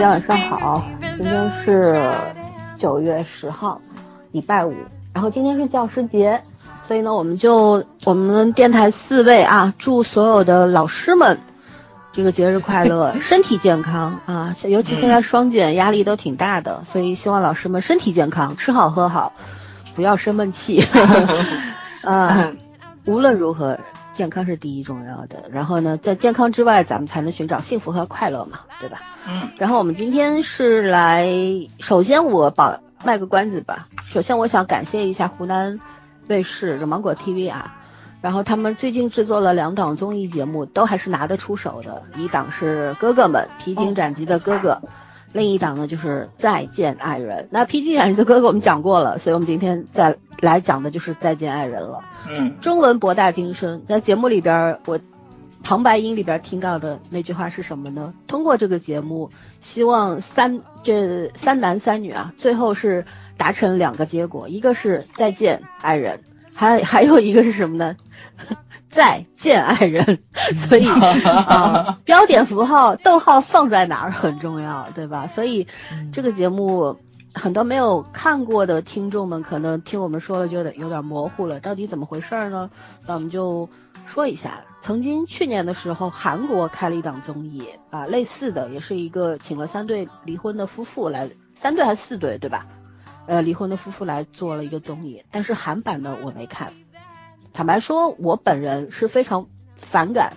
家晚上好，今天是九月十号，礼拜五，然后今天是教师节，所以呢，我们就我们电台四位啊，祝所有的老师们这个节日快乐，身体健康啊，尤其现在双减压力都挺大的，所以希望老师们身体健康，吃好喝好，不要生闷气。啊，无论如何，健康是第一重要的。然后呢，在健康之外，咱们才能寻找幸福和快乐嘛，对吧？嗯。然后我们今天是来，首先我保卖个关子吧。首先我想感谢一下湖南卫视的芒果 TV 啊，然后他们最近制作了两档综艺节目，都还是拿得出手的。一档是哥哥们披荆斩棘的哥哥。另一档呢就是再见爱人，那披荆斩棘的哥哥我们讲过了，所以我们今天再来讲的就是再见爱人了。嗯，中文博大精深，在节目里边我旁白音里边听到的那句话是什么呢？通过这个节目，希望三这三男三女啊，最后是达成两个结果，一个是再见爱人，还还有一个是什么呢？再见爱人，所以 啊，标点符号逗号放在哪儿很重要，对吧？所以这个节目很多没有看过的听众们，可能听我们说了就有点有点模糊了，到底怎么回事呢？那我们就说一下，曾经去年的时候，韩国开了一档综艺啊，类似的，也是一个请了三对离婚的夫妇来，三对还是四对，对吧？呃，离婚的夫妇来做了一个综艺，但是韩版的我没看。坦白说，我本人是非常反感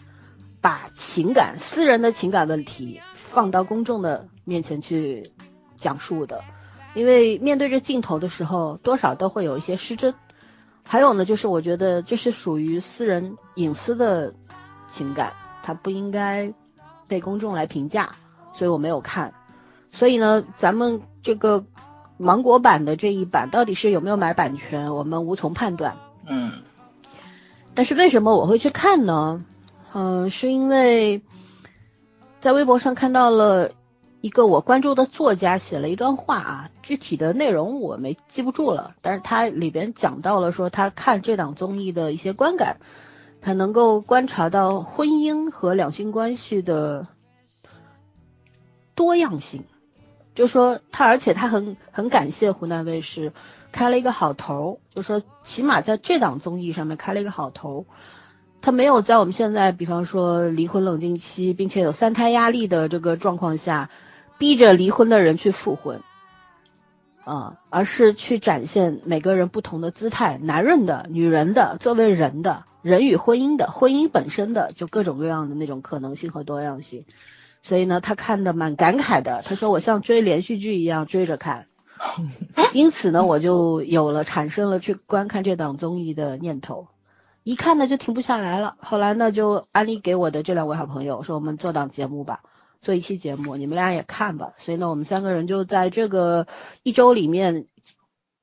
把情感、私人的情感问题放到公众的面前去讲述的，因为面对着镜头的时候，多少都会有一些失真。还有呢，就是我觉得这是属于私人隐私的情感，它不应该被公众来评价，所以我没有看。所以呢，咱们这个芒果版的这一版到底是有没有买版权，我们无从判断。嗯。但是为什么我会去看呢？嗯，是因为在微博上看到了一个我关注的作家写了一段话啊，具体的内容我没记不住了，但是他里边讲到了说他看这档综艺的一些观感，他能够观察到婚姻和两性关系的多样性，就说他而且他很很感谢湖南卫视。开了一个好头，就说起码在这档综艺上面开了一个好头，他没有在我们现在，比方说离婚冷静期，并且有三胎压力的这个状况下，逼着离婚的人去复婚，啊，而是去展现每个人不同的姿态，男人的、女人的，作为人的，人与婚姻的，婚姻本身的，就各种各样的那种可能性和多样性。所以呢，他看的蛮感慨的，他说我像追连续剧一样追着看。因此呢，我就有了产生了去观看这档综艺的念头，一看呢就停不下来了。后来呢，就安利给我的这两位好朋友说，我们做档节目吧，做一期节目，你们俩也看吧。所以呢，我们三个人就在这个一周里面，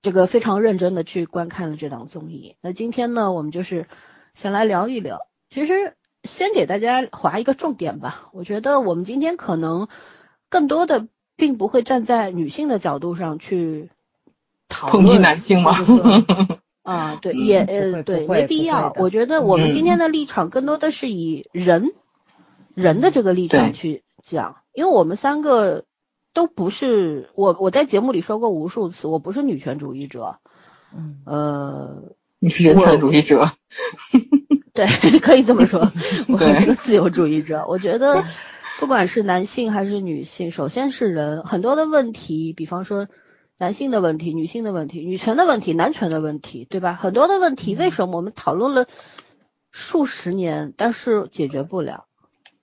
这个非常认真的去观看了这档综艺。那今天呢，我们就是想来聊一聊。其实先给大家划一个重点吧，我觉得我们今天可能更多的。并不会站在女性的角度上去讨论抨击男性吗？啊，对，也呃，对，没必要。我觉得我们今天的立场更多的是以人人的这个立场去讲，因为我们三个都不是我，我在节目里说过无数次，我不是女权主义者。嗯，呃，你是人权主义者。对，可以这么说，我是个自由主义者。我觉得。不管是男性还是女性，首先是人，很多的问题，比方说男性的问题、女性的问题、女权的问题、男权的问题，对吧？很多的问题，为什么我们讨论了数十年，但是解决不了，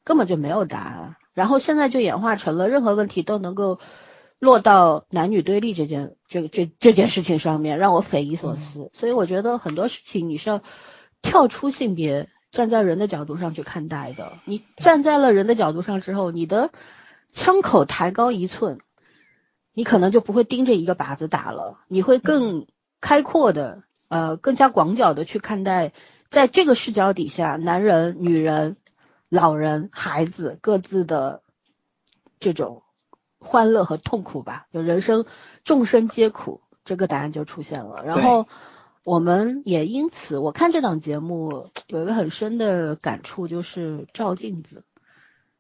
根本就没有答案。然后现在就演化成了任何问题都能够落到男女对立这件这个这这件事情上面，让我匪夷所思。所以我觉得很多事情你是要跳出性别。站在人的角度上去看待的，你站在了人的角度上之后，你的枪口抬高一寸，你可能就不会盯着一个靶子打了，你会更开阔的，呃，更加广角的去看待，在这个视角底下，男人、女人、老人、孩子各自的这种欢乐和痛苦吧，就人生众生皆苦，这个答案就出现了。然后。我们也因此，我看这档节目有一个很深的感触，就是照镜子。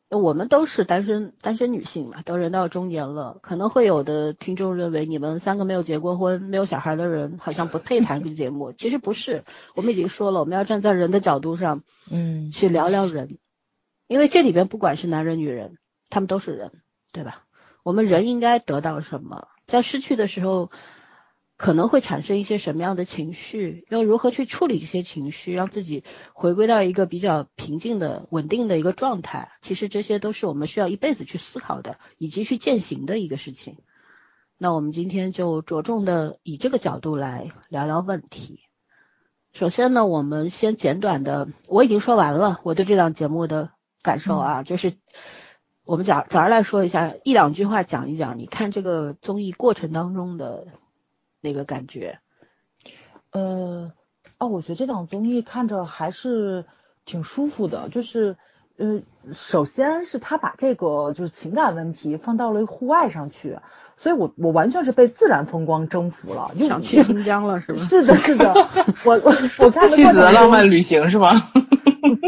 我们都是单身单身女性嘛，都人到中年了，可能会有的听众认为你们三个没有结过婚、没有小孩的人好像不配谈这个节目。其实不是，我们已经说了，我们要站在人的角度上，嗯，去聊聊人，因为这里边不管是男人女人，他们都是人，对吧？我们人应该得到什么？在失去的时候。可能会产生一些什么样的情绪？要如何去处理这些情绪，让自己回归到一个比较平静的、稳定的一个状态？其实这些都是我们需要一辈子去思考的，以及去践行的一个事情。那我们今天就着重的以这个角度来聊聊问题。首先呢，我们先简短的，我已经说完了我对这档节目的感受啊，就是我们早早上来说一下，一两句话讲一讲，你看这个综艺过程当中的。那个感觉，呃，哦，我觉得这档综艺看着还是挺舒服的，就是，呃，首先是他把这个就是情感问题放到了户外上去，所以我我完全是被自然风光征服了，想去新疆了是吗？是的，是的，我我我看妻子的浪漫旅行是吗？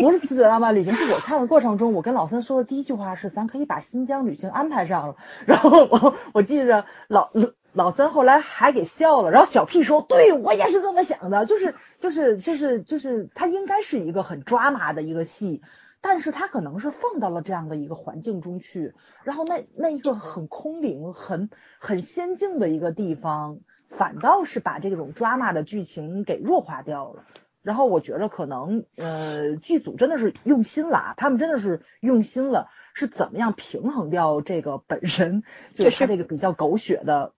不是妻子的浪漫旅行，是我看的过程中，我跟老三说的第一句话是，咱可以把新疆旅行安排上了，然后我我记着老。老三后来还给笑了，然后小 P 说：“对我也是这么想的，就是就是就是就是他应该是一个很抓马的一个戏，但是他可能是放到了这样的一个环境中去，然后那那一个很空灵、很很仙境的一个地方，反倒是把这种抓马的剧情给弱化掉了。然后我觉得可能呃剧组真的是用心了，他们真的是用心了，是怎么样平衡掉这个本身就是他这个比较狗血的。”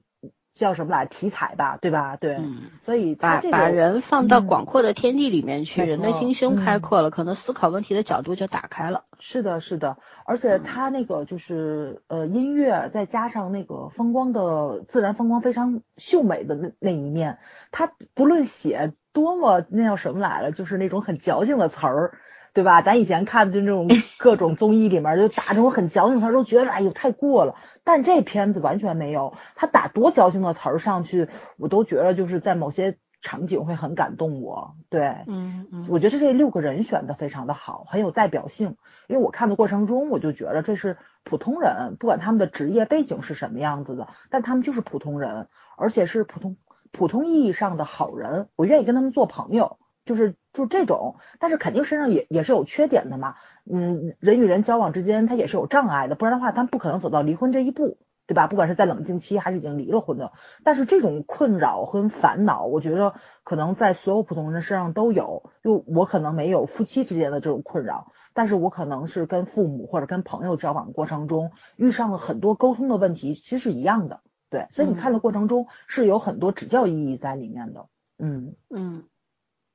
叫什么来题材吧，对吧？对，所以把把人放到广阔的天地里面去，人的心胸开阔了，可能思考问题的角度就打开了。是的，是的，而且他那个就是呃音乐，再加上那个风光的自然风光非常秀美的那那一面，他不论写多么那叫什么来了，就是那种很矫情的词儿。对吧？咱以前看的就那种 各种综艺里面就打这种很矫情的词儿，都觉得哎呦太过了。但这片子完全没有，他打多矫情的词儿上去，我都觉得就是在某些场景会很感动我。对，嗯嗯，我觉得这六个人选的非常的好，很有代表性。因为我看的过程中，我就觉得这是普通人，不管他们的职业背景是什么样子的，但他们就是普通人，而且是普通普通意义上的好人，我愿意跟他们做朋友。就是就这种，但是肯定身上也也是有缺点的嘛。嗯，人与人交往之间，他也是有障碍的，不然的话，他不可能走到离婚这一步，对吧？不管是在冷静期还是已经离了婚的，但是这种困扰和烦恼，我觉得可能在所有普通人身上都有。就我可能没有夫妻之间的这种困扰，但是我可能是跟父母或者跟朋友交往过程中遇上了很多沟通的问题，其实是一样的。对，所以你看的过程中是有很多指教意义在里面的。嗯嗯。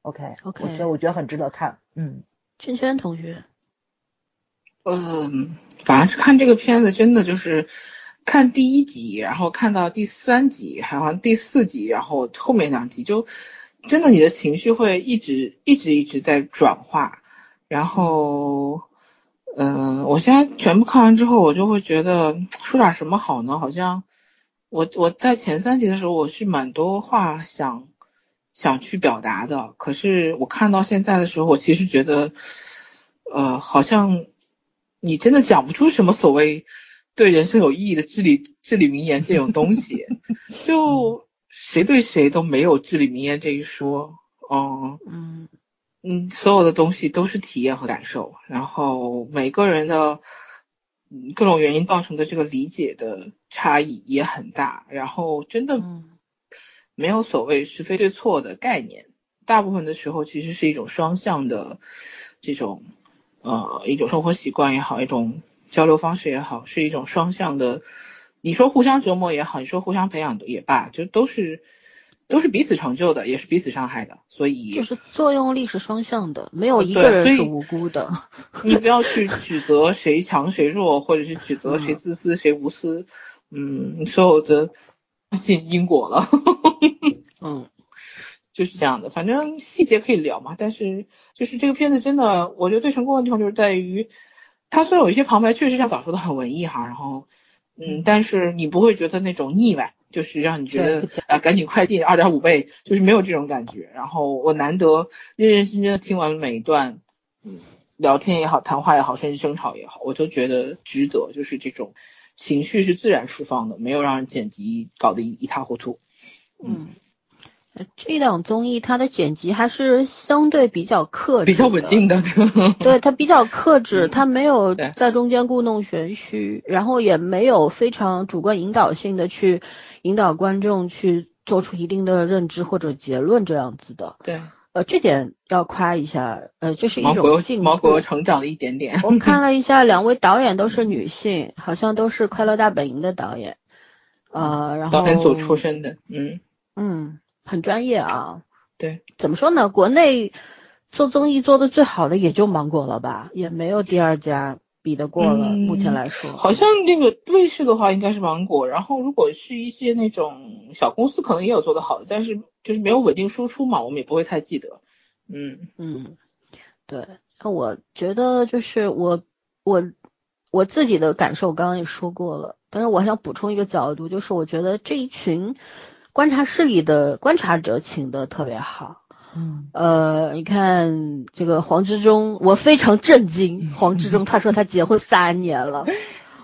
OK，OK，我觉得我觉得很值得看。嗯，圈圈同学，嗯，反正是看这个片子，真的就是看第一集，然后看到第三集，好像第四集，然后后面两集，就真的你的情绪会一直一直一直在转化。然后，嗯，我现在全部看完之后，我就会觉得说点什么好呢？好像我我在前三集的时候，我是蛮多话想。想去表达的，可是我看到现在的时候，我其实觉得，呃，好像你真的讲不出什么所谓对人生有意义的至理至理名言这种东西，就谁对谁都没有至理名言这一说，哦，嗯。嗯，所有的东西都是体验和感受，然后每个人的各种原因造成的这个理解的差异也很大，然后真的。没有所谓是非对错的概念，大部分的时候其实是一种双向的这种呃一种生活习惯也好，一种交流方式也好，是一种双向的。你说互相折磨也好，你说互相培养的也罢，就都是都是彼此成就的，也是彼此伤害的。所以就是作用力是双向的，没有一个人是无辜的。你不要去 指责谁强谁弱，或者是指责谁自私谁无私。嗯，所有的。信因果了，嗯，就是这样的。反正细节可以聊嘛，但是就是这个片子真的，我觉得最成功的地方就是在于，它虽然有一些旁白确实像早说的很文艺哈，然后嗯，但是你不会觉得那种腻歪。就是让你觉得啊赶紧快进二点五倍，就是没有这种感觉。然后我难得认认真真的听完了每一段，嗯，聊天也好，谈话也好，甚至争吵也好，我都觉得值得，就是这种情绪是自然释放的，没有让人剪辑搞得一一塌糊涂。嗯，呃这档综艺它的剪辑还是相对比较克制，比较稳定。的，对，它比较克制，嗯它没有在中间故弄玄虚，然后也没有非常主观引导性的去引导观众去做出一定的认知或者结论这样子的。对，呃，这点要夸一下，呃，这是一种进毛国步。成长了一点点。我看了一下，两位导演都是女性，好像都是《快乐大本营》的导演，呃，然后导演组出身的，嗯，嗯，很专业啊。对，怎么说呢？国内做综艺做的最好的也就芒果了吧，也没有第二家比得过了。嗯目前来说，好像那个卫视的话应该是芒果，然后如果是一些那种小公司，可能也有做得好的，但是就是没有稳定输出嘛，我们也不会太记得。嗯嗯，对，那我觉得就是我我我自己的感受，刚刚也说过了，但是我还想补充一个角度，就是我觉得这一群观察室里的观察者请的特别好。嗯呃，你看这个黄志忠，我非常震惊。黄志忠他说他结婚三年了，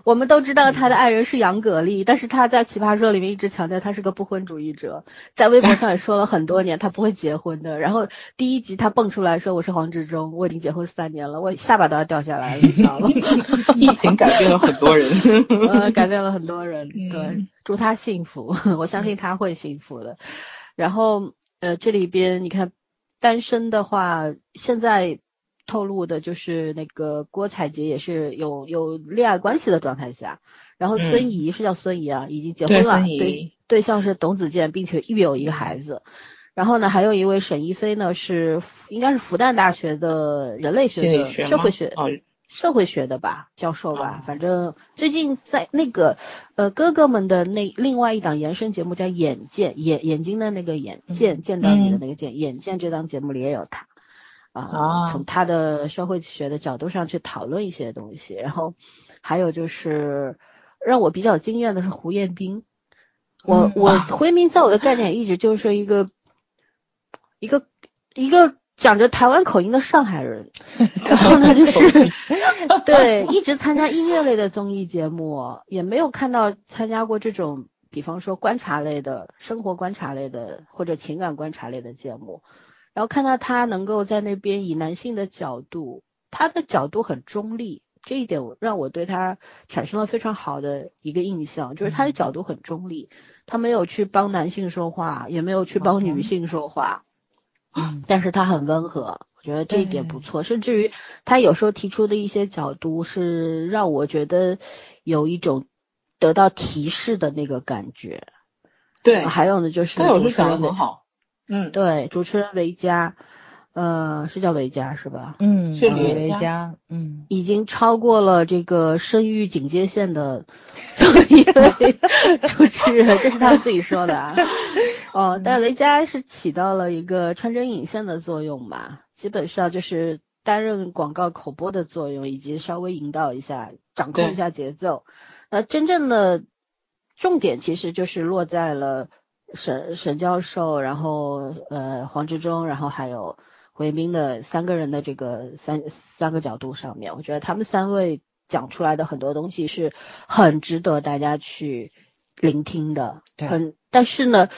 我们都知道他的爱人是杨格力，但是他在奇葩说里面一直强调他是个不婚主义者，在微博上也说了很多年他不会结婚的。然后第一集他蹦出来说我是黄志忠，我已经结婚三年了，我下巴都要掉下来了，你知道吗？疫情改变了很多人。呃，改变了很多人。对嗯，祝他幸福，我相信他会幸福的。然后呃，这里边你看，单身的话，现在透露的就是那个郭采洁也是有有恋爱关系的状态下，然后孙嗯怡、是叫孙怡啊，已经结婚了，对对象是董子健，并且育有一个孩子。然后呢，还有一位沈一菲呢，是应该是复旦大学的人类学的学社会学哦社会学的吧，教授吧，哦反正最近在那个呃哥哥们的那另外一档延伸节目叫《眼见》，眼眼睛的那个眼见，见到你的那个见，眼见这档节目里也有他啊，啊。从他的社会学的角度上去讨论一些东西，然后还有就是让我比较惊艳的是胡彦斌，我嗯。我啊胡彦斌在我的概念一直就是一个一个一个讲着台湾口音的上海人，然后呢就是 对一直参加音乐类的综艺节目，也没有看到参加过这种，比方说观察类的、生活观察类的或者情感观察类的节目，然后看到他能够在那边以男性的角度，他的角度很中立。这一点我让我对他产生了非常好的一个印象，就是他的角度很中立，他没有去帮男性说话，也没有去帮女性说话，嗯但是他很温和，我觉得这一点不错。甚至于他有时候提出的一些角度是让我觉得有一种得到提示的那个感觉。对，还有呢，就是他有时候讲主持人维的很好。嗯，对，主持人维嘉，呃，是叫维嘉是吧？嗯，是李维嘉，嗯，已经超过了这个生育警戒线的一位主持人，这是他自己说的啊。哦，但维嘉是起到了一个穿针引线的作用吧，基本上就是担任广告口播的作用，以及稍微引导一下、掌控一下节奏。那真正的重点其实就是落在了沈沈教授，然后呃黄志忠，然后还有胡彦斌的三个人的这个三三个角度上面，我觉得他们三位讲出来的很多东西是很值得大家去聆听的。对很，但是呢，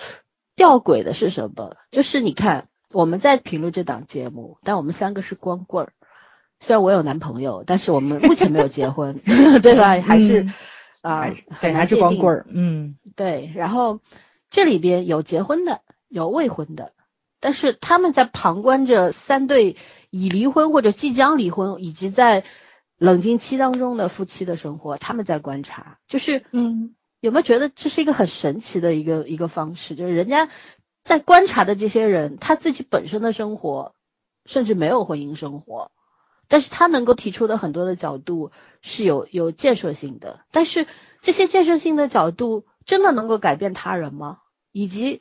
吊诡的是什么？就是你看我们在评论这档节目，但我们三个是光棍儿。虽然我有男朋友，但是我们目前没有结婚，对吧？还是嗯啊、对，难还是光棍儿，嗯对，然后这里边有结婚的，有未婚的，但是他们在旁观着三对已离婚或者即将离婚，以及在冷静期当中的夫妻的生活，他们在观察，就是嗯，有没有觉得这是一个很神奇的一个一个方式？就是人家在观察的这些人，他自己本身的生活甚至没有婚姻生活，但是他能够提出的很多的角度是有有建设性的，但是这些建设性的角度真的能够改变他人吗？以及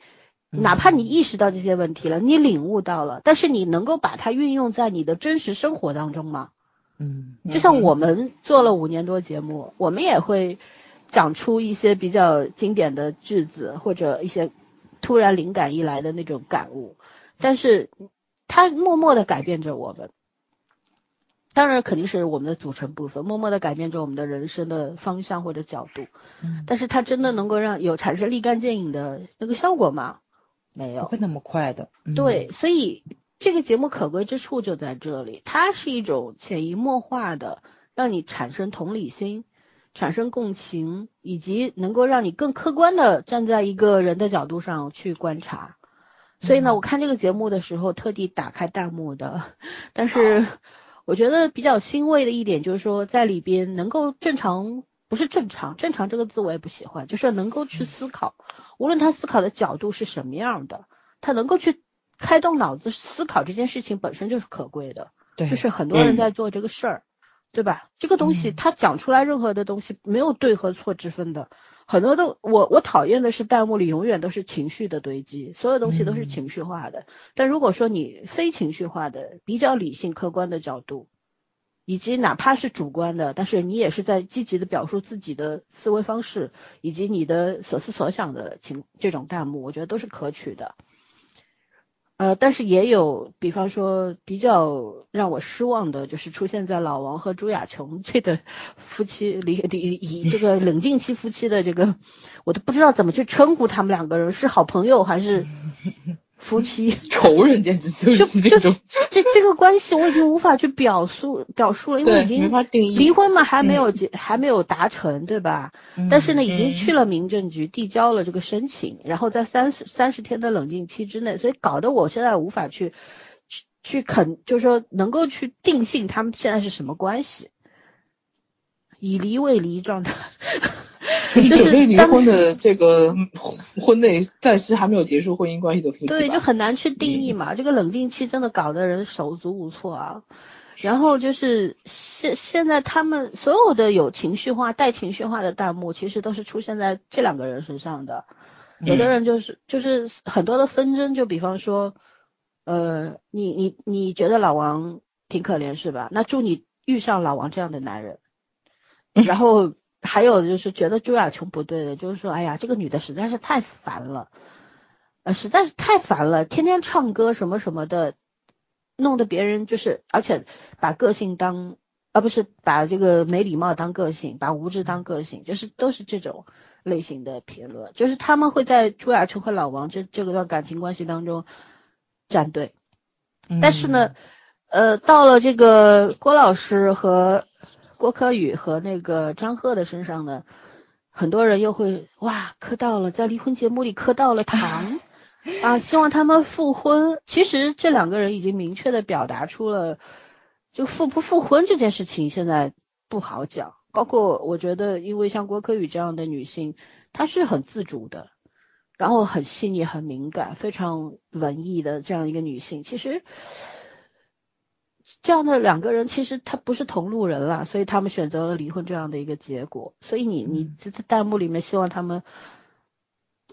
哪怕你意识到这些问题了，你领悟到了，但是你能够把它运用在你的真实生活当中吗？嗯就像我们做了五年多节目，我们也会讲出一些比较经典的句子，或者一些突然灵感一来的那种感悟，但是它默默的改变着我们。当然肯定是我们的组成部分，默默的改变着我们的人生的方向或者角度。嗯，但是它真的能够让有产生立竿见影的那个效果吗？没有。不会那么快的。嗯对，，所以这个节目可贵之处就在这里，它是一种潜移默化的让你产生同理心、产生共情，以及能够让你更客观的站在一个人的角度上去观察。所以呢，嗯我看这个节目的时候特地打开弹幕的，但是我觉得比较欣慰的一点就是说，在里边能够正常，不是正常，正常这个字我也不喜欢，就是能够去思考，无论他思考的角度是什么样的，他能够去开动脑子思考这件事情本身就是可贵的，对，就是很多人嗯。在做这个事儿，对吧？这个东西嗯。他讲出来任何的东西没有对和错之分的，很多都我我讨厌的是弹幕里永远都是情绪的堆积，所有东西都是嗯。情绪化的。但如果说你非情绪化的、比较理性客观的角度，以及哪怕是主观的，但是你也是在积极的表述自己的思维方式以及你的所思所想的情这种弹幕，我觉得都是可取的。呃，但是也有，比方说比较让我失望的，就是出现在老王和朱亚琼这对夫妻离离以这个冷静期夫妻的这个，我都不知道怎么去称呼他们两个人，是好朋友还是夫妻？仇人简直就就是就这种，这这个关系我已经无法去表述表述了，因为对，已经没法定义。离婚嘛，还没有结，还没有达成，对吧？但是呢，已经去了民政局递交了这个申请，然后在三十三十天的冷静期之内，所以搞得我现在无法去去去肯，就是说能够去定性他们现在是什么关系，以离为离状态。就是就是准备离婚的这个婚内暂时还没有结束婚姻关系的夫妻，对，就很难去定义嘛。这个冷静期真的搞得人手足无措啊。然后就是现现在他们所有的有情绪化、带情绪化的弹幕，其实都是出现在这两个人身上的。有的人就是就是很多的纷争，就比方说，呃，你你你觉得老王挺可怜是吧？那祝你遇上老王这样的男人。然后还有就是觉得朱亚琼不对的，就是说，哎呀，这个女的实在是太烦了，呃，实在是太烦了，天天唱歌什么什么的，弄得别人就是，而且把个性当，而、不是把这个没礼貌当个性，把无知当个性，就是都是这种类型的评论，就是他们会在朱亚琼和老王这这个段感情关系当中站队。但是呢，呃，到了这个郭老师和郭柯宇和那个张赫的身上呢，很多人又会哇磕到了，在离婚节目里磕到了糖 啊，希望他们复婚。其实这两个人已经明确的表达出了，就复不复婚这件事情现在不好讲。包括我觉得，因为像郭柯宇这样的女性，她是很自主的，然后很细腻、很敏感、非常文艺的这样一个女性，其实。这样的两个人其实他不是同路人了，所以他们选择了离婚这样的一个结果。所以你你在弹幕里面希望他们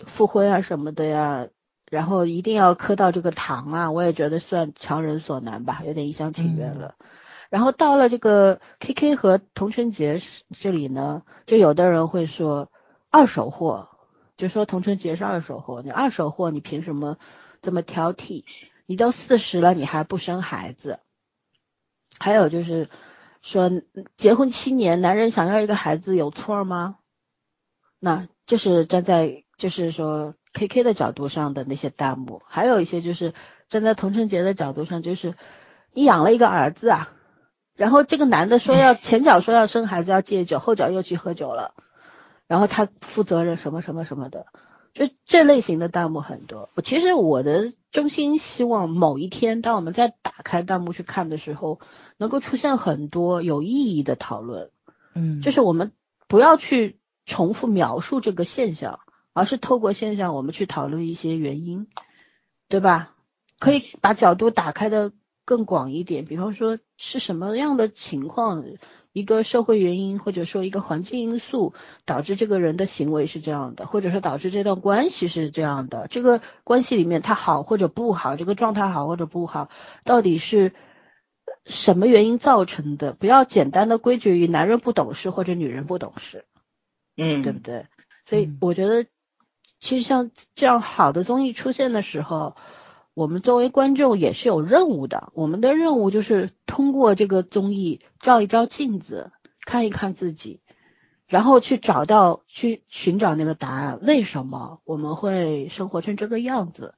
复婚啊什么的呀，然后一定要磕到这个糖啊，我也觉得算强人所难吧，有点一厢情愿了。然后到了这个 K K 和童春杰这里呢，就有的人会说二手货，就说童春杰是二手货，你二手货你凭什么这么挑剔？你都四十了，你还不生孩子？还有就是说，结婚七年，男人想要一个孩子有错吗？那这是站在就是说 K K 的角度上的那些弹幕，还有一些就是站在童春杰的角度上，就是你养了一个儿子啊，然后这个男的说要 前脚说要生孩子要戒酒，后脚又去喝酒了，然后他负责任什么什么什么的，就这类型的弹幕很多。我其实我的衷心希望某一天，当我们再打开弹幕去看的时候，能够出现很多有意义的讨论。嗯，就是我们不要去重复描述这个现象，而是透过现象我们去讨论一些原因，对吧？可以把角度打开的更广一点，比方说是什么样的情况，一个社会原因或者说一个环境因素导致这个人的行为是这样的，或者说导致这段关系是这样的，这个关系里面他好或者不好，这个状态好或者不好，到底是什么原因造成的？不要简单的归结于男人不懂事或者女人不懂事，嗯，对不对？所以嗯我觉得，其实像这样好的综艺出现的时候，我们作为观众也是有任务的。我们的任务就是通过这个综艺照一照镜子，看一看自己，然后去找到、去寻找那个答案。为什么我们会生活成这个样子？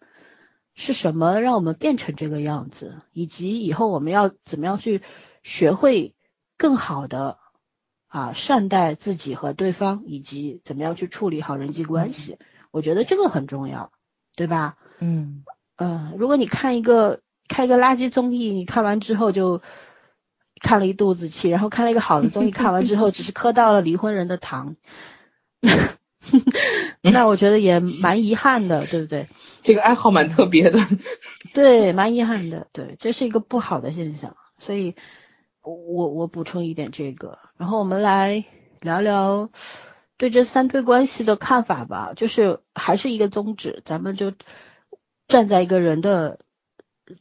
是什么让我们变成这个样子？以及以后我们要怎么样去学会更好的啊善待自己和对方，以及怎么样去处理好人际关系？我觉得这个很重要，对吧？嗯嗯，如果你看一个看一个垃圾综艺，你看完之后就看了一肚子气，然后看了一个好的综艺，看完之后只是磕到了离婚人的糖，那我觉得也蛮遗憾的，对不对？这个爱好蛮特别的。对，蛮遗憾的，对，这是一个不好的现象，所以我我我补充一点这个，然后我们来聊聊对这三对关系的看法吧，就是还是一个宗旨，咱们就站在一个人的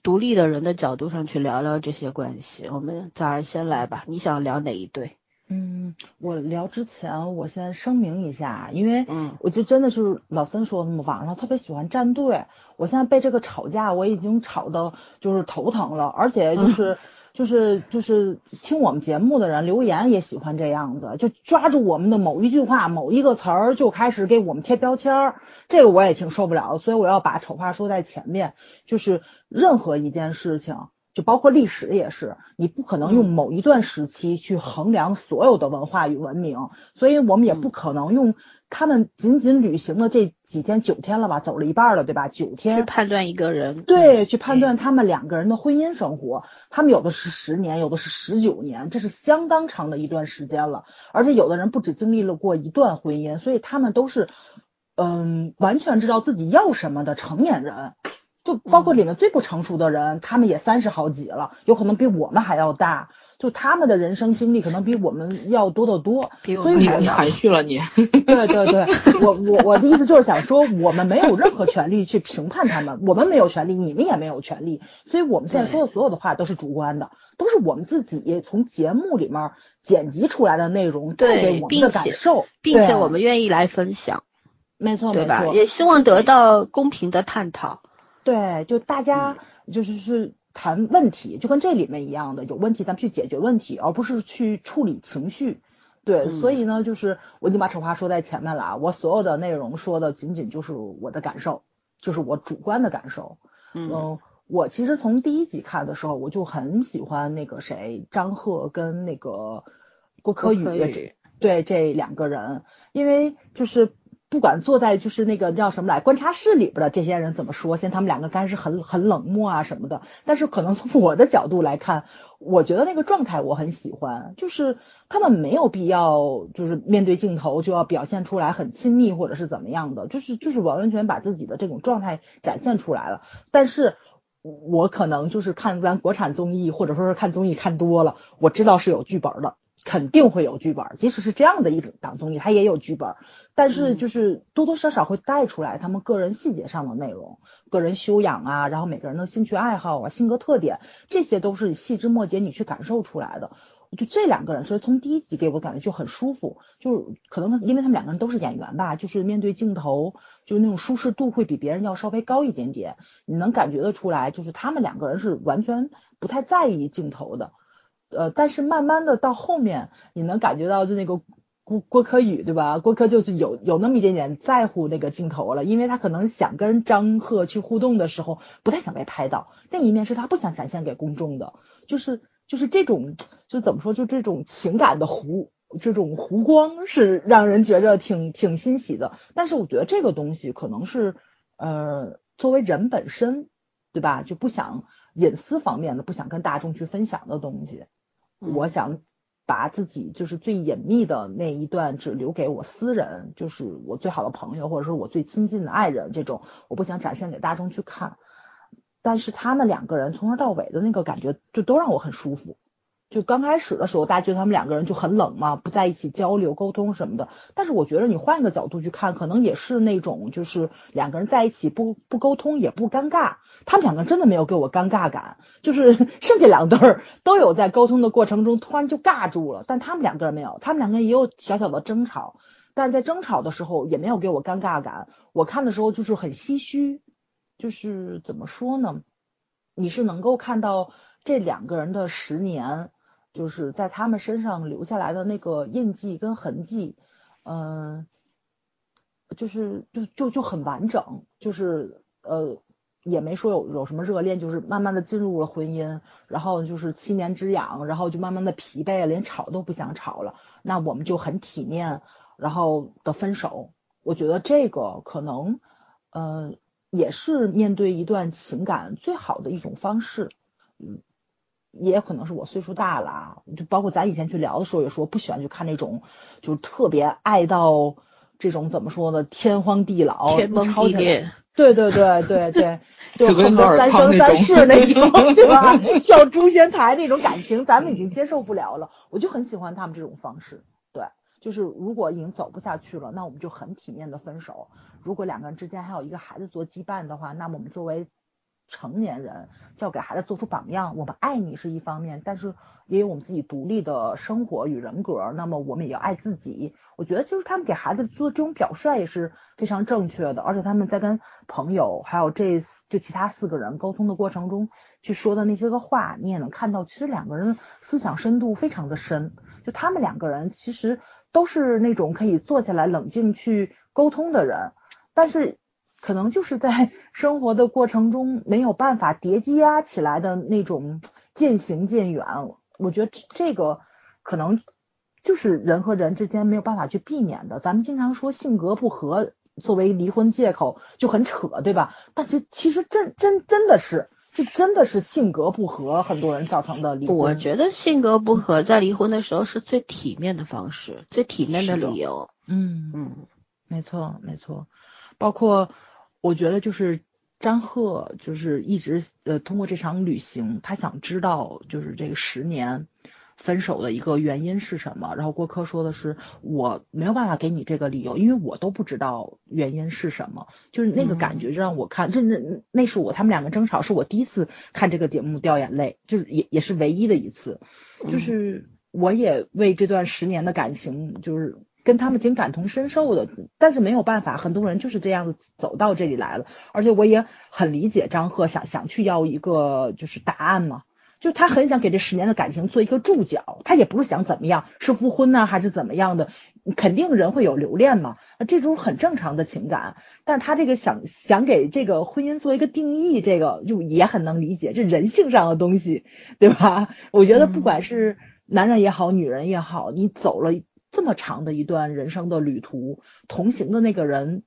独立的人的角度上去聊聊这些关系。我们早上先来吧，你想聊哪一对？嗯，我聊之前我先声明一下，因为嗯我就真的是老森说的嘛，网上特别喜欢站队，我现在被这个吵架我已经吵到就是头疼了，而且就是。就是就是听我们节目的人留言也喜欢这样子，就抓住我们的某一句话、某一个词儿就开始给我们贴标签儿，这个我也挺受不了的，所以我要把丑话说在前面，就是任何一件事情。就包括历史也是，你不可能用某一段时期去衡量所有的文化与文明，所以我们也不可能用他们仅仅旅行的这几天九天了吧，走了一半了，对吧？九天去，判断一个人，对，去判断他们两个人的婚姻生活，他们有的是十年，有的是十九年，这是相当长的一段时间了。而且有的人不止经历了过一段婚姻，所以他们都是，嗯，完全知道自己要什么的成年人。就包括里面最不成熟的人，他们也三十好几了，有可能比我们还要大。就他们的人生经历可能比我们要多得多，所以我你你含蓄了你。对对对，我我我的意思就是想说，我们没有任何权利去评判他们，我们没有权利，你们也没有权利，所以我们现在说的所有的话都是主观的，都是我们自己从节目里面剪辑出来的内容带给我们的感受，并且对我们愿意来分享，没错对吧？也希望得到公平的探讨。对，就大家就是是谈问题，就跟这里面一样的，有问题咱们去解决问题，而不是去处理情绪。对，嗯所以呢，就是我已经把丑话说在前面了啊，我所有的内容说的仅仅就是我的感受，就是我主观的感受。嗯嗯，我其实从第一集看的时候，我就很喜欢那个谁，张赫跟那个郭柯宇对这两个人，因为就是不管坐在就是那个叫什么来观察室里边的这些人怎么说，现他们两个干是很很冷漠啊什么的，但是可能从我的角度来看，我觉得那个状态我很喜欢，就是他们没有必要就是面对镜头就要表现出来很亲密或者是怎么样的，就是就是完完全把自己的这种状态展现出来了，但是。我可能就是看咱国产综艺，或者说是看综艺看多了，我知道是有剧本的，肯定会有剧本。即使是这样的一种档综艺，它也有剧本，但是就是多多少少会带出来他们个人细节上的内容、个人修养啊，然后每个人的兴趣爱好啊、性格特点，这些都是细枝末节你去感受出来的。就这两个人，所以从第一集给我感觉就很舒服，就是可能因为他们两个人都是演员吧，就是面对镜头，就是那种舒适度会比别人要稍微高一点点，你能感觉得出来，就是他们两个人是完全不太在意镜头的，呃，但是慢慢的到后面，你能感觉到就那个郭郭柯宇对吧？郭柯就是有有那么一点点在乎那个镜头了，因为他可能想跟张赫去互动的时候，不太想被拍到，另一面是他不想展现给公众的，就是。就是这种，就怎么说，就这种情感的弧，这种弧光是让人觉着挺挺欣喜的。但是我觉得这个东西可能是，呃，作为人本身，对吧？就不想隐私方面的，不想跟大众去分享的东西。我想把自己就是最隐秘的那一段只留给我私人，就是我最好的朋友或者是我最亲近的爱人，这种我不想展现给大众去看。但是他们两个人从头到尾的那个感觉，就都让我很舒服。就刚开始的时候，大家觉得他们两个人就很冷嘛，不在一起交流沟通什么的。但是我觉得你换个角度去看，可能也是那种就是两个人在一起不不沟通也不尴尬。他们两个真的没有给我尴尬感，就是 剩下两对儿都有在沟通的过程中突然就尬住了，但他们两个人没有，他们两个人也有小小的争吵。但是在争吵的时候也没有给我尴尬感。我看的时候就是很唏嘘，就是怎么说呢？你是能够看到这两个人的十年，就是在他们身上留下来的那个印记跟痕迹，嗯，就是就就就很完整，就是呃也没说有有什么热恋，就是慢慢的进入了婚姻，然后就是七年之痒，然后就慢慢的疲惫，连吵都不想吵了，那我们就很体面，然后的分手，我觉得这个可能，呃。也是面对一段情感最好的一种方式，嗯，也可能是我岁数大了，就包括咱以前去聊的时候也说不喜欢去看那种，就是特别爱到这种怎么说呢，天荒地老、天崩地裂，对对对对对，就恨不得三生三世那 种，对吧？跳诛仙台那种感情，咱们已经接受不了了。我就很喜欢他们这种方式，对。就是如果已经走不下去了，那我们就很体面的分手。如果两个人之间还有一个孩子做羁绊的话，那么我们作为成年人就要给孩子做出榜样。我们爱你是一方面，但是也有我们自己独立的生活与人格。那么我们也要爱自己。我觉得就是他们给孩子做这种表率也是非常正确的。而且他们在跟朋友还有这就其他四个人沟通的过程中去说的那些个话，你也能看到，其实两个人思想深度非常的深。就他们两个人其实。都是那种可以坐下来冷静去沟通的人，但是可能就是在 生活的过程中没有办法叠加起来的那种 渐行渐远。我觉得这个可能就是人和人之间没有办法去避免的。咱们经常说性格不合作为离婚借口就很扯，对吧？但是其实真真真的是。就真的是性格不合，很多人造成的离婚。我觉得性格不合在离婚的时候是最体面的方式，最体面的理由。嗯嗯，没错没错。包括我觉得就是张赫，就是一直呃通过这场旅行，他想知道就是这个十年。分手的一个原因是什么？然后郭柯说的是我没有办法给你这个理由，因为我都不知道原因是什么。就是那个感觉就让我看，这那那是我他们两个争吵，是我第一次看这个节目掉眼泪，就是也也是唯一的一次。就是我也为这段十年的感情，就是跟他们挺感同身受的，但是没有办法，很多人就是这样子走到这里来了，而且我也很理解张赫想想去要一个就是答案嘛。就他很想给这十年的感情做一个注脚，他也不是想怎么样，是复婚呢还是怎么样的？肯定人会有留恋嘛，这种很正常的情感。但是他这个想想给这个婚姻做一个定义，这个就也很能理解，这人性上的东西，对吧？我觉得不管是男人也好，女人也好，你走了这么长的一段人生的旅途，同行的那个人，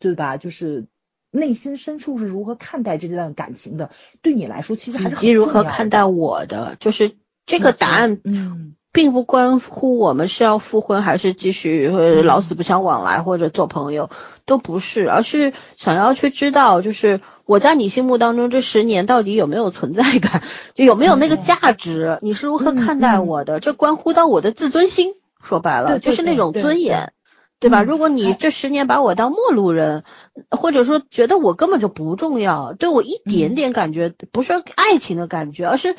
对吧？就是。内心深处是如何看待这段感情的？对你来说，其实还是以及如何看待我的，就是这个答案，嗯，并不关乎我们是要复婚还是继续老死不相往来或者做朋友，都不是，而是想要去知道，就是我在你心目当中这十年到底有没有存在感，就有没有那个价值？你是如何看待我的？这关乎到我的自尊心，说白了就是那种尊严。对吧？如果你这十年把我当陌路人，或者说觉得我根本就不重要，对我一点点感觉不是爱情的感觉，而是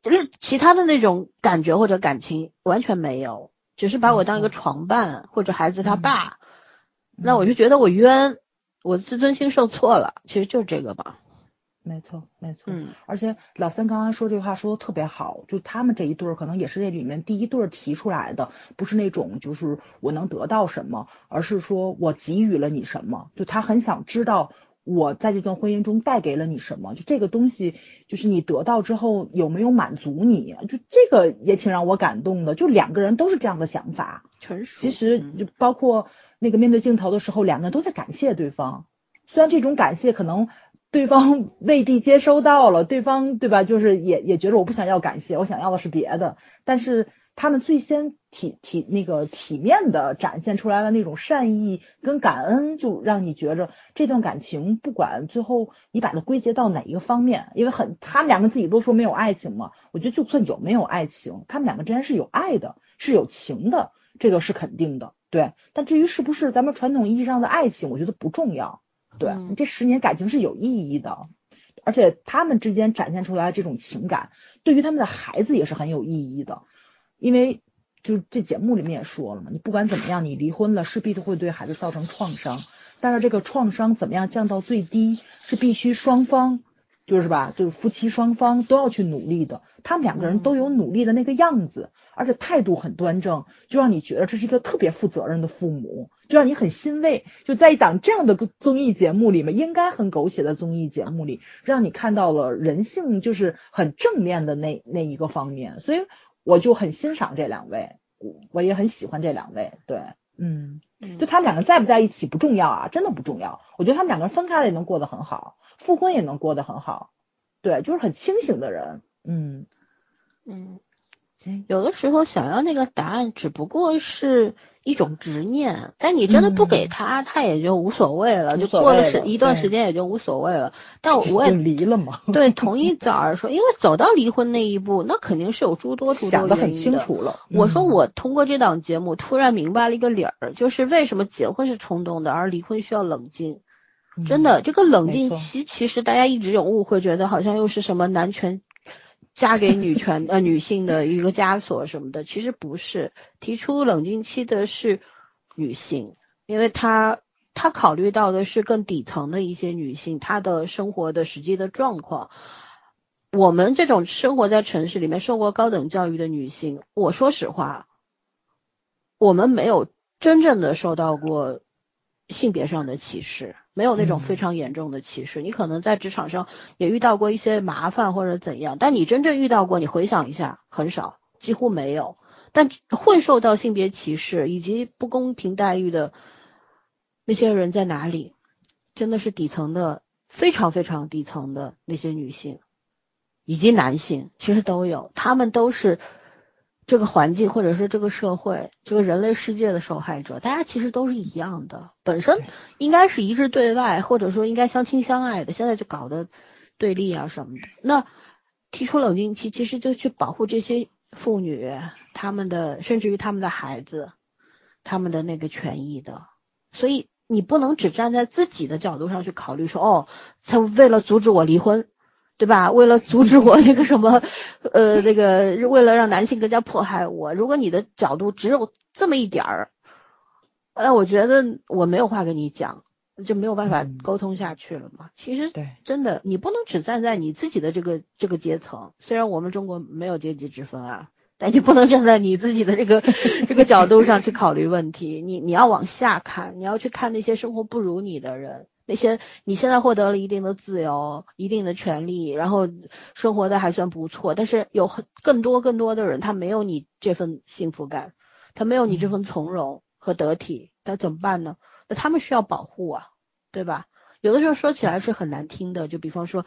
就是其他的那种感觉或者感情完全没有，只是把我当一个床伴或者孩子他爸，那我就觉得我冤，我自尊心受挫了，其实就这个吧。没错，没错。嗯，而且老三刚刚说这句话说的特别好，就他们这一对儿可能也是这里面第一对儿提出来的，不是那种就是我能得到什么，而是说我给予了你什么。就他很想知道我在这段婚姻中带给了你什么，就这个东西，就是你得到之后有没有满足你，就这个也挺让我感动的。就两个人都是这样的想法。其实就包括那个面对镜头的时候，两个人都在感谢对方，虽然这种感谢可能。对方 未必接收到了，对方对吧？就是也也觉得我不想要感谢，我想要的是别的。但是他们最先体体那个体面的展现出来的那种善意跟感恩，就让你觉着这段感情不管最后你把它归结到哪一个方面，因为很他们两个自己都说没有爱情嘛。我觉得就算有没有爱情，他们两个之间是有爱的，是有情的，这个是肯定的。对，但至于是不是咱们传统意义上的爱情，我觉得不重要。对，这十年感情是有意义的，而且他们之间展现出来的这种情感，对于他们的孩子也是很有意义的。因为就这节目里面也说了嘛，你不管怎么样，你离婚了势必都会对孩子造成创伤，但是这个创伤怎么样降到最低，是必须双方就是吧，就是夫妻双方都要去努力的。他们两个人都有努力的那个样子，而且态度很端正，就让你觉得这是一个特别负责任的父母，就让你很欣慰。就在一档这样的综艺节目里面，应该很狗血的综艺节目里，让你看到了人性就是很正面的那那一个方面，所以我就很欣赏这两位，我我也很喜欢这两位。对，嗯，就他们两个在不在一起不重要啊，真的不重要。我觉得他们两个人分开了也能过得很好，复婚也能过得很好。对，就是很清醒的人。嗯嗯，有的时候想要那个答案，只不过是一种执念。但你真的不给他，他也就无所谓了，就过了时一段时间也就无所谓了。但我也离了嘛。对，同意早儿说，因为走到离婚那一步，那肯定是有诸多诸多原因的。想很清楚了。我说我通过这档节目突然明白了一个理儿，就是为什么结婚是冲动的，而离婚需要冷静。真的，这个冷静期其实大家一直有误会，觉得好像又是什么男权。嫁给女权呃 女性的一个枷锁什么的，其实不是提出冷静期的是女性，因为她她考虑到的是更底层的一些女性她的生活的实际的状况。我们这种生活在城市里面受过高等教育的女性，我说实话，我们没有真正的受到过性别上的歧视。没有那种非常严重的歧视，你可能在职场上也遇到过一些麻烦或者怎样，但你真正遇到过，你回想一下，很少，几乎没有。但会受到性别歧视以及不公平待遇的那些人在哪里？真的是底层的，非常非常底层的那些女性以及男性，其实都有，他们都是。这个环境，或者是这个社会，这个人类世界的受害者，大家其实都是一样的，本身应该是一致对外，或者说应该相亲相爱的，现在就搞得对立啊什么的。那提出冷静期，其实就去保护这些妇女，他们的甚至于他们的孩子，他们的那个权益的。所以你不能只站在自己的角度上去考虑，说哦，他为了阻止我离婚。对吧？为了阻止我那个什么，呃，那个为了让男性更加迫害我，如果你的角度只有这么一点儿，那我觉得我没有话跟你讲，就没有办法沟通下去了嘛。其实，对，真的，你不能只站在你自己的这个这个阶层。虽然我们中国没有阶级之分啊，但你不能站在你自己的这个 这个角度上去考虑问题。你你要往下看，你要去看那些生活不如你的人。那些你现在获得了一定的自由、一定的权利，然后生活的还算不错，但是有很更多更多的人，他没有你这份幸福感，他没有你这份从容和得体，那怎么办呢？那他们需要保护啊，对吧？有的时候说起来是很难听的，就比方说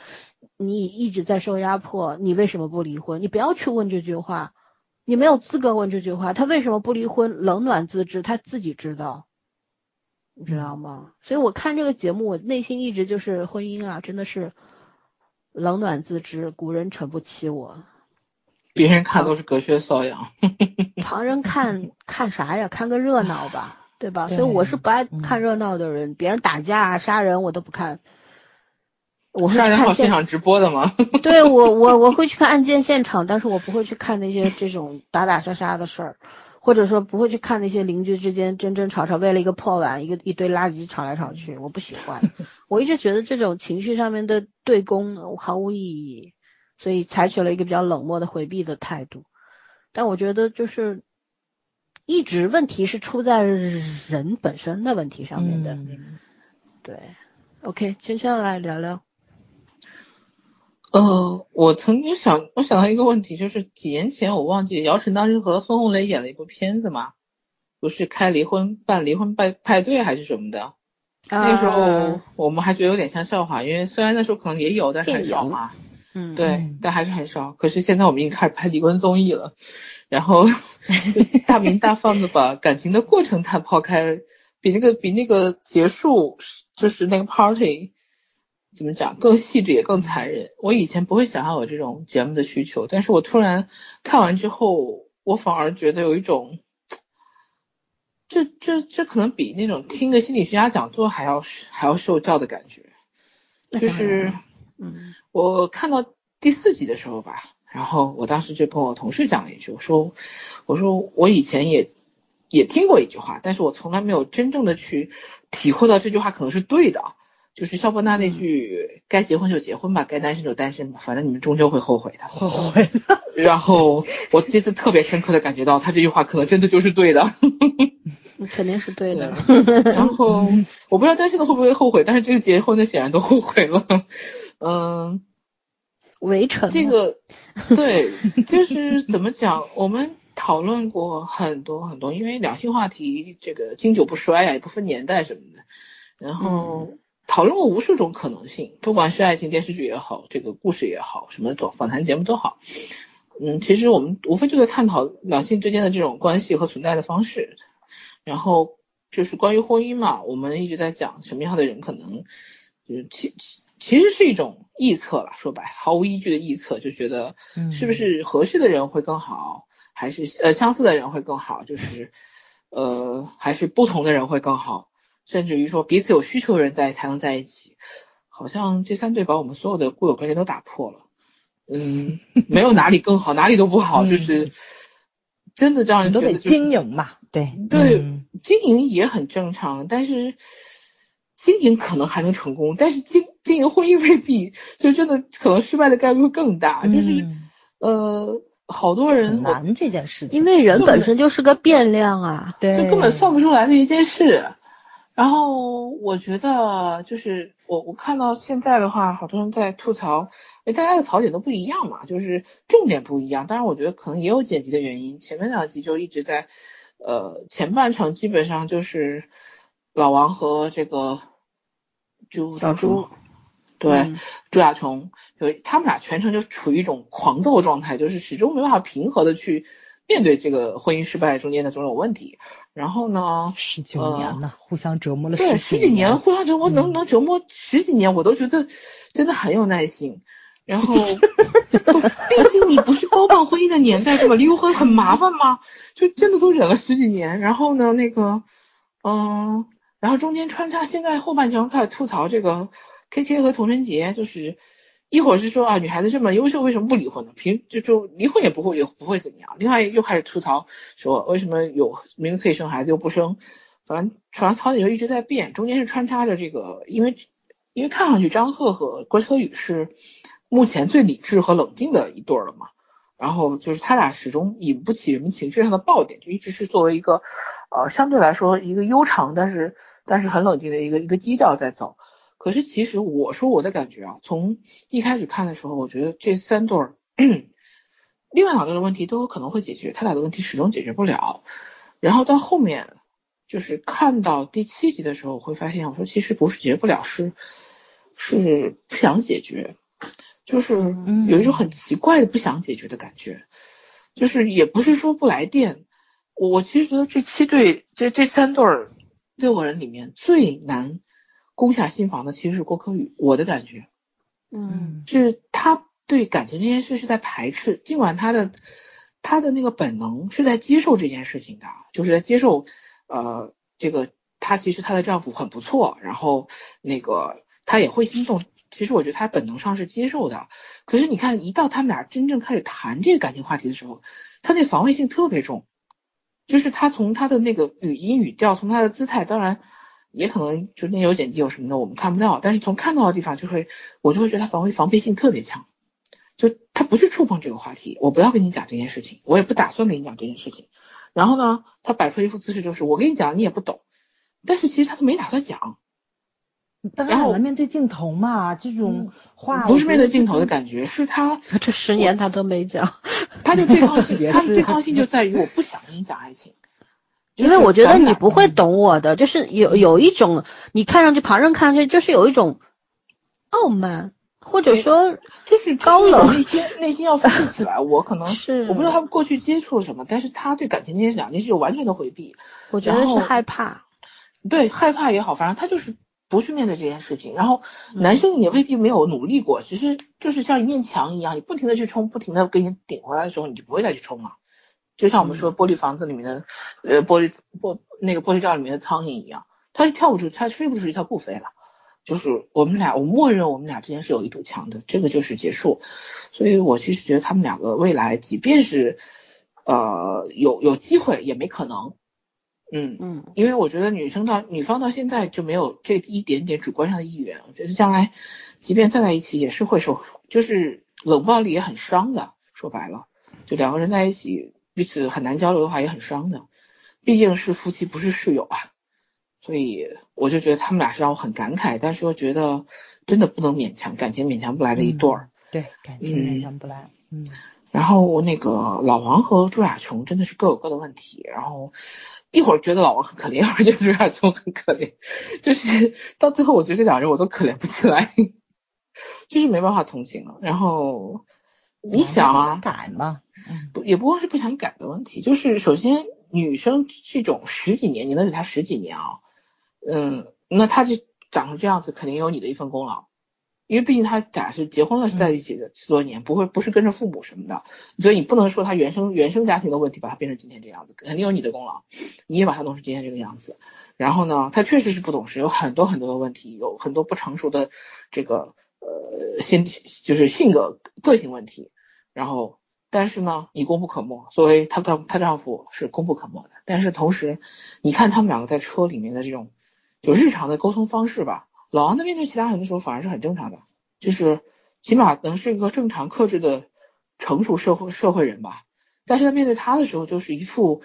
你一直在受压迫，你为什么不离婚？你不要去问这句话，你没有资格问这句话。他为什么不离婚？冷暖自知，他自己知道。你知道吗？所以我看这个节目，我内心一直就是婚姻啊，真的是冷暖自知，古人诚不欺我。别人看都是隔靴搔痒，旁人看看啥呀？看个热闹吧，对吧？所以我是不爱看热闹的人，别人打架杀人我都不看。我是看现场直播的吗？对我我我会去看案件现场，但是我不会去看那些这种打打杀杀的事儿。或者说不会去看那些邻居之间争争吵吵，为了一个破碗、一个一堆垃圾吵来吵去，我不喜欢。我一直觉得这种情绪上面的对攻毫无意义，所以采取了一个比较冷漠的回避的态度。但我觉得就是一直问题是出在人本身的问题上面的。对，OK，圈圈来聊聊。呃，我曾经想，我想到一个问题，就是几年前我忘记姚晨当时和孙红雷演了一部片子嘛，不是开离婚办离婚派派对还是什么的，那个时候我们还觉得有点像笑话，因为虽然那时候可能也有，但是很少嘛，嗯，对，但还是很少。可是现在我们已经开始拍离婚综艺了，然后 大明大放的把感情的过程他抛开，比那个比那个结束就是那个 party。怎么讲？更细致也更残忍。我以前不会想象我这种节目的需求，但是我突然看完之后，我反而觉得有一种，这这这可能比那种听个心理学家讲座还要还要受教的感觉。就是，嗯，我看到第四集的时候吧，然后我当时就跟我同事讲了一句，我说我说我以前也也听过一句话，但是我从来没有真正的去体会到这句话可能是对的。就是肖伯纳那句“该结婚就结婚吧，该单身就单身吧，反正你们终究会后悔的。”后悔。然后我这次特别深刻的感觉到，他这句话可能真的就是对的。肯定是对的。然后 我不知道单身的会不会后悔，但是这个结婚的显然都后悔了。嗯，围城。这个对，就是怎么讲？我们讨论过很多很多，因为两性话题这个经久不衰呀，也不分年代什么的。然后。讨论过无数种可能性，不管是爱情电视剧也好，这个故事也好，什么访谈节目都好，嗯，其实我们无非就在探讨两性之间的这种关系和存在的方式，然后就是关于婚姻嘛，我们一直在讲什么样的人可能，就是其其实是一种臆测了，说白毫无依据的臆测，就觉得是不是合适的人会更好，还是呃相似的人会更好，就是呃还是不同的人会更好。甚至于说彼此有需求的人在才能在一起，好像这三对把我们所有的固有观念都打破了。嗯，没有哪里更好，哪里都不好，就是真的让人都得经营嘛。对对，经营也很正常，但是经营可能还能成功，但是经经营婚姻未必，就真的可能失败的概率会更大。就是呃，好多人难这件事情，因为人本身就是个变量啊，对，就根本算不出来的一件事。然后我觉得就是我我看到现在的话，好多人在吐槽，哎，大家的槽点都不一样嘛，就是重点不一样。当然，我觉得可能也有剪辑的原因。前面两集就一直在，呃，前半场基本上就是老王和这个朱小朱，对，朱亚琼，就他们俩全程就处于一种狂躁状态，就是始终没办法平和的去。面对这个婚姻失败中间的种种问题，然后呢？十九年呢，互相折磨了对十几年，互相折磨能能折磨十几年，我都觉得真的很有耐心。然后，毕竟你不是包办婚姻的年代，对吧？离婚很麻烦吗？就真的都忍了十几年。然后呢，那个，嗯，然后中间穿插，现在后半程开始吐槽这个 K K 和童晨杰，就是。一会儿是说啊，女孩子这么优秀，为什么不离婚呢？平就就离婚也不会也不会怎么样。另外又开始吐槽说，为什么有明明可以生孩子又不生？反正反正槽点就一直在变，中间是穿插着这个，因为因为看上去张赫和郭柯宇是目前最理智和冷静的一对了嘛。然后就是他俩始终引不起人们情绪上的爆点，就一直是作为一个呃相对来说一个悠长但是但是很冷静的一个一个基调在走。可是其实我说我的感觉啊，从一开始看的时候，我觉得这三对儿，另外两对的问题都有可能会解决，他俩的问题始终解决不了。然后到后面就是看到第七集的时候，我会发现，我说其实不是解决不了，是是不想解决，就是有一种很奇怪的不想解决的感觉。就是也不是说不来电，我我其实觉得这七对这这三对儿六个人里面最难。攻下心房的其实是郭柯宇，我的感觉，嗯，是他对感情这件事是在排斥，尽管他的他的那个本能是在接受这件事情的，就是在接受，呃，这个他其实她的丈夫很不错，然后那个他也会心动，其实我觉得他本能上是接受的，可是你看一到他们俩真正开始谈这个感情话题的时候，他那防卫性特别重，就是他从他的那个语音语调，从他的姿态，当然。也可能中间有剪辑有什么的，我们看不到。但是从看到的地方，就会我就会觉得他防卫防备性特别强，就他不去触碰这个话题，我不要跟你讲这件事情，我也不打算跟你讲这件事情。然后呢，他摆出一副姿势，就是我跟你讲，你也不懂。但是其实他都没打算讲。然后面对镜头嘛，这种话不是面对镜头的感觉，是他 这十年他都没讲。他的对抗性，他的对抗性就在于我不想跟你讲爱情。因为我觉得你不会懂我的，就是有有一种你看上去旁人看上去就是有一种傲慢，或者说就是高冷，内心内心要富起来。我可 能是我不知道他们过去接触了什么，但是他对感情这件两件事就完全的回避。我觉得是害怕，对害怕也好，反正他就是不去面对这件事情。然后男生也未必没有努力过，其实就是像一面墙一样，你不停的去冲，不停的给你顶回来的时候，你就不会再去冲了。就像我们说玻璃房子里面的，呃，玻璃玻那个玻璃罩里面的苍蝇一样，它是跳不出，它飞不出去，它不飞了。就是我们俩，我默认我们俩之间是有一堵墙的，这个就是结束。所以我其实觉得他们两个未来，即便是呃有有机会，也没可能。嗯嗯，因为我觉得女生到女方到现在就没有这一点点主观上的意愿，我觉得将来即便再在一起也是会受，就是冷暴力也很伤的。说白了，就两个人在一起彼此很难交流的话也很伤的，毕竟是夫妻不是室友啊。所以我就觉得他们俩是让我很感慨，但是又觉得真的不能勉强，感情勉强不来的一对儿。对，感情勉强不来。嗯。然后那个老王和朱亚琼真的是各有各的问题，然后一会儿觉得老王很可怜，一会儿觉得朱亚琼很可怜，就是到最后我觉得这两人我都可怜不起来，就是没办法同情了。然后你想啊，改嘛，不也不光是不想改的问题，就是首先女生这种十几年，你能忍她十几年啊？嗯，那他就长成这样子，肯定有你的一份功劳，因为毕竟他俩是结婚了，是在一起的十多年，不会不是跟着父母什么的，所以你不能说他原生原生家庭的问题把他变成今天这样子，肯定有你的功劳，你也把他弄成今天这个样子。然后呢，他确实是不懂事，有很多很多的问题，有很多不成熟的这个呃性就是性格个性问题。然后，但是呢，你功不可没，作为她丈她丈夫是功不可没的。但是同时，你看他们两个在车里面的这种。就日常的沟通方式吧，老王在面对其他人的时候反而是很正常的，就是起码能是一个正常克制的成熟社会社会人吧。但是在面对他的时候，就是一副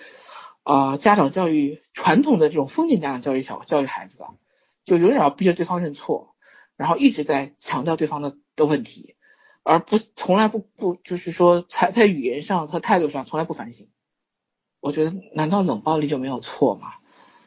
呃家长教育传统的这种封建家长教育小教育孩子的，就永远要逼着对方认错，然后一直在强调对方的的问题，而不从来不不就是说在在语言上和态度上从来不反省。我觉得难道冷暴力就没有错吗？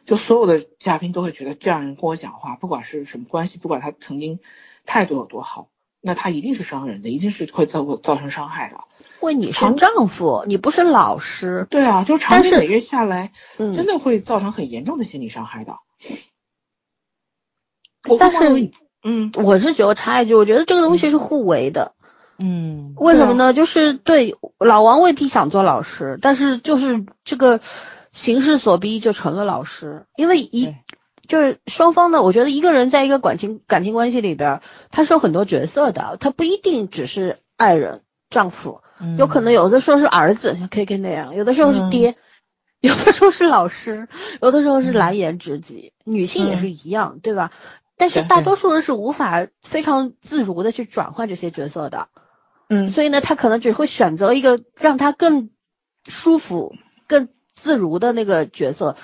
就所有的嘉宾都会觉得这样人跟我讲话，不管是什么关系，不管他曾经态度有多好，那他一定是伤人的，一定是会造造成伤害的。为你是丈夫，你不是老师。对啊，就长期累月下来，嗯，真的会造成很严重的心理伤害的。但是，嗯，我是觉得插一句，我觉得这个东西是互为的。嗯，为什么呢？就是对老王未必想做老师，但是就是这个。形势所逼就成了老师，因为一就是双方呢，我觉得一个人在一个感情感情关系里边，他是有很多角色的，他不一定只是爱人、丈夫，有可能有的时候是儿子，像 K K 那样，有的时候是爹，有的时候是老师，有的时候是蓝颜知己，女性也是一样，对吧？但是大多数人是无法非常自如的去转换这些角色的，嗯，所以呢，他可能只会选择一个让他更舒服、更。自如的那个角色，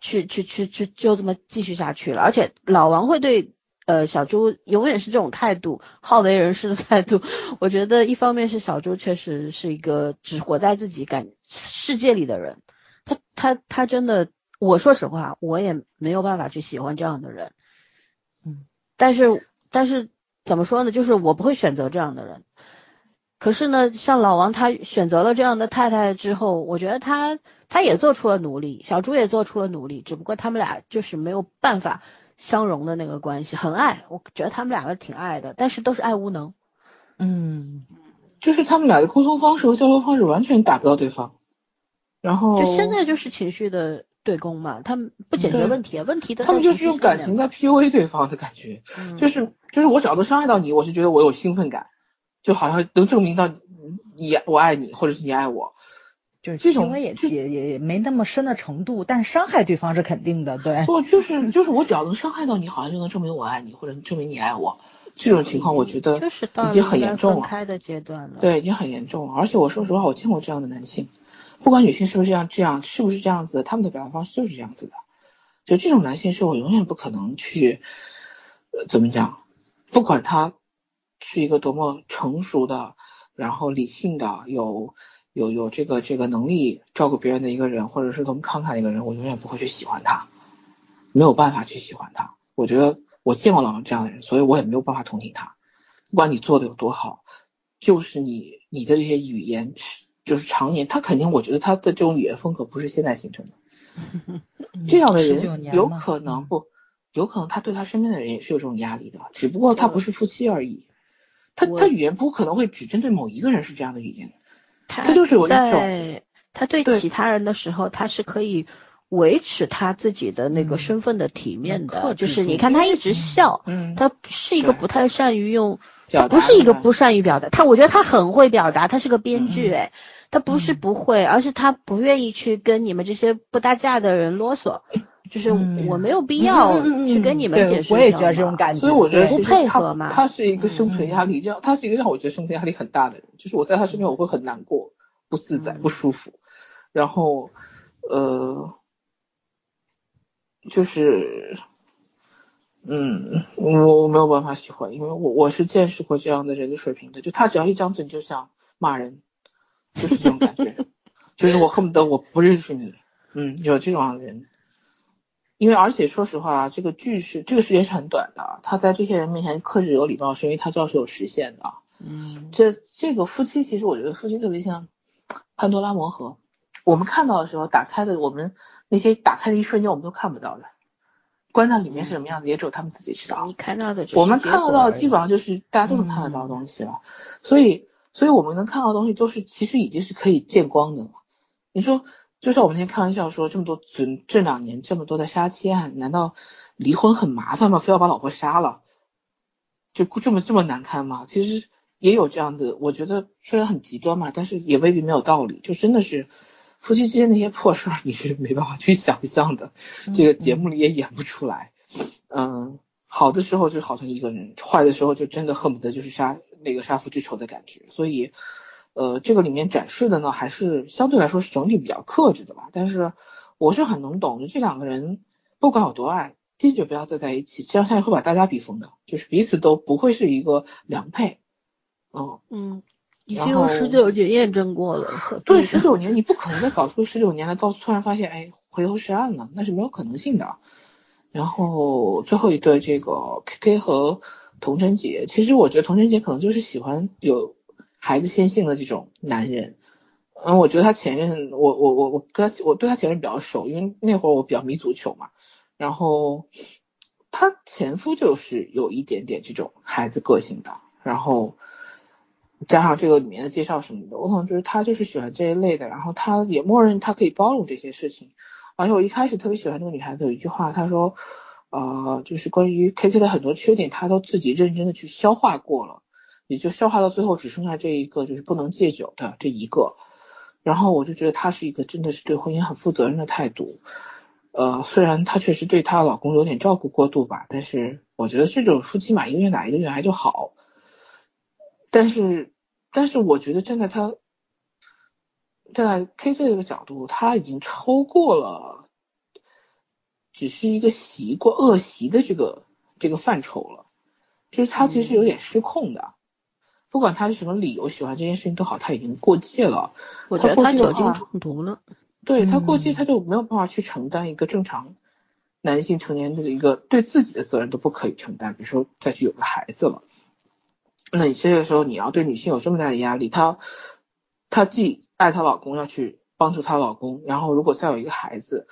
去去去去，就这么继续下去了。而且老王会对呃小朱永远是这种态度，好为人师的态度。我觉得一方面是小朱确实是一个只活在自己感世界里的人，他他他真的，我说实话，我也没有办法去喜欢这样的人。嗯，但是但是怎么说呢？就是我不会选择这样的人。可是呢，像老王他选择了这样的太太之后，我觉得他。他也做出了努力，小朱也做出了努力，只不过他们俩就是没有办法相融的那个关系，很爱，我觉得他们两个挺爱的，但是都是爱无能。嗯，就是他们俩的沟通方式和交流方式完全打不到对方，然后就现在就是情绪的对攻嘛，他们不解决问题，问题的他们就是用感情在 PUA 对方的感觉，就是就是我只要能伤害到你，我就觉得我有兴奋感，就好像能证明到你我爱你，或者是你爱我。就是这种也也也也没那么深的程度，但伤害对方是肯定的，对。不就是就是我只要能伤害到你，好像就能证明我爱你，或者证明你爱我。这种情况我觉得就是已经很严重了。开的阶段了。对，已经很严重了。而且我说实话，我见过这样的男性，不管女性是不是这样，这样是不是这样子，他们的表达方式就是这样子的。就这种男性是我永远不可能去，呃，怎么讲？不管他是一个多么成熟的，然后理性的，有。有有这个这个能力照顾别人的一个人，或者是多么慷慨的一个人，我永远不会去喜欢他，没有办法去喜欢他。我觉得我见过老王这样的人，所以我也没有办法同情他。不管你做的有多好，就是你你的这些语言，就是常年他肯定，我觉得他的这种语言风格不是现在形成的。这样的人有可能不，有可能他对他身边的人也是有这种压力的，只不过他不是夫妻而已。他他语言不可能会只针对某一个人是这样的语言。他就是在他对其他人的时候，他是可以维持他自己的那个嗯身份的体面的，就是你看他一直笑，嗯，他是一个不太善于用，他不是一个不善于表达，他我觉得他很会表达，他是个编剧嗯哎，他不是嗯不会，而是他不愿意去跟你们这些不搭架的人啰嗦，就是嗯。我没有必要去跟你们解释，我也觉得这种感觉，所以我觉得不配合嘛他是一个生存嗯压力，让他是一个让我觉得生存压力很大的人，就是我在他身边我会很难过、不自在、嗯。不舒服，然后呃，就是嗯，我我没有办法喜欢，因为我我是见识过这样的人的水平的，就他只要一张嘴就想骂人，就是这种感觉，就是我恨不得我不认识你，嗯，有这种样的人。因为而且说实话，这个剧是这个时间是很短的，他在这些人面前克制有礼貌，是因为他知道是有时限的。嗯这这个夫妻其实我觉得夫妻特别像潘多拉魔盒，我们看到的时候打开的，我们那些打开的一瞬间我们都看不到的，关到里面是什么样子，也只有他们自己知道你。看到的我们看得到的基本上就是大家都能看得到的东西了，所以所以我们能看到的东西都是其实已经是可以见光的了。你说，就像我们那天开玩笑说，这么多这这两年这么多的杀妻案，难道离婚很麻烦吗？非要把老婆杀了，就这么这么难堪吗？其实也有这样的，我觉得虽然很极端嘛，但是也未必没有道理。就真的是夫妻之间那些破事儿，你是没办法去想象的，这个节目里也演不出来。嗯，好的时候就好成一个人，坏的时候就真的恨不得就是杀那个杀父之仇的感觉。所以，呃，这个里面展示的呢，还是相对来说是整体比较克制的吧。但是我是很能懂的，这两个人不管有多爱，坚决不要再在一起，这样下去会把大家逼疯的，就是彼此都不会是一个良配。嗯，嗯，已经用十九年验证过了，对，呢十九年你不可能再搞出十九年来，告诉突然发现，哎，回头是岸了，那是没有可能性的。然后最后一对这个 K K 和童晨杰，其实我觉得童晨杰可能就是喜欢有孩子先性的这种男人。嗯，我觉得他前任，我我我我跟他我对他前任比较熟，因为那会儿我比较迷足球嘛。然后他前夫就是有一点点这种孩子个性的，然后加上这个里面的介绍什么的，我可能觉得他就是喜欢这一类的，然后他也默认他可以包容这些事情。而且我一开始特别喜欢这个女孩子有一句话，她说，呃，就是关于 K K 的很多缺点，她都自己认真的去消化过了，也就消化到最后只剩下这一个就是不能戒酒的这一个。然后我就觉得她是一个真的是对婚姻很负责任的态度。呃，虽然她确实对她老公有点照顾过度吧，但是我觉得这种夫妻嘛，一个愿打一个愿挨就好。但是，但是我觉得站在他站在 K K 这个角度，他已经超过了只是一个习惯恶习的这个这个范畴了，就是他其实有点失控的。不管他是什么理由喜欢这件事情都好，他已经过界了。我觉得他酒精中毒了。对他过界，嗯他就没有办法去承担一个正常男性成年的一个对自己的责任都不可以承担，比如说再去有个孩子了，那你这个时候你要对女性有这么大的压力，她她既爱她老公要去帮助她老公，然后如果再有一个孩子，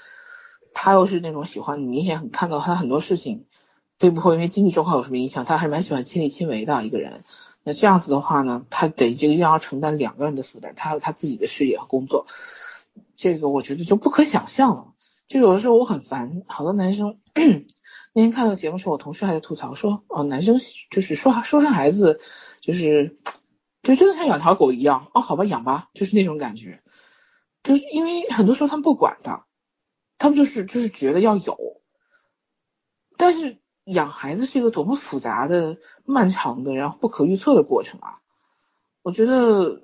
她又是那种喜欢你明显很看到她很多事情并不会因为经济状况有什么影响，她还蛮喜欢亲力亲为的一个人。那这样子的话呢，她得这个要承担两个人的负担，他有他自己的事业和工作。这个我觉得就不可想象了。就有的时候我很烦，好多男生那天看到节目时候，我同事还在吐槽说，哦，男生就是说说生孩子，就是就真的像养条狗一样，哦，好吧，养吧，就是那种感觉。就是因为很多时候他们不管的，他们就是就是觉得要有，但是养孩子是一个多么复杂的、漫长的，然后不可预测的过程啊！我觉得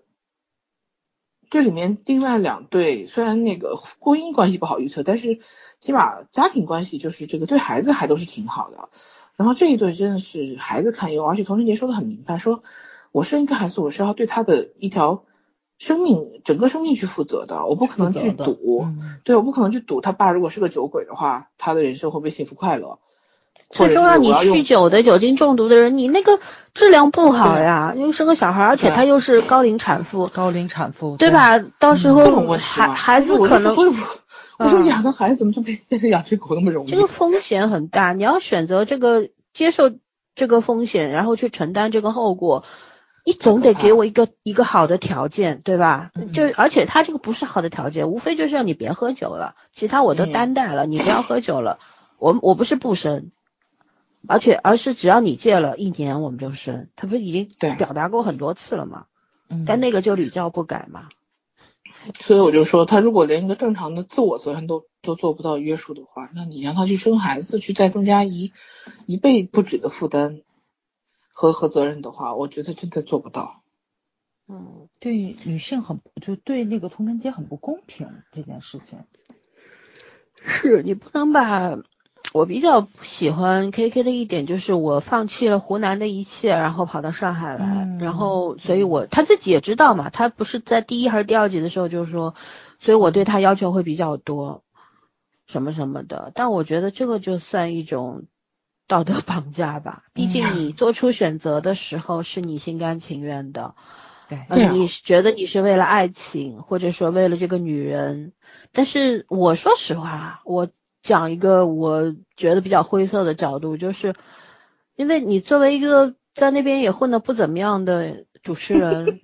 这里面另外两对虽然那个婚姻关系不好预测，但是起码家庭关系就是这个对孩子还都是挺好的。然后这一对真的是孩子堪忧，而且童晨杰说的很明白，说我生一个孩子，我是要对他的一条生命整个生命去负责的，我不可能去赌，嗯对，我不可能去赌他爸如果是个酒鬼的话，他的人生会不会幸福快乐？最重要，你酗酒的、酒精中毒的人，你那个质量不好呀，又生个小孩，而且对他又是高龄产妇，高龄产妇对？吧？到时候各种问题嘛孩孩子可能说我就说我说嗯养个孩子怎么就变变成养只狗那么容易？这个风险很大，你要选择这个接受这个风险，然后去承担这个后果，你总得给我一个一个好的条件，对吧？嗯就而且他这个不是好的条件，无非就是让你别喝酒了，其他我都嗯担待了，你不要喝酒了。我我不是不生，而且而是只要你借了一年我们就生，他不是已经对表达过很多次了吗？嗯但那个就屡教不改嘛。所以我就说，他如果连一个正常的自我责任都都做不到约束的话，那你让他去生孩子，去再增加一一倍不止的负担和和责任的话，我觉得真的做不到。嗯，对女性很就对那个童晨杰很不公平这件事情。是你不能把。我比较喜欢 K K 的一点就是我放弃了湖南的一切，然后跑到上海来，嗯然后所以我他自己也知道嘛，他不是在第一还是第二集的时候就说，所以我对他要求会比较多，什么什么的。但我觉得这个就算一种道德绑架吧，毕竟你做出选择的时候是你心甘情愿的，对你是觉得你是为了爱情，或者说为了这个女人，但是我说实话，我讲一个我觉得比较灰色的角度，就是因为你作为一个在那边也混得不怎么样的主持人，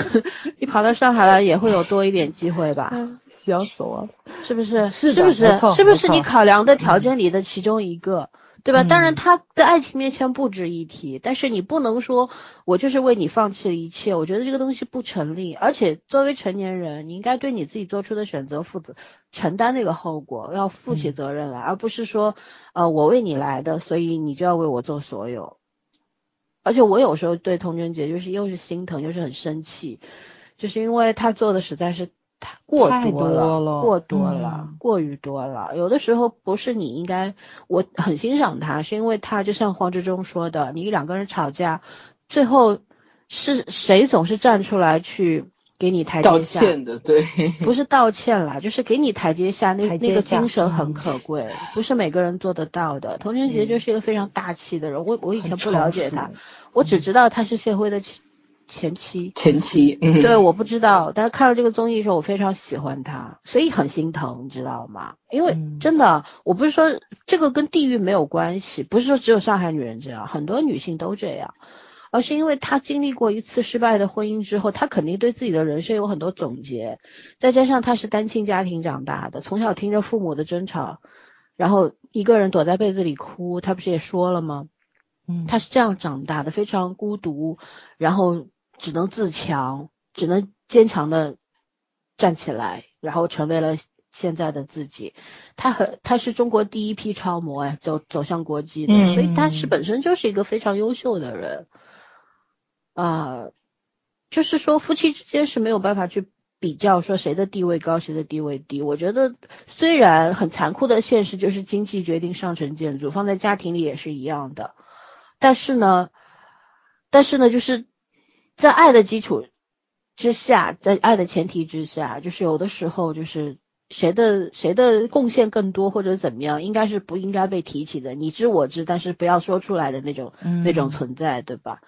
你跑到上海来也会有多一点机会吧？笑死我了。是不是？是是不是？是不是你考量的条件里的其中一个？对吧？当然，嗯他在爱情面前不值一提，但是你不能说我就是为你放弃了一切，我觉得这个东西不成立。而且作为成年人，你应该对你自己做出的选择负责，承担那个后果，要负起嗯责任来，而不是说，呃，我为你来的，所以你就要为我做所有。而且我有时候对童贞姐就是又是心疼又是很生气，就是因为他做的实在是太过太多多了过多了，嗯过于多了。有的时候不是你应该，我很欣赏他，是因为他就像黄志忠说的，你两个人吵架，最后是谁总是站出来去给你台阶下，歉的，对，不是道歉啦，就是给你台阶下，那那个精神很嗯可贵，不是每个人做得到的。童贞杰嗯就是一个非常大气的人，我我以前不了解他，我只知道他是谢辉的前前妻。前妻，嗯，对，我不知道，但是看了这个综艺的时候，我非常喜欢他，所以很心疼，你知道吗？因为嗯真的，我不是说这个跟地域没有关系，不是说只有上海女人这样，很多女性都这样，而是因为她经历过一次失败的婚姻之后，她肯定对自己的人生有很多总结，再加上她是单亲家庭长大的，从小听着父母的争吵，然后一个人躲在被子里哭，她不是也说了吗？嗯，他是这样长大的，非常孤独，然后只能自强，只能坚强的站起来，然后成为了现在的自己。他很，他是中国第一批超模哎，走走向国际的，嗯所以他是本身就是一个非常优秀的人。啊、就是说夫妻之间是没有办法去比较说谁的地位高，谁的地位低。我觉得虽然很残酷的现实就是经济决定上层建筑，放在家庭里也是一样的。但是呢，但是呢，就是在爱的基础之下，在爱的前提之下，就是有的时候就是谁的谁的贡献更多或者怎么样，应该是不应该被提起的，你知我知，但是不要说出来的那种、那种嗯存在，对吧？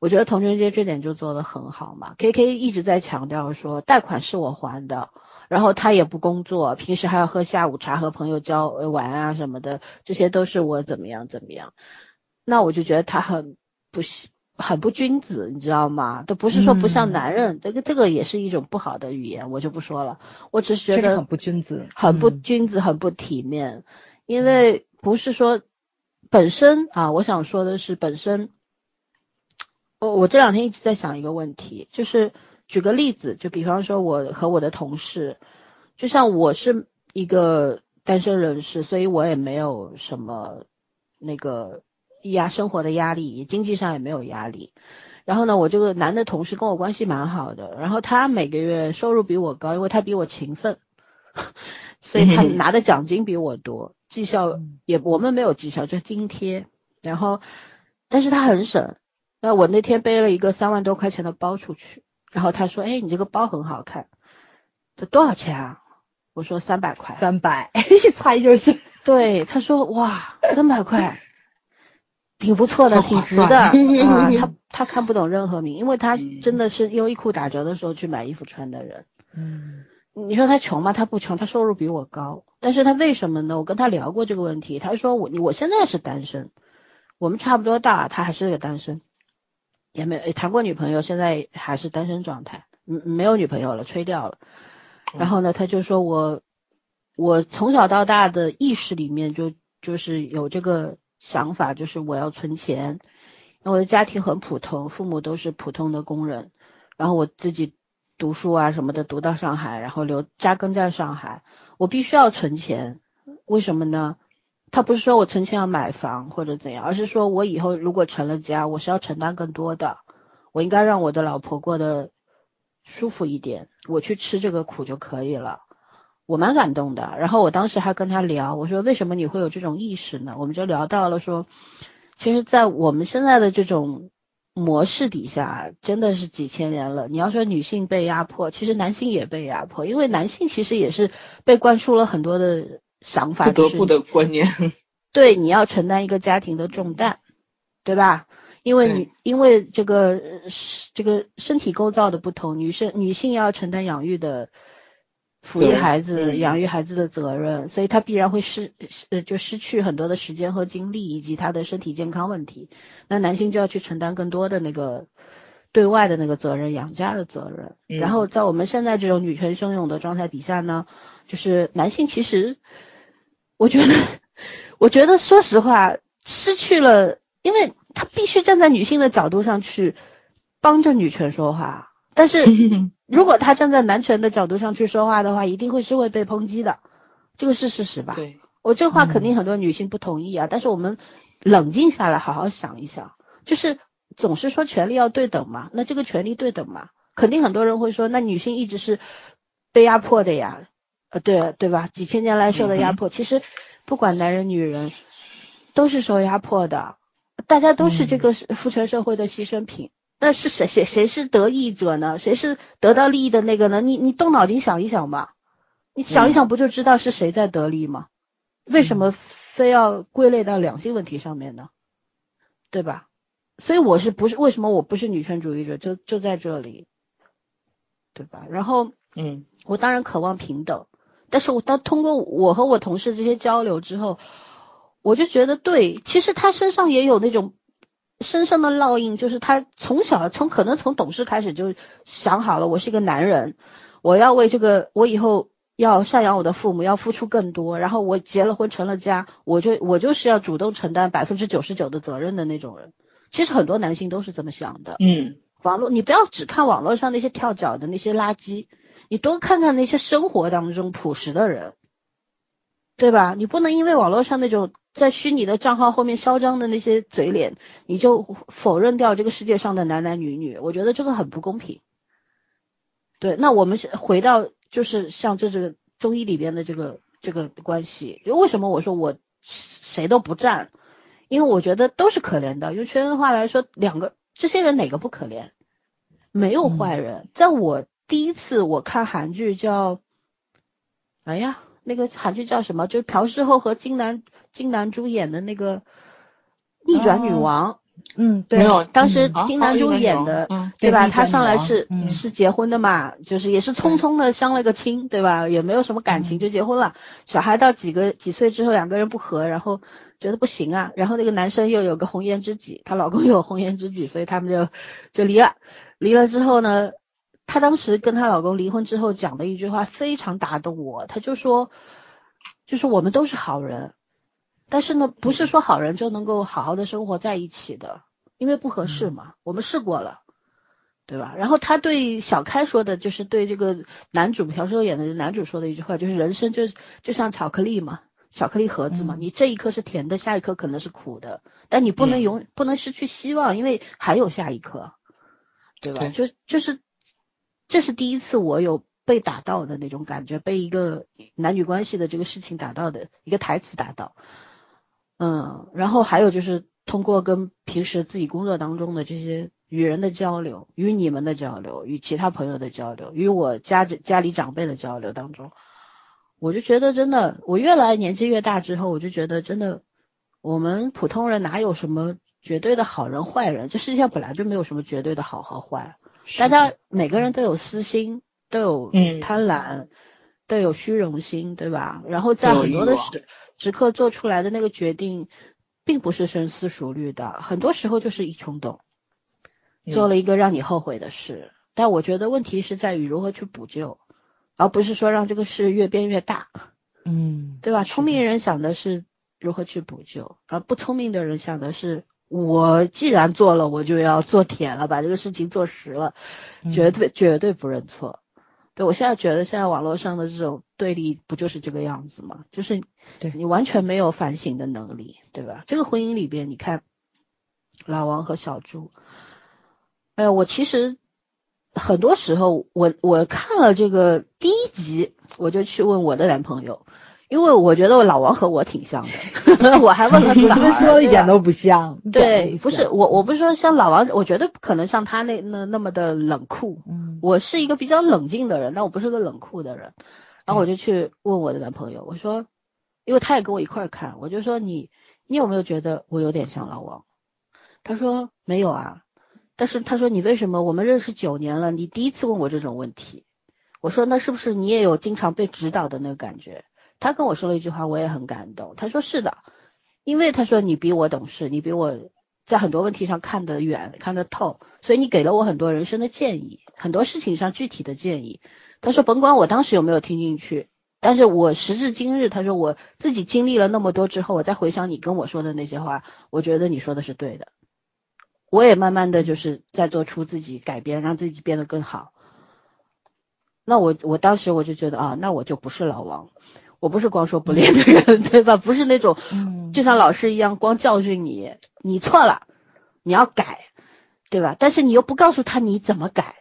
我觉得童贞杰这点就做得很好嘛。K K 一直在强调说贷款是我还的，然后他也不工作，平时还要喝下午茶和朋友交呃玩啊什么的，这些都是我怎么样怎么样。那我就觉得他很不喜很不君子，你知道吗？都不是说不像嗯男人，这个这个也是一种不好的语言，我就不说了。我只是觉得很不君子，很不嗯君子，很不体面，因为不是说本身啊，我想说的是本身，我我这两天一直在想一个问题，就是举个例子，就比方说我和我的同事，就像我是一个单身人士，所以我也没有什么那个压生活的压力，经济上也没有压力。然后呢，我这个男的同事跟我关系蛮好的，然后他每个月收入比我高，因为他比我勤奋，所以他嗯 拿的奖金比我多，绩效嗯也我们没有绩效，就津贴。然后，但是他很省。那我那天背了一个三万多块钱的包出去，然后他说：“哎，你这个包很好看。”这多少钱啊？我说三百块。三百，一猜就是。对，他说哇，三百块，挺不错的，挺值的算啊。他 他看不懂任何名，因为他嗯真的是优衣库打折的时候去买衣服穿的人。嗯你说他穷吗？他不穷，他收入比我高，但是他为什么呢？我跟他聊过这个问题，他说我我现在是单身，我们差不多大，他还是个单身。也没谈过女朋友，现在还是单身状态，嗯，没有女朋友了，吹掉了。然后呢，他就说我我从小到大的意识里面就就是有这个想法，就是我要存钱。我的家庭很普通，父母都是普通的工人，然后我自己读书啊什么的，读到上海，然后留扎根在上海，我必须要存钱。为什么呢？他不是说我存钱要买房或者怎样，而是说我以后如果成了家，我是要承担更多的，我应该让我的老婆过得舒服一点，我去吃这个苦就可以了。我蛮感动的。然后我当时还跟他聊，我说为什么你会有这种意识呢？我们就聊到了说，其实，在我们现在的这种模式底下，真的是几千年了。你要说女性被压迫，其实男性也被压迫，因为男性其实也是被灌输了很多的。想法不得不的观念，对，你要承担一个家庭的重担，对吧？因为女，因为这个这个身体构造的不同，女生女性要承担养育的抚育孩子、养育孩子的责任，所以他必然会失呃就失去很多的时间和精力，以及他的身体健康问题。那男性就要去承担更多的那个对外的那个责任，养家的责任。然后在我们现在这种女权汹涌的状态底下呢，就是男性其实。我觉得，我觉得，说实话，失去了，因为他必须站在女性的角度上去帮着女权说话。但是，如果他站在男权的角度上去说话的话，一定会是会被抨击的，这个是事实吧？对，我这话肯定很多女性不同意啊。但是我们冷静下来，好好想一想，就是总是说权利要对等嘛，那这个权利对等嘛，肯定很多人会说，那女性一直是被压迫的呀。呃，对对吧？几千年来受的压迫，其实不管男人女人都是受压迫的，大家都是这个父权社会的牺牲品。那是谁谁谁是得益者呢？谁是得到利益的那个呢？你你动脑筋想一想吧，你想一想不就知道是谁在得利吗？为什么非要归类到两性问题上面呢？对吧？所以我是不是为什么我不是女权主义者？就就在这里，对吧？然后嗯，我当然渴望平等。但是我当通过我和我同事这些交流之后，我就觉得对，其实他身上也有那种深深的烙印，就是他从小从可能从懂事开始就想好了，我是一个男人，我要为这个我以后要赡养我的父母，要付出更多，然后我结了婚成了家，我就我就是要主动承担百分之九十九的责任的那种人。其实很多男性都是这么想的。嗯，网络你不要只看网络上那些跳脚的那些垃圾。你多看看那些生活当中朴实的人，对吧？你不能因为网络上那种在虚拟的账号后面嚣张的那些嘴脸，你就否认掉这个世界上的男男女女。我觉得这个很不公平。对，那我们回到就是像这个中医里边的这个这个关系，为什么我说我谁都不占？因为我觉得都是可怜的。用圈的话来说，两个这些人哪个不可怜？没有坏人，在我。第一次我看韩剧叫，哎呀，那个韩剧叫什么？就是朴世后和金南金南珠演的那个《逆转女王》。嗯，对。没有，当时金南珠演的，对吧？她上来是是结婚的嘛，就是也是匆匆的相了个亲，对吧？也没有什么感情就结婚了。小孩到几个几岁之后，两个人不和，然后觉得不行啊。然后那个男生又有个红颜知己，她老公又有红颜知己，所以他们就就离了。离了之后呢？她当时跟她老公离婚之后讲的一句话非常打动我，她就说，就是我们都是好人，但是呢，不是说好人就能够好好的生活在一起的，因为不合适嘛。我们试过了，对吧？然后她对小开说的，就是对这个男主朴树演的男主说的一句话，就是人生就就像巧克力嘛，巧克力盒子嘛，你这一颗是甜的，下一颗可能是苦的，但你不能永不能失去希望，因为还有下一颗，对吧？就就是。这是第一次我有被打到的那种感觉，被一个男女关系的这个事情打到的一个台词打到，嗯，然后还有就是通过跟平时自己工作当中的这些与人的交流，与你们的交流，与其他朋友的交流，与我家家里长辈的交流当中，我就觉得真的，我越来年纪越大之后，我就觉得真的，我们普通人哪有什么绝对的好人坏人？这世界上本来就没有什么绝对的好和坏。大家每个人都有私心，都有贪婪，都有虚荣心，对吧？然后在很多的时时刻做出来的那个决定，并不是深思熟虑的，很多时候就是一冲动。做了一个让你后悔的事。但我觉得问题是在于如何去补救，而不是说让这个事越变越大，嗯，对吧？聪明人想的是如何去补救，而不聪明的人想的是我既然做了，我就要做铁了，把这个事情做实了，嗯绝对绝对不认错。对我现在觉得现在网络上的这种对立不就是这个样子吗？就是对你完全没有反省的能力，对吧？这个婚姻里边，你看老王和小朱，哎呀，我其实很多时候我我看了这个第一集，我就去问我的男朋友，因为我觉得我老王和我挺像的，我还问了你哪儿们说一点都不像，对，不是我，我不是说像老王，我觉得不可能像他那那那么的冷酷。嗯，我是一个比较冷静的人，但我不是个冷酷的人。然后我就去问我的男朋友，我说，因为他也跟我一块儿看，我就说你你有没有觉得我有点像老王？他说没有啊，但是他说你为什么我们认识九年了，你第一次问我这种问题？我说那是不是你也有经常被指导的那个感觉？他跟我说了一句话，我也很感动。他说是的，因为他说你比我懂事，你比我在很多问题上看得远、看得透，所以你给了我很多人生的建议，很多事情上具体的建议。他说甭管我当时有没有听进去，但是我时至今日，他说我自己经历了那么多之后，我再回想你跟我说的那些话，我觉得你说的是对的。我也慢慢的就是在做出自己改变，让自己变得更好。那我我当时我就觉得啊，那我就不是老王，我不是光说不练的人，对吧？不是那种嗯就像老师一样光教训你，你错了，你要改，对吧？但是你又不告诉他你怎么改。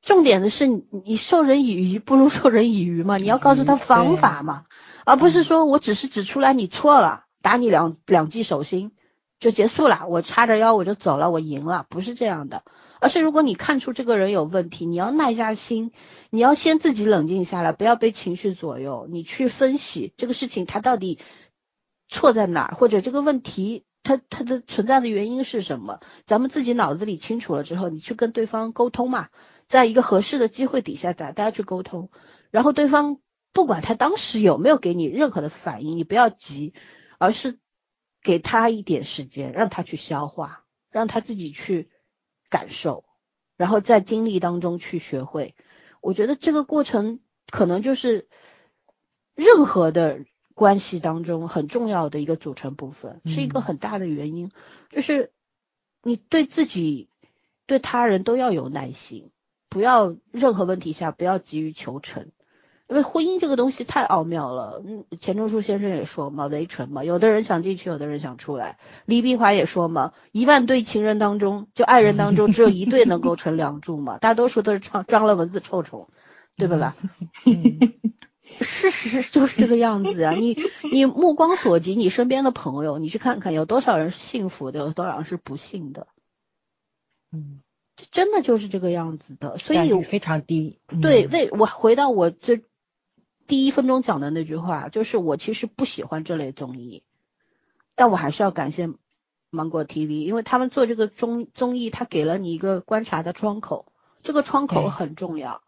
重点的是你你授人以鱼不如授人以渔嘛，你要告诉他方法嘛，而不是说我只是指出来你错了，打你两两记手心就结束了，我叉着腰我就走了，我赢了，不是这样的。而是如果你看出这个人有问题，你要耐下心，你要先自己冷静下来，不要被情绪左右，你去分析这个事情它到底错在哪儿，或者这个问题它它的存在的原因是什么，咱们自己脑子里清楚了之后，你去跟对方沟通嘛，在一个合适的机会底下，大大家去沟通，然后对方不管他当时有没有给你任何的反应，你不要急，而是给他一点时间，让他去消化，让他自己去感受，然后在经历当中去学会。我觉得这个过程可能就是任何的关系当中很重要的一个组成部分，是一个嗯很大的原因，就是你对自己、对他人都要有耐心，不要任何问题下不要急于求成。因为婚姻这个东西太奥妙了，嗯，钱钟书先生也说嘛，围城嘛，有的人想进去，有的人想出来。李碧华也说嘛，一万对情人当中，就爱人当中只有一对能够成梁祝嘛，大多数都是装装了蚊子臭虫，对不啦？嗯 事实就是这个样子啊！你你目光所及，你身边的朋友，你去看看，有多少人是幸福的，有多少人是不幸的，嗯，真的就是这个样子的。所以非常低，对，嗯为我回到我这第一分钟讲的那句话，就是我其实不喜欢这类综艺，但我还是要感谢芒果 TV，因为他们做这个综综艺，它给了你一个观察的窗口，这个窗口很重要。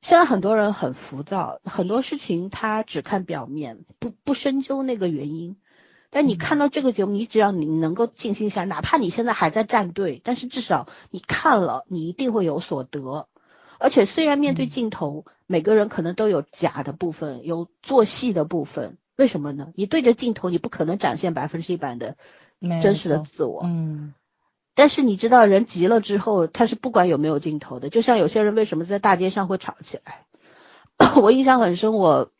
现在很多人很浮躁，很多事情他只看表面，不不深究那个原因。但你看到这个节目，你只要你能够静心下来，哪怕你现在还在站队，但是至少你看了，你一定会有所得。而且虽然面对嗯镜头，每个人可能都有假的部分，有做戏的部分。为什么呢？你对着镜头，你不可能展现百分之一百的真实的自我。嗯但是你知道，人急了之后，他是不管有没有镜头的。就像有些人为什么在大街上会吵起来，我印象很深。我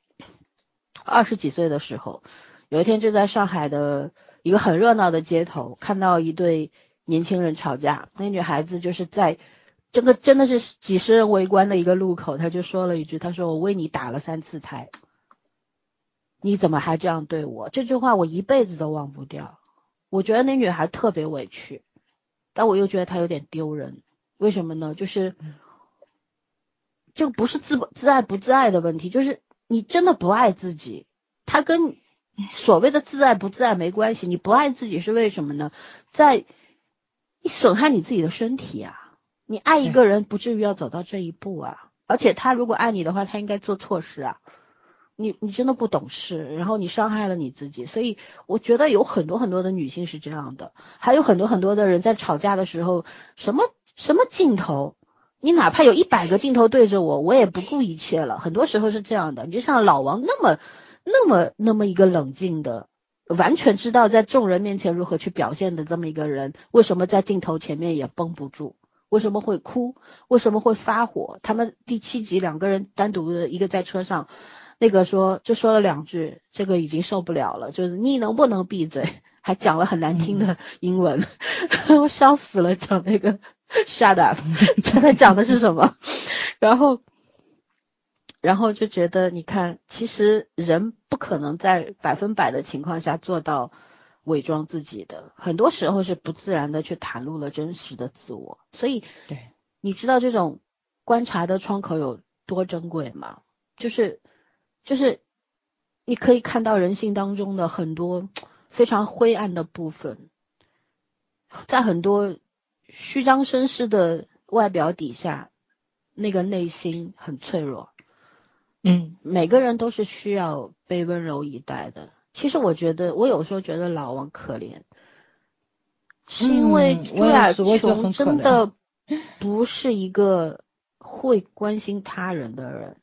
二十几岁的时候，有一天就在上海的一个很热闹的街头，看到一对年轻人吵架。那女孩子就是在这个真的是几十人围观的一个路口，他就说了一句：“他说我为你打了三次胎，你怎么还这样对我？”这句话我一辈子都忘不掉。我觉得那女孩特别委屈。但我又觉得她有点丢人，为什么呢？就是这个不是自不自爱不自爱的问题，就是你真的不爱自己，他跟所谓的自爱不自爱没关系。你不爱自己是为什么呢？在你损害你自己的身体啊！你爱一个人不至于要走到这一步啊！而且他如果爱你的话，他应该做错事啊！你你真的不懂事，然后你伤害了你自己，所以我觉得有很多很多的女性是这样的，还有很多很多的人在吵架的时候，什么什么镜头，你哪怕有一百个镜头对着我，我也不顾一切了。很多时候是这样的，你就像老王那么那么那么一个冷静的，完全知道在众人面前如何去表现的这么一个人，为什么在镜头前面也绷不住？为什么会哭？为什么会发火？他们第七集两个人单独的一个在车上，那个说就说了两句，这个已经受不了了，就是你能不能闭嘴？还讲了很难听的英文，我笑死了，讲那个 shut up，这他讲的是什么？然后，然后就觉得你看，其实人不可能在百分百的情况下做到。伪装自己的，很多时候是不自然的去袒露了真实的自我，所以，对，你知道这种观察的窗口有多珍贵吗？就是，就是，你可以看到人性当中的很多 非常灰暗的部分，在很多虚张声势的外表底下，那个内心很脆弱。嗯，每个人都是需要被温柔以待的。其实我觉得，我有时候觉得老王可怜，是因为朱亚琼真的不是一个会关心他人的人，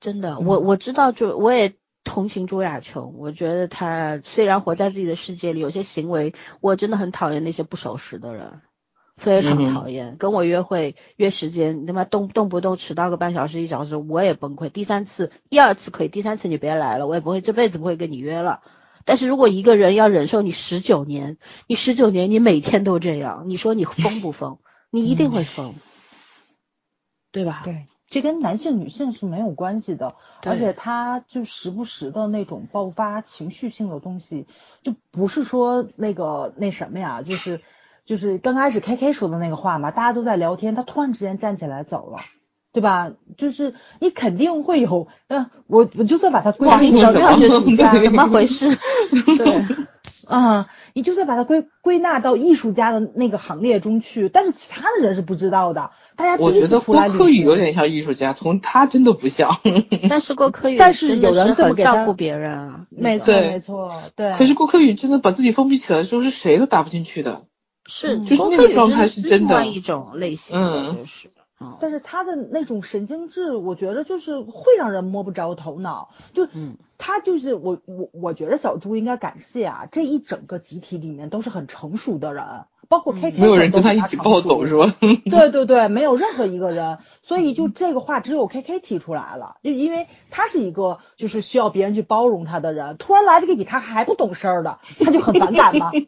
真的，我我知道，就我也同情朱亚琼，我觉得他虽然活在自己的世界里，有些行为我真的很讨厌那些不守时的人。非常讨厌，跟我约会约时间，你他妈动动不动迟到个半小时一小时，我也崩溃。第三次、第二次可以，第三次你别来了，我也不会这辈子不会跟你约了。但是如果一个人要忍受你十九年，你十九年你每天都这样，你说你疯不疯？你一定会疯，对吧？对，这跟男性女性是没有关系的，而且他就时不时的那种爆发情绪性的东西，就不是说那个那什么呀，就是。就是刚开始 K K 说的那个话嘛，大家都在聊天，他突然之间站起来走了，对吧？就是你肯定会有，嗯，我我就算把他归到小赵艺术家，怎么回事？对，啊，你就算把他归归纳到艺术家的那个行列中去，但是其他的人是不知道的。大家我觉得郭柯宇有点像艺术家，从他真的不像。但是郭柯宇，但是有人这么照顾别人啊，没错没错，对。可是郭柯宇真的把自己封闭起来的时候，是谁都打不进去的。是，就是那个状态是真的，一种类型的，就是。但是他的那种神经质，我觉得就是会让人摸不着头脑。就，他就是我我我觉得小猪应该感谢啊，这一整个集体里面都是很成熟的人，包括 K K 没有人跟他一起暴走是吧？对对对，没有任何一个人，所以就这个话只有 K K 提出来了，就因为他是一个就是需要别人去包容他的人，突然来了个比他还不懂事儿的，他就很反感嘛。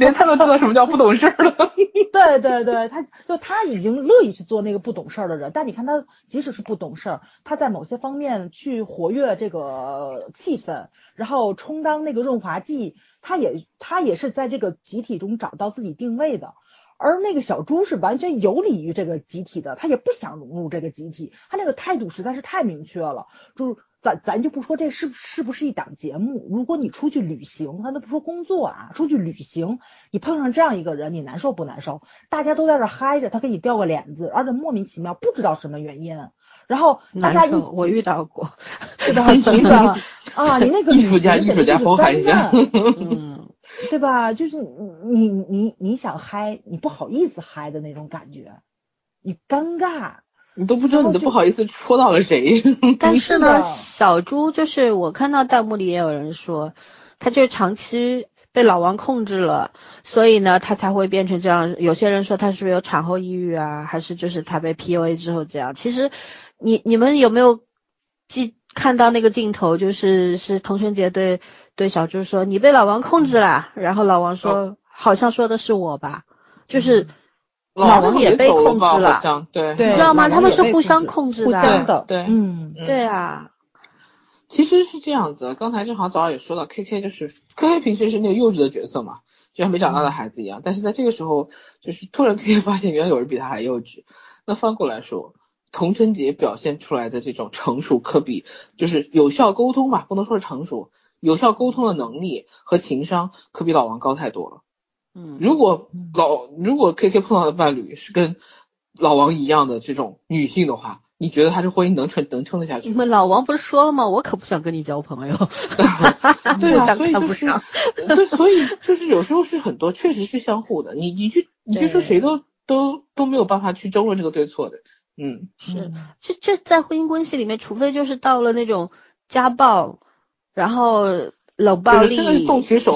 连他都知道什么叫不懂事儿了。对对对，他就他已经乐意去做那个不懂事儿的人。但你看他，即使是不懂事儿，他在某些方面去活跃这个气氛，然后充当那个润滑剂，他也他也是在这个集体中找到自己定位的。而那个小猪是完全游离于这个集体的，他也不想融入这个集体，他那个态度实在是太明确了，就是。咱咱就不说这是是不是一档节目，如果你出去旅行，咱都不说工作啊，出去旅行，你碰上这样一个人，你难受不难受？大家都在这嗨着，他给你掉个脸子，而且莫名其妙不知道什么原因，然后大家一我遇到过，遇到极端了啊！你那个 艺术家艺术家包含一下，嗯，对吧？就是你你你想嗨，你不好意思嗨的那种感觉，你尴尬。你都不知道你都不好意思戳到了谁，但是呢，小猪就是我看到弹幕里也有人说，他就是长期被老王控制了，所以呢，他才会变成这样。有些人说他是不是有产后抑郁啊，还是就是他被 PUA 之后这样？其实，你你们有没有记看到那个镜头？就是是童春杰对对小猪说你被老王控制了，然后老王说好像说的是我吧，就是。老王也被控制了，对，你知道吗？他们是互相控制的，对，嗯，对啊。其实是这样子，刚才正好早上也说到，K K 就是 K K 平时是那个幼稚的角色嘛，就像没长大的孩子一样。但是在这个时候，就是突然 K K 发现原来有人比他还幼稚。那翻过来说，童贞杰表现出来的这种成熟，可比就是有效沟通吧，不能说是成熟，有效沟通的能力和情商，可比老王高太多了。嗯，如果老如果 K K 碰到的伴侣是跟老王一样的这种女性的话，你觉得他这婚姻能撑能撑得下去你？们老王不是说了吗？我可不想跟你交朋友。对啊，所以就是。对，所以就是有时候是很多确实是相互的，你你去你去说谁都都都没有办法去争论这个对错的，嗯，是，这这在婚姻关系里面，除非就是到了那种家暴，然后冷暴力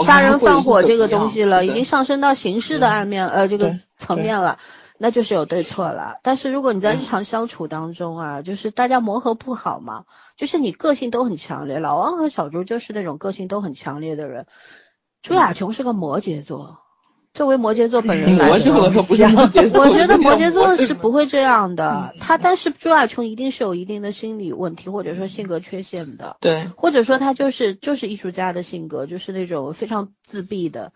杀人放火这个东西了，已经上升到刑事的嗯案面，呃，这个层面了。那就是有对错了，但是如果你在日嗯常相处当中啊，就是大家磨合不好嘛，就是你个性都很强烈，老王和小朱就是那种个性都很强烈的人。朱亚琼是个摩羯座，作为摩羯座本人来摩羯座说，可不是摩羯座，我觉得摩摩羯座是不会这样的嗯，他但是朱亚琼一定是有一定的心理问题或者说性格缺陷的，对，或者说他就是就是艺术家的性格，就是那种非常自闭的。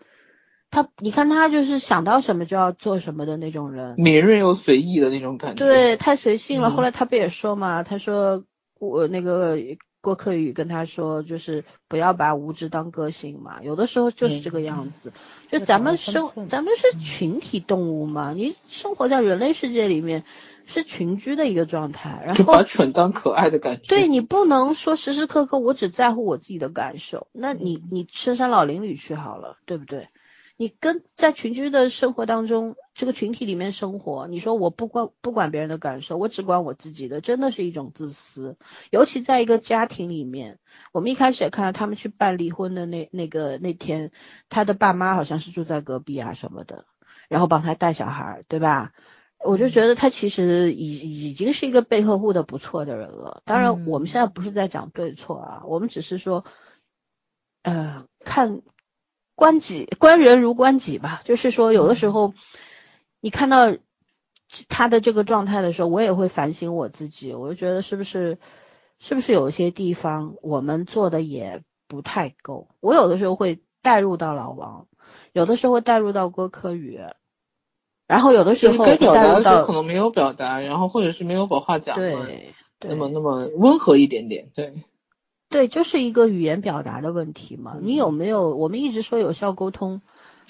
他你看他就是想到什么就要做什么的那种人，敏锐又随意的那种感觉，对，太随性了。嗯后来他不也说嘛，他说我那个郭柯宇跟他说，就是不要把无知当个性嘛，有的时候就是这个样子。就咱们生寸咱们是群体动物嘛，你生活在人类世界里面是群居的一个状态，然就把蠢当可爱的感觉，对你不能说时时刻刻我只在乎我自己的感受，那你嗯你深山老林里去好了，对不对？你跟在群居的生活当中，这个群体里面生活，你说我不管不管别人的感受，我只管我自己的，真的是一种自私。尤其在一个家庭里面，我们一开始也看到他们去办离婚的那那个那天，他的爸妈好像是住在隔壁啊什么的，然后帮他带小孩儿，对吧？我就觉得他其实已已经是一个被呵护的不错的人了。当然，我们现在不是在讲对错啊，我们只是说，呃，看观己观人如观己吧。就是说，有的时候你看到他的这个状态的时候，我也会反省我自己。我就觉得是不是是不是有一些地方我们做的也不太够。我有的时候会带入到老王，有的时候会带入到郭柯宇。然后有的时候就是该表达的时候可能没有表达，然后或者是没有把话讲完，对对那么那么温和一点点，对，对，就是一个语言表达的问题嘛。你有没有？我们一直说有效沟通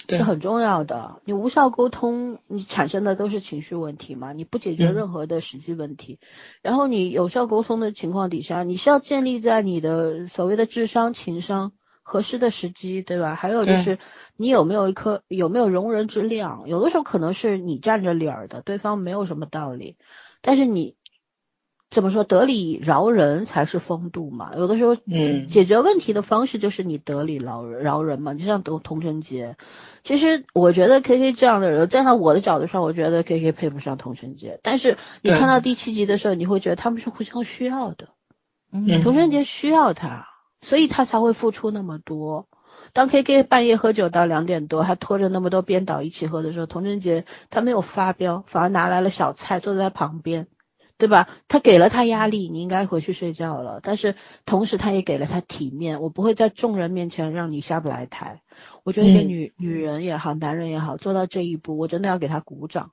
是很重要的。你无效沟通，你产生的都是情绪问题嘛，你不解决嗯任何的实际问题。然后你有效沟通的情况底下，你是要建立在你的所谓的智商、情商。合适的时机，对吧？还有就是你有没有一颗有没有容人之量？有的时候可能是你占着理儿的，对方没有什么道理，但是你怎么说得理饶人才是风度嘛？有的时候，嗯解决问题的方式就是你得理饶人饶人嘛。就像得童晨杰，其实我觉得 K K 这样的人，站在我的角度上，我觉得 K K 配不上童晨杰。但是你看到第七集的时候，你会觉得他们是互相需要的。嗯童晨杰需要他，所以他才会付出那么多。当 K K 半夜喝酒到两点多，还拖着那么多编导一起喝的时候，童晨杰他没有发飙，反而拿来了小菜坐在旁边，对吧？他给了他压力，你应该回去睡觉了。但是同时他也给了他体面，我不会在众人面前让你下不来台。我觉得一个嗯女、女人也好，男人也好，做到这一步，我真的要给他鼓掌。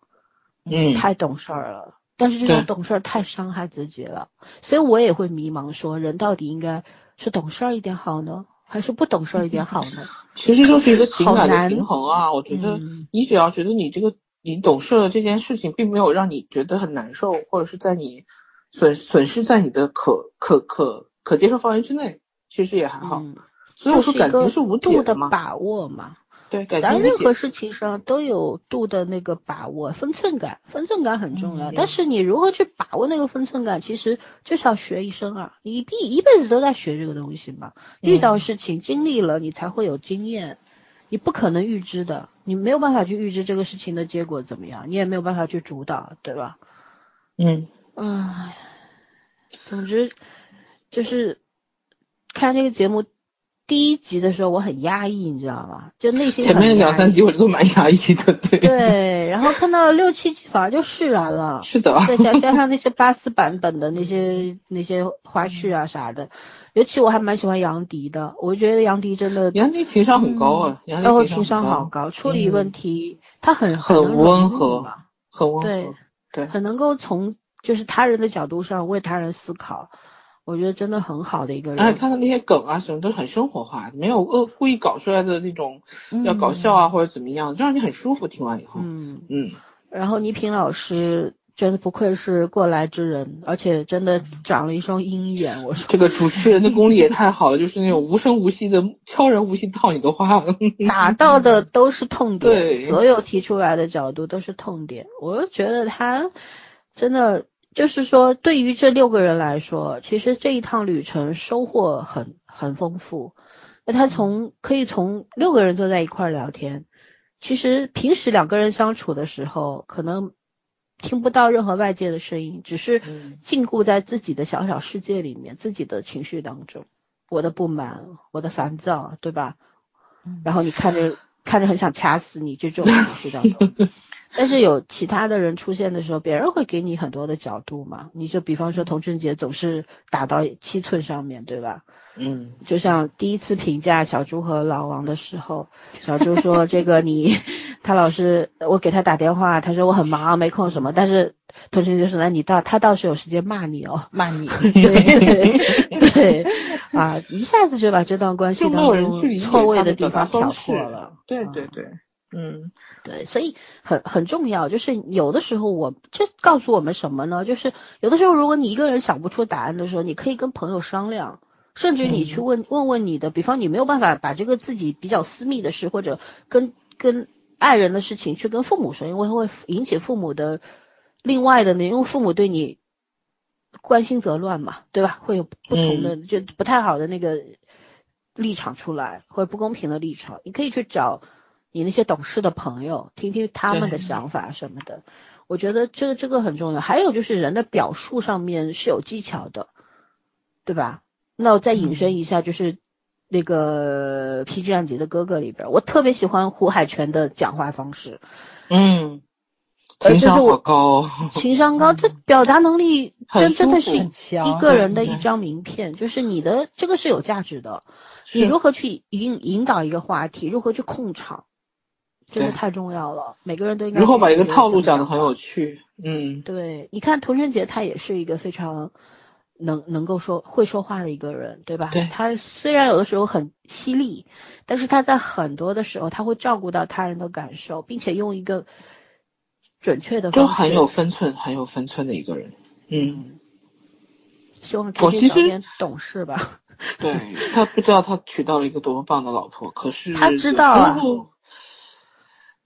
嗯，太懂事儿了。但是这种懂事儿太伤害自己了，所以我也会迷茫，说人到底应该是懂事儿一点好呢，还是不懂事儿一点好呢？其实就是一个情感的平衡啊。我觉得嗯你只要觉得你这个你懂事了这件事情，并没有让你觉得很难受，或者是在你损损失在你的可可可可接受范围之内，其实也还好。嗯，所以我说感情是无度的把握嘛。对，感任何事情上都有度的那个把握，分寸感，分寸感很重要。嗯但是你如何去把握那个分寸感，其实就是要学一生啊，你一毕一辈子都在学这个东西嘛。遇到嗯事情经历了，你才会有经验，你不可能预知的，你没有办法去预知这个事情的结果怎么样，你也没有办法去主导，对吧？嗯，唉，总之就是看这个节目第一集的时候，我很压抑，你知道吗？就内心前面两三集我都蛮压抑的，对，对，然后看到六七集反而就释然了，是的，再加加上那些巴斯版本的那些那些花絮啊啥的，尤其我还蛮喜欢杨迪的，我觉得杨迪真的，杨迪情商很高啊，杨然后迪情商好高，处理嗯问题他很很温和嘛。很温和，对对，很能够从就是他人的角度上为他人思考，我觉得真的很好的一个人。而且他的那些梗啊什么都很生活化，没有恶故意搞出来的那种要搞笑啊或者怎么样，就让你很舒服。听完以后，嗯，嗯，然后倪萍老师真的不愧是过来之人，而且真的长了一双鹰眼。我说这个主持人的功力也太好了，就是那种无声无息的悄然无息套你的话，打到的 都是痛点，对所有提出来的角度都是痛点。我就觉得他真的就是说，对于这六个人来说，其实这一趟旅程收获很很丰富。那他从可以从六个人坐在一块儿聊天，其实平时两个人相处的时候，可能听不到任何外界的声音，只是嗯禁锢在自己的小小世界里面，自己的情绪当中，我的不满，我的烦躁，对吧？然后你看着看着很想掐死你，就这种情绪当中。但是有其他的人出现的时候，别人会给你很多的角度嘛。你就比方说童春杰总是打到七寸上面对吧？嗯，就像第一次评价小猪和老王的时候，小猪说这个你，他老是我给他打电话，他说我很忙没空什么，但是童春杰说那你到他倒是有时间骂你哦。骂你，对对对啊，一下子就把这段关系当中错位的地方挑错了。啊对对对，嗯对，所以很很重要，就是有的时候我这告诉我们什么呢？就是有的时候如果你一个人想不出答案的时候，你可以跟朋友商量，甚至你去问、问问你的，比方你没有办法把这个自己比较私密的事或者跟跟爱人的事情去跟父母说，因为会引起父母的另外的呢，因为父母对你关心则乱嘛，对吧？会有不同的、就不太好的那个立场出来，或者不公平的立场，你可以去找你那些懂事的朋友，听听他们的想法什么的。我觉得这个这个很重要。还有就是人的表述上面是有技巧的，对吧？那我再引申一下，就是那个《PG 战级的哥哥》里边，我特别喜欢胡海泉的讲话方式，嗯，呃情商我好高哦，情商高，这表达能力真真的是一个人的一张名片，就是你的这个是有价值的。你如何去引引导一个话题，如何去控场，真的太重要了。每个人都应该如何把一个套路讲得很有趣，嗯对，你看童晨杰他也是一个非常能能够说会说话的一个人，对吧？对他虽然有的时候很犀利，但是他在很多的时候他会照顾到他人的感受，并且用一个准确的方式，就很有分寸，很有分寸的一个人，嗯，希望我天其实早点懂事吧。对他不知道他娶到了一个多么棒的老婆，可是他知道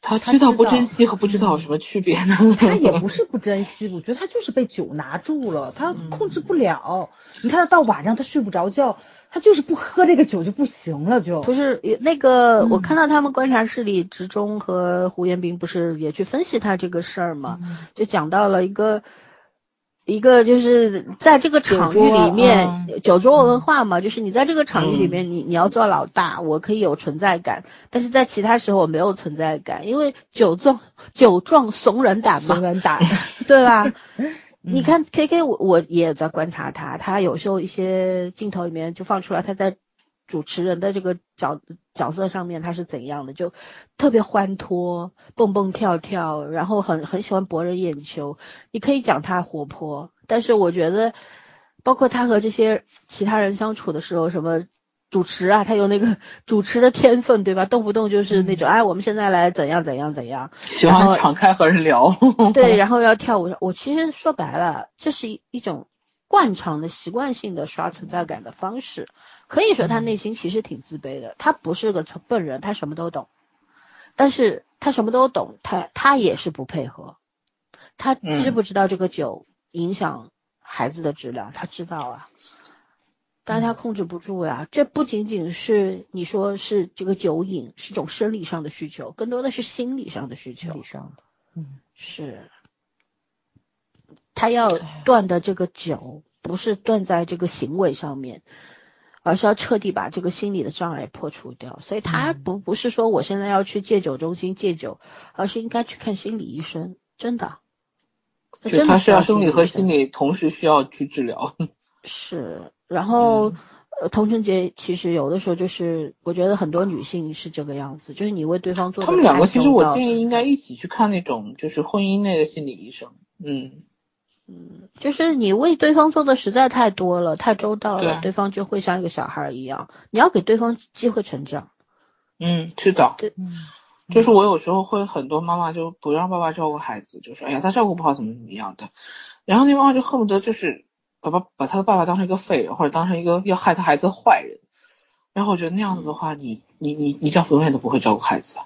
他他知道不珍惜和不知道有什么区别呢？他也不是不珍惜，我觉得他就是被酒拿住了，他嗯。控制不了。你看他到晚上他睡不着觉，他就是不喝这个酒就不行了，就。不是也那个，我嗯看到他们观察室里，直中和胡彦斌不是也去分析他这个事儿嘛，嗯。就讲到了一个一个就是在这个场域里面，嗯酒桌文化嘛，就是你在这个场域里面，你你要做老大，我可以有存在感，但是在其他时候我没有存在感，因为酒壮酒壮怂人胆嘛怂，人胆。对吧？你嗯看 K K，我我也在观察他，他有时候一些镜头里面就放出来他在主持人的这个角角色上面他是怎样的，就特别欢脱，蹦蹦跳跳，然后很很喜欢博人眼球。你可以讲他活泼，但是我觉得，包括他和这些其他人相处的时候，什么。主持啊，他有那个 主持的天分，对吧？动不动就是那种，哎，我们现在来怎样怎样怎样，喜欢敞开和人聊，对，然后要跳舞。我其实说白了，这是一一种惯常的、习惯性的刷存在感的方式。可以说他内心其实挺自卑的，他不是个笨人，他什么都懂，但是他什么都懂，他他也是不配合。他知嗯不知道这个酒影响孩子的质量？他知道啊。但是他控制不住呀，这不仅仅是你说是这个酒瘾是种生理上的需求，更多的是心理上的需求。理上的，嗯，是，他要断的这个酒，不是断在这个行为上面，而是要彻底把这个心理的障碍破除掉。所以他不不是说我现在要去戒酒中心戒酒，而是应该去看心理医生，真的。他是要生理和心理同时需要去治疗。是，然后、嗯呃，童晨杰其实有的时候就是，我觉得很多女性是这个样子，就是你为对方做的他们两个其实我。建议应该一起去看那种就是婚姻类的心理医生。嗯，嗯，就是你为对方做的实在太多了，太周到了，对。对方就会像一个小孩一样。你要给对方机会成长。嗯，是的，嗯就是我有时候会很多妈妈就不让爸爸照顾孩子，就说哎呀他照顾不好怎么怎么样的，然后那妈妈就恨不得就是把把把他的爸爸当成一个废人或者当成一个要害他孩子的坏人，然后我觉得那样子的话，你你你你丈夫永远都不会照顾孩子，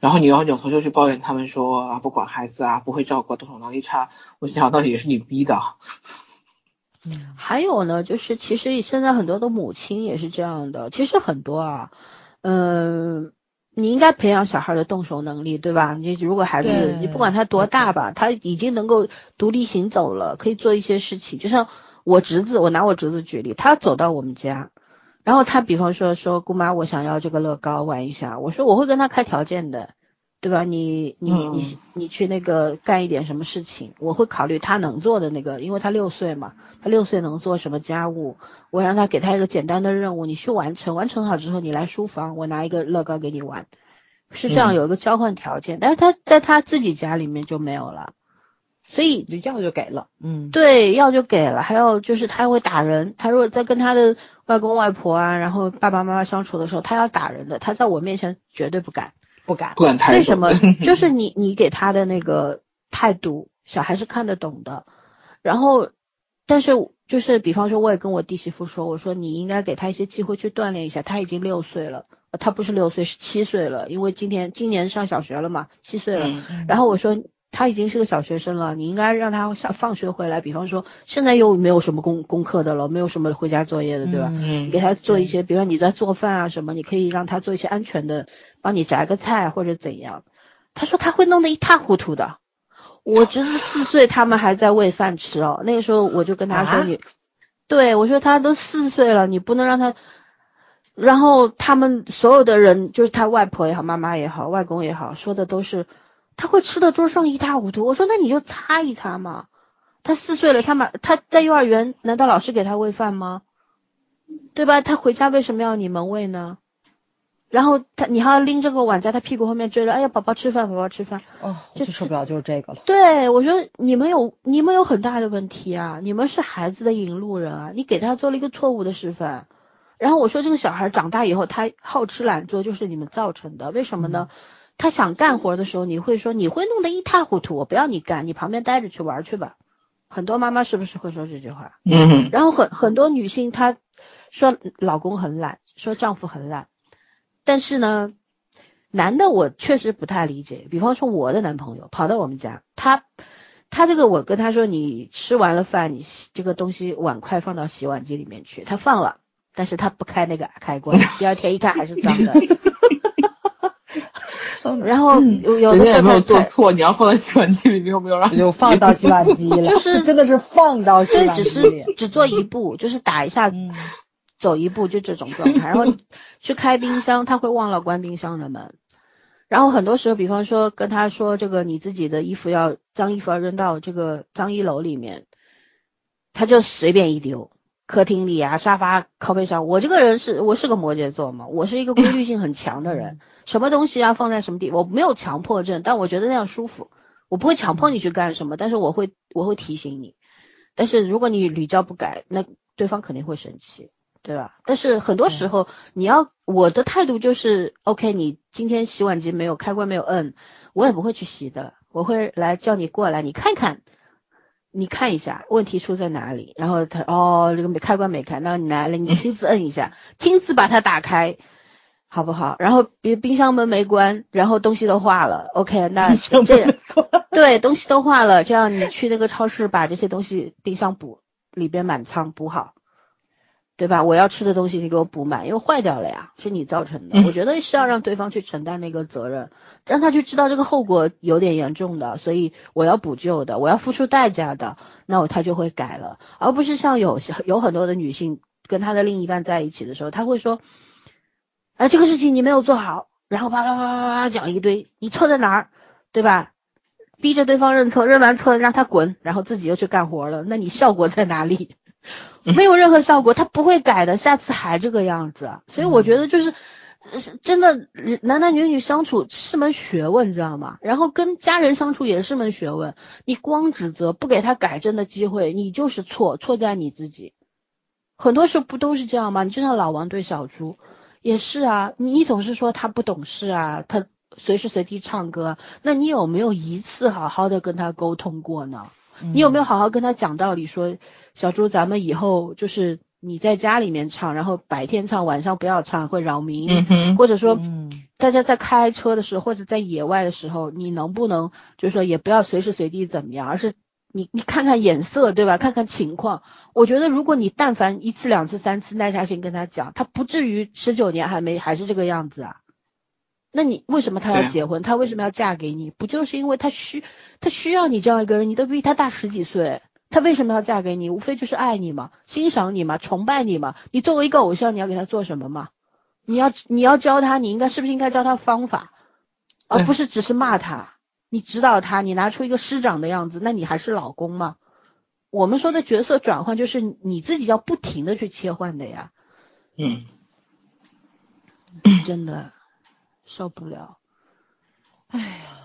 然后你要扭头就去抱怨他们说啊不管孩子啊不会照顾动手能力差，我想到底也是你逼的。嗯 还有呢，就是其实现在很多的母亲也是这样的，其实很多啊，嗯、你应该培养小孩的动手能力，对吧？你如果孩子你不管他多大吧，他已经能够独立行走了，可以做一些事情。就像我侄子，我拿我侄子举例，他走到我们家，然后他比方说说姑妈，我想要这个乐高玩一下，我说我会跟他开条件的。对吧？你你嗯你你去那个干一点什么事情，我会考虑他能做的那个，因为他六岁嘛，他六岁能做什么家务，我让他给他一个简单的任务，你去完成，完成好之后你来书房，我拿一个乐高给你玩，是这样嗯有一个交换条件，但是他在他自己家里面就没有了，所以就要就给了，嗯，对要就给了，还有就是他会打人，他如果在跟他的外公外婆啊，然后爸爸妈妈相处的时候，他要打人的，他在我面前绝对不敢。不敢不，敢为什么？就是你你给他的那个态度，小孩是看得懂的。然后，但是就是比方说，我也跟我弟媳妇说，我说你应该给他一些机会去锻炼一下。他已经六岁了，呃他不是六岁，是七岁了，因为今天今年上小学了嘛，七岁了。嗯然后我说他已经是个小学生了，你应该让他下放学回来，比方说现在又没有什么功功课的了，没有什么回家作业的，对吧？嗯给他做一些，比如说你在做饭啊什么，你可以让他做一些安全的，帮你摘个菜或者怎样。他说他会弄得一塌糊涂的。我侄子四岁，他们还在喂饭吃哦。那个时候我就跟他说啊你，对我说他都四岁了，你不能让他。然后他们所有的人，就是他外婆也好，妈妈也好，外公也好，说的都是他会吃的桌上一塌糊涂。我说那你就擦一擦嘛。他四岁了，他马他在幼儿园，难道老师给他喂饭吗？对吧？他回家为什么要你们喂呢？然后他你还要拎着个碗在他屁股后面追着，哎呀，宝宝吃饭，宝宝吃饭。哦，最受不了就是这个了，对我说你们有你们有很大的问题啊，你们是孩子的引路人啊，你给他做了一个错误的示范。然后我说这个小孩长大以后他好吃懒做就是你们造成的，为什么呢？他想干活的时候你会说你会弄得一塌糊涂，我不要你干，你旁边待着去玩去吧。很多妈妈是不是会说这句话？嗯然后很很多女性她说老公很懒，说丈夫很懒，但是呢，男的我确实不太理解。比方说我的男朋友跑到我们家，他他这个我跟他说你吃完了饭，你洗这个东西碗筷放到洗碗机里面去，他放了，但是他不开那个开关，第二天一看还是脏的。然后有有的也没有做错，你要放在洗碗机里，你有没有让就放到洗碗机了，就是真的是放到洗对，碗只机里是，只做一步，就是打一下嗯。走一步就这种状态，然后 去开冰箱，他会忘了关冰箱的门。然后很多时候，比方说跟他说这个你自己的衣服要脏衣服要扔到这个脏衣篓里面，他就随便一丢，客厅里啊、沙发靠背上。我这个人是我是个摩羯座嘛，我是一个规律性很强的人，什么东西要放在什么地，我没有强迫症，但我觉得那样舒服，我不会强迫你去干什么，但是我会我会提醒你。但是如果你屡教不改，那对方肯定会生气，对吧？但是很多时候你要我的态度就是，OK，你今天洗碗机没有开关没有摁，我也不会去洗的，我会来叫你过来，你看看，你看一下问题出在哪里，然后他哦这个没开关没开，那你来了，你亲自摁一下，亲自把它打开。好不好？然后别冰箱门没关，然后东西都化了。OK，那这 对东西都化了，这样你去那个超市把这些东西冰箱补里边满仓补好，对吧？我要吃的东西你给我补满，因为坏掉了呀，是你造成的。嗯我觉得是要让对方去承担那个责任，让他去知道这个后果有点严重的，所以我要补救的，我要付出代价的，那我他就会改了，而不是像有些有很多的女性跟她的另一半在一起的时候，她会说，哎，这个事情你没有做好，然后啪啪啪啪啪讲一堆，你错在哪儿，对吧？逼着对方认错，认完错让他滚，然后自己又去干活了，那你效果在哪里？没有任何效果，他不会改的，下次还这个样子。所以我觉得就是，真的男男女女相处是门学问，知道吗？然后跟家人相处也是门学问。你光指责不给他改正的机会，你就是错，错在你自己。很多时候不都是这样吗？你就像老王对小猪，也是啊，你你总是说他不懂事啊，他随时随地唱歌，那你有没有一次好好的跟他沟通过呢？嗯你有没有好好跟他讲道理说，小猪，咱们以后就是你在家里面唱，然后白天唱，晚上不要唱，会扰民。或者说，嗯大家在开车的时候，或者在野外的时候，你能不能就是说也不要随时随地怎么样，而是你你看看眼色，对吧？看看情况。我觉得如果你但凡一次、两次、三次耐下心跟他讲，他不至于十九年还没还是这个样子啊。那你为什么他要结婚？他为什么要嫁给你？不就是因为他需他需要你这样一个人？你都比他大十几岁，他为什么要嫁给你？无非就是爱你嘛，欣赏你嘛，崇拜你嘛。你作为一个偶像，你要给他做什么嘛？你要你要教他，你应该是不是应该教他方法，而不是只是骂他？你指导他，你拿出一个师长的样子，那你还是老公吗？我们说的角色转换，就是你自己要不停的去切换的呀，嗯，真的受不了。哎呀，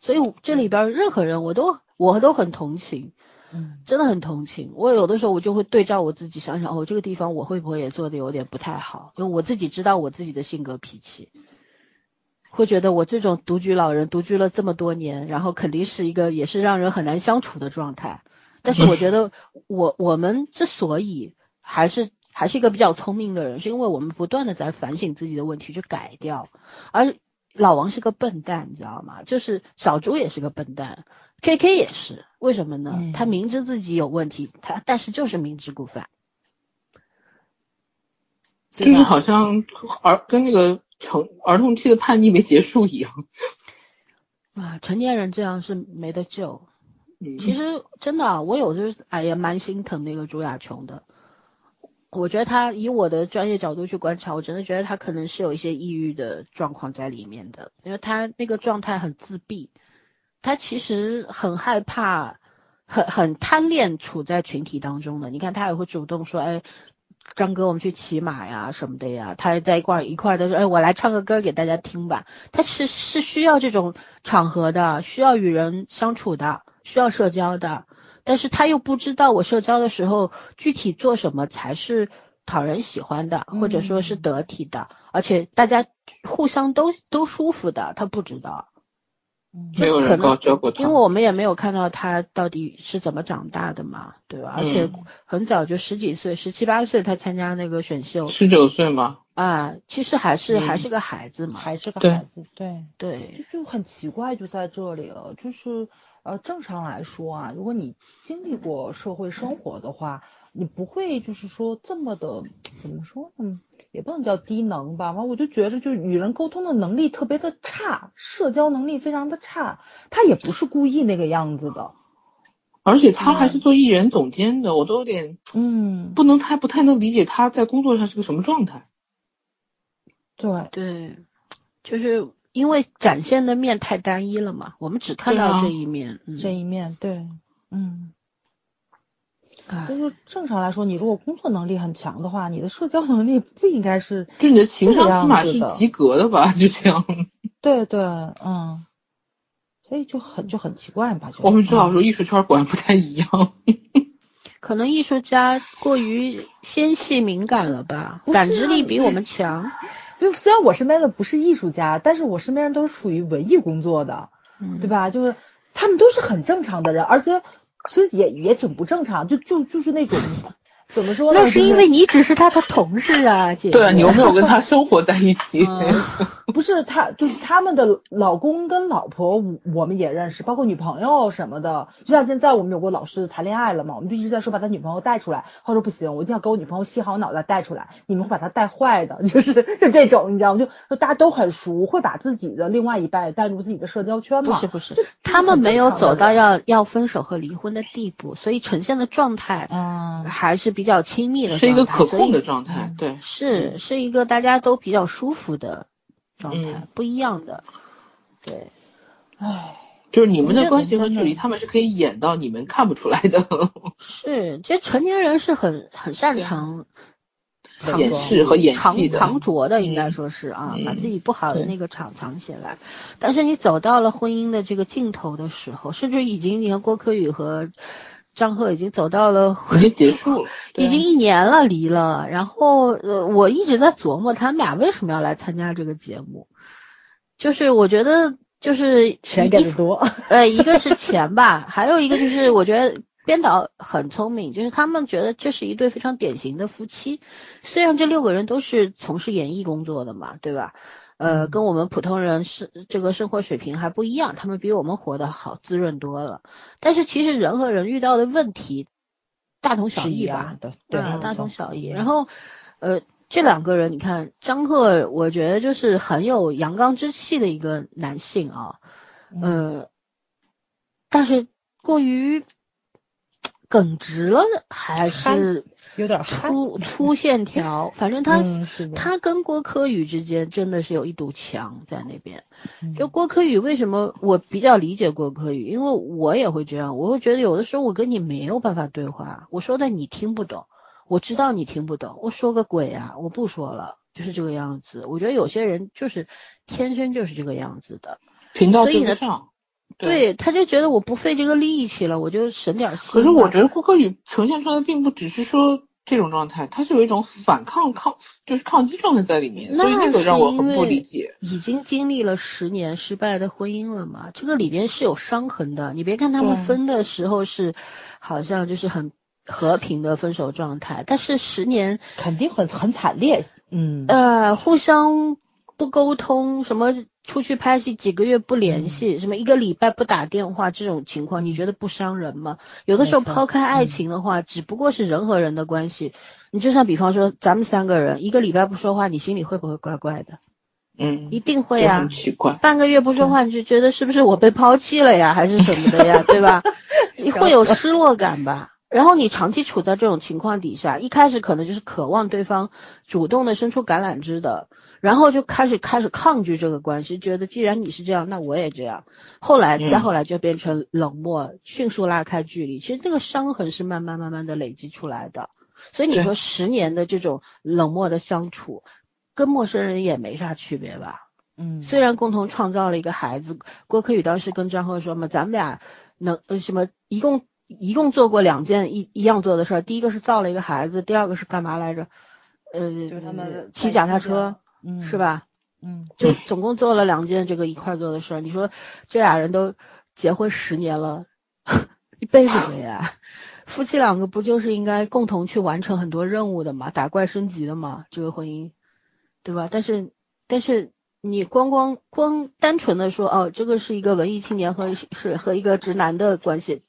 所以这里边任何人我都我都很同情，嗯真的很同情。我有的时候我就会对照我自己想想，哦，这个地方我会不会也做的有点不太好？因为我自己知道我自己的性格脾气，会觉得我这种独居老人独居了这么多年，然后肯定是一个也是让人很难相处的状态。但是我觉得我我们之所以还是还是一个比较聪明的人，是因为我们不断的在反省自己的问题去改掉，而老王是个笨蛋，你知道吗？就是小猪也是个笨蛋，K K 也是，为什么呢？嗯他明知自己有问题，他但是就是明知故犯，就是好像儿跟那个成儿童期的叛逆没结束一样。啊，成年人这样是没得救。嗯，其实真的啊，我有就是哎呀，蛮心疼那个朱亚琼的。我觉得他以我的专业角度去观察，我真的觉得他可能是有一些抑郁的状况在里面的，因为他那个状态很自闭，他其实很害怕，很很贪恋处在群体当中的。你看他也会主动说，哎，张哥，我们去骑马呀什么的呀，他还在一块一块的说，哎，我来唱个歌给大家听吧。他是是需要这种场合的，需要与人相处的，需要社交的，但是他又不知道我社交的时候具体做什么才是讨人喜欢的，或者说是嗯得体的，而且大家互相都都舒服的，他不知道。嗯没有人告教过他，因为我们也没有看到他到底是怎么长大的嘛，对吧？而且嗯很早就十几岁，十七八岁他参加那个选秀十九岁嘛，啊，其实还是、嗯还是个孩子嘛，还是个孩子，对。对，就就很奇怪，就在这里了。就是呃，正常来说啊，如果你经历过社会生活的话，你不会就是说这么的怎么说呢？也不能叫低能吧，完我就觉得就是与人沟通的能力特别的差，社交能力非常的差。他也不是故意那个样子的，而且他还是做艺人总监的，我都有点嗯，不能太不太能理解他在工作上是个什么状态。对，对，就是因为展现的面太单一了嘛，我们只看到这一面，嗯，这一面对，嗯。哎就是正常来说，你如果工作能力很强的话，你的社交能力不应该是就你的情这个商起码是及格的吧？就这样。对对，嗯，所以就很就很奇怪吧？就我们知道嗯说艺术圈果然不太一样。可能艺术家过于纤细敏感了吧，感知啊力比我们强，就虽然我身边的不是艺术家，但是我身边人都是属于文艺工作的，嗯对？吧？就是他们都是很正常的人，而且其实也也挺不正常，就就就是那种怎么说呢？那是因为你只是他的同事啊，姐姐。对啊，你又没有跟他生活在一起。嗯不是他，就是他们的老公跟老婆，我我们也认识，包括女朋友什么的。就像现在我们有个老师谈恋爱了嘛，我们就一直在说把他女朋友带出来。他说不行，我一定要给我女朋友洗好脑袋带出来，你们会把他带坏的，就是就这种，你知道吗？就就大家都很熟，会把自己的另外一半带入自己的社交圈嘛。不是不是就，他们没有走到要要要分手和离婚的地步，所以呈现的状态嗯还是比较亲密的是一个可控的状态，嗯对，是是一个大家都比较舒服的状态，嗯。不一样的。对，唉，就是你们的关系和距离，他们是可以演到你们看不出来的，是，这成年人是很很擅长藏掩着饰和演藏技的。藏拙的，应该嗯。说是啊，嗯。把自己不好的那个场藏起来。但是你走到了婚姻的这个尽头的时候，甚至已经你看郭柯宇和张赫已经走到了 已经结束 已经一年了，离了。然后呃，我一直在琢磨他们俩为什么要来参加这个节目。就是我觉得就是钱给的多，呃，一个是钱吧，还有一个就是我觉得编导很聪明，就是他们觉得这是一对非常典型的夫妻，虽然这六个人都是从事演艺工作的嘛，对吧？呃，跟我们普通人是这个生活水平还不一样，他们比我们活得好，滋润多了。但是其实人和人遇到的问题大同小异吧？的，对，大同小异。然后，呃，这两个人，你看张赫，我觉得就是很有阳刚之气的一个男性啊，呃，但是过于耿直了，还是。有点粗粗线条，反正他他跟郭柯宇之间真的是有一堵墙在那边。就郭柯宇为什么我比较理解郭柯宇，因为我也会这样，我会觉得有的时候我跟你没有办法对话，我说的你听不懂，我知道你听不懂，我说个鬼啊，我不说了，就是这个样子。我觉得有些人就是天生就是这个样子的，频道对不上。对，他就觉得我不费这个力气了，我就省点心。可是我觉得顾客宇呈现出来并不只是说。这种状态，他是有一种反抗抗，就是抗击状态在里面，所以那个让我很不理解。已经经历了十年失败的婚姻了嘛，这个里边是有伤痕的。你别看他们分的时候是，好像就是很和平的分手状态，但是十年肯定很很惨烈。嗯，呃，互相不沟通，什么出去拍戏几个月不联系，什么一个礼拜不打电话，这种情况你觉得不伤人吗？有的时候抛开爱情的话，只不过是人和人的关系。你就像比方说咱们三个人一个礼拜不说话，你心里会不会怪怪的？嗯，一定会啊。奇怪。半个月不说话，你就觉得是不是我被抛弃了呀，还是什么的呀，对吧？你会有失落感吧？然后你长期处在这种情况底下，一开始可能就是渴望对方主动的伸出橄榄枝的。然后就开始开始抗拒这个关系，觉得既然你是这样，那我也这样。后来再后来就变成冷漠，迅速拉开距离。其实这个伤痕是慢慢慢慢的累积出来的。所以你说十年的这种冷漠的相处，跟陌生人也没啥区别吧？嗯。虽然共同创造了一个孩子，郭柯宇当时跟张赫说嘛，咱们俩能呃什么一共一共做过两件一一样做的事儿，第一个是造了一个孩子，第二个是干嘛来着？呃，就他们骑脚踏车。是吧？嗯，就总共做了两件这个一块做的事儿。你说这俩人都结婚十年了，一辈子了呀。夫妻两个不就是应该共同去完成很多任务的嘛？打怪升级的嘛？这个婚姻，对吧？但是但是你光光光单纯的说哦，这个是一个文艺青年和是和一个直男的关系，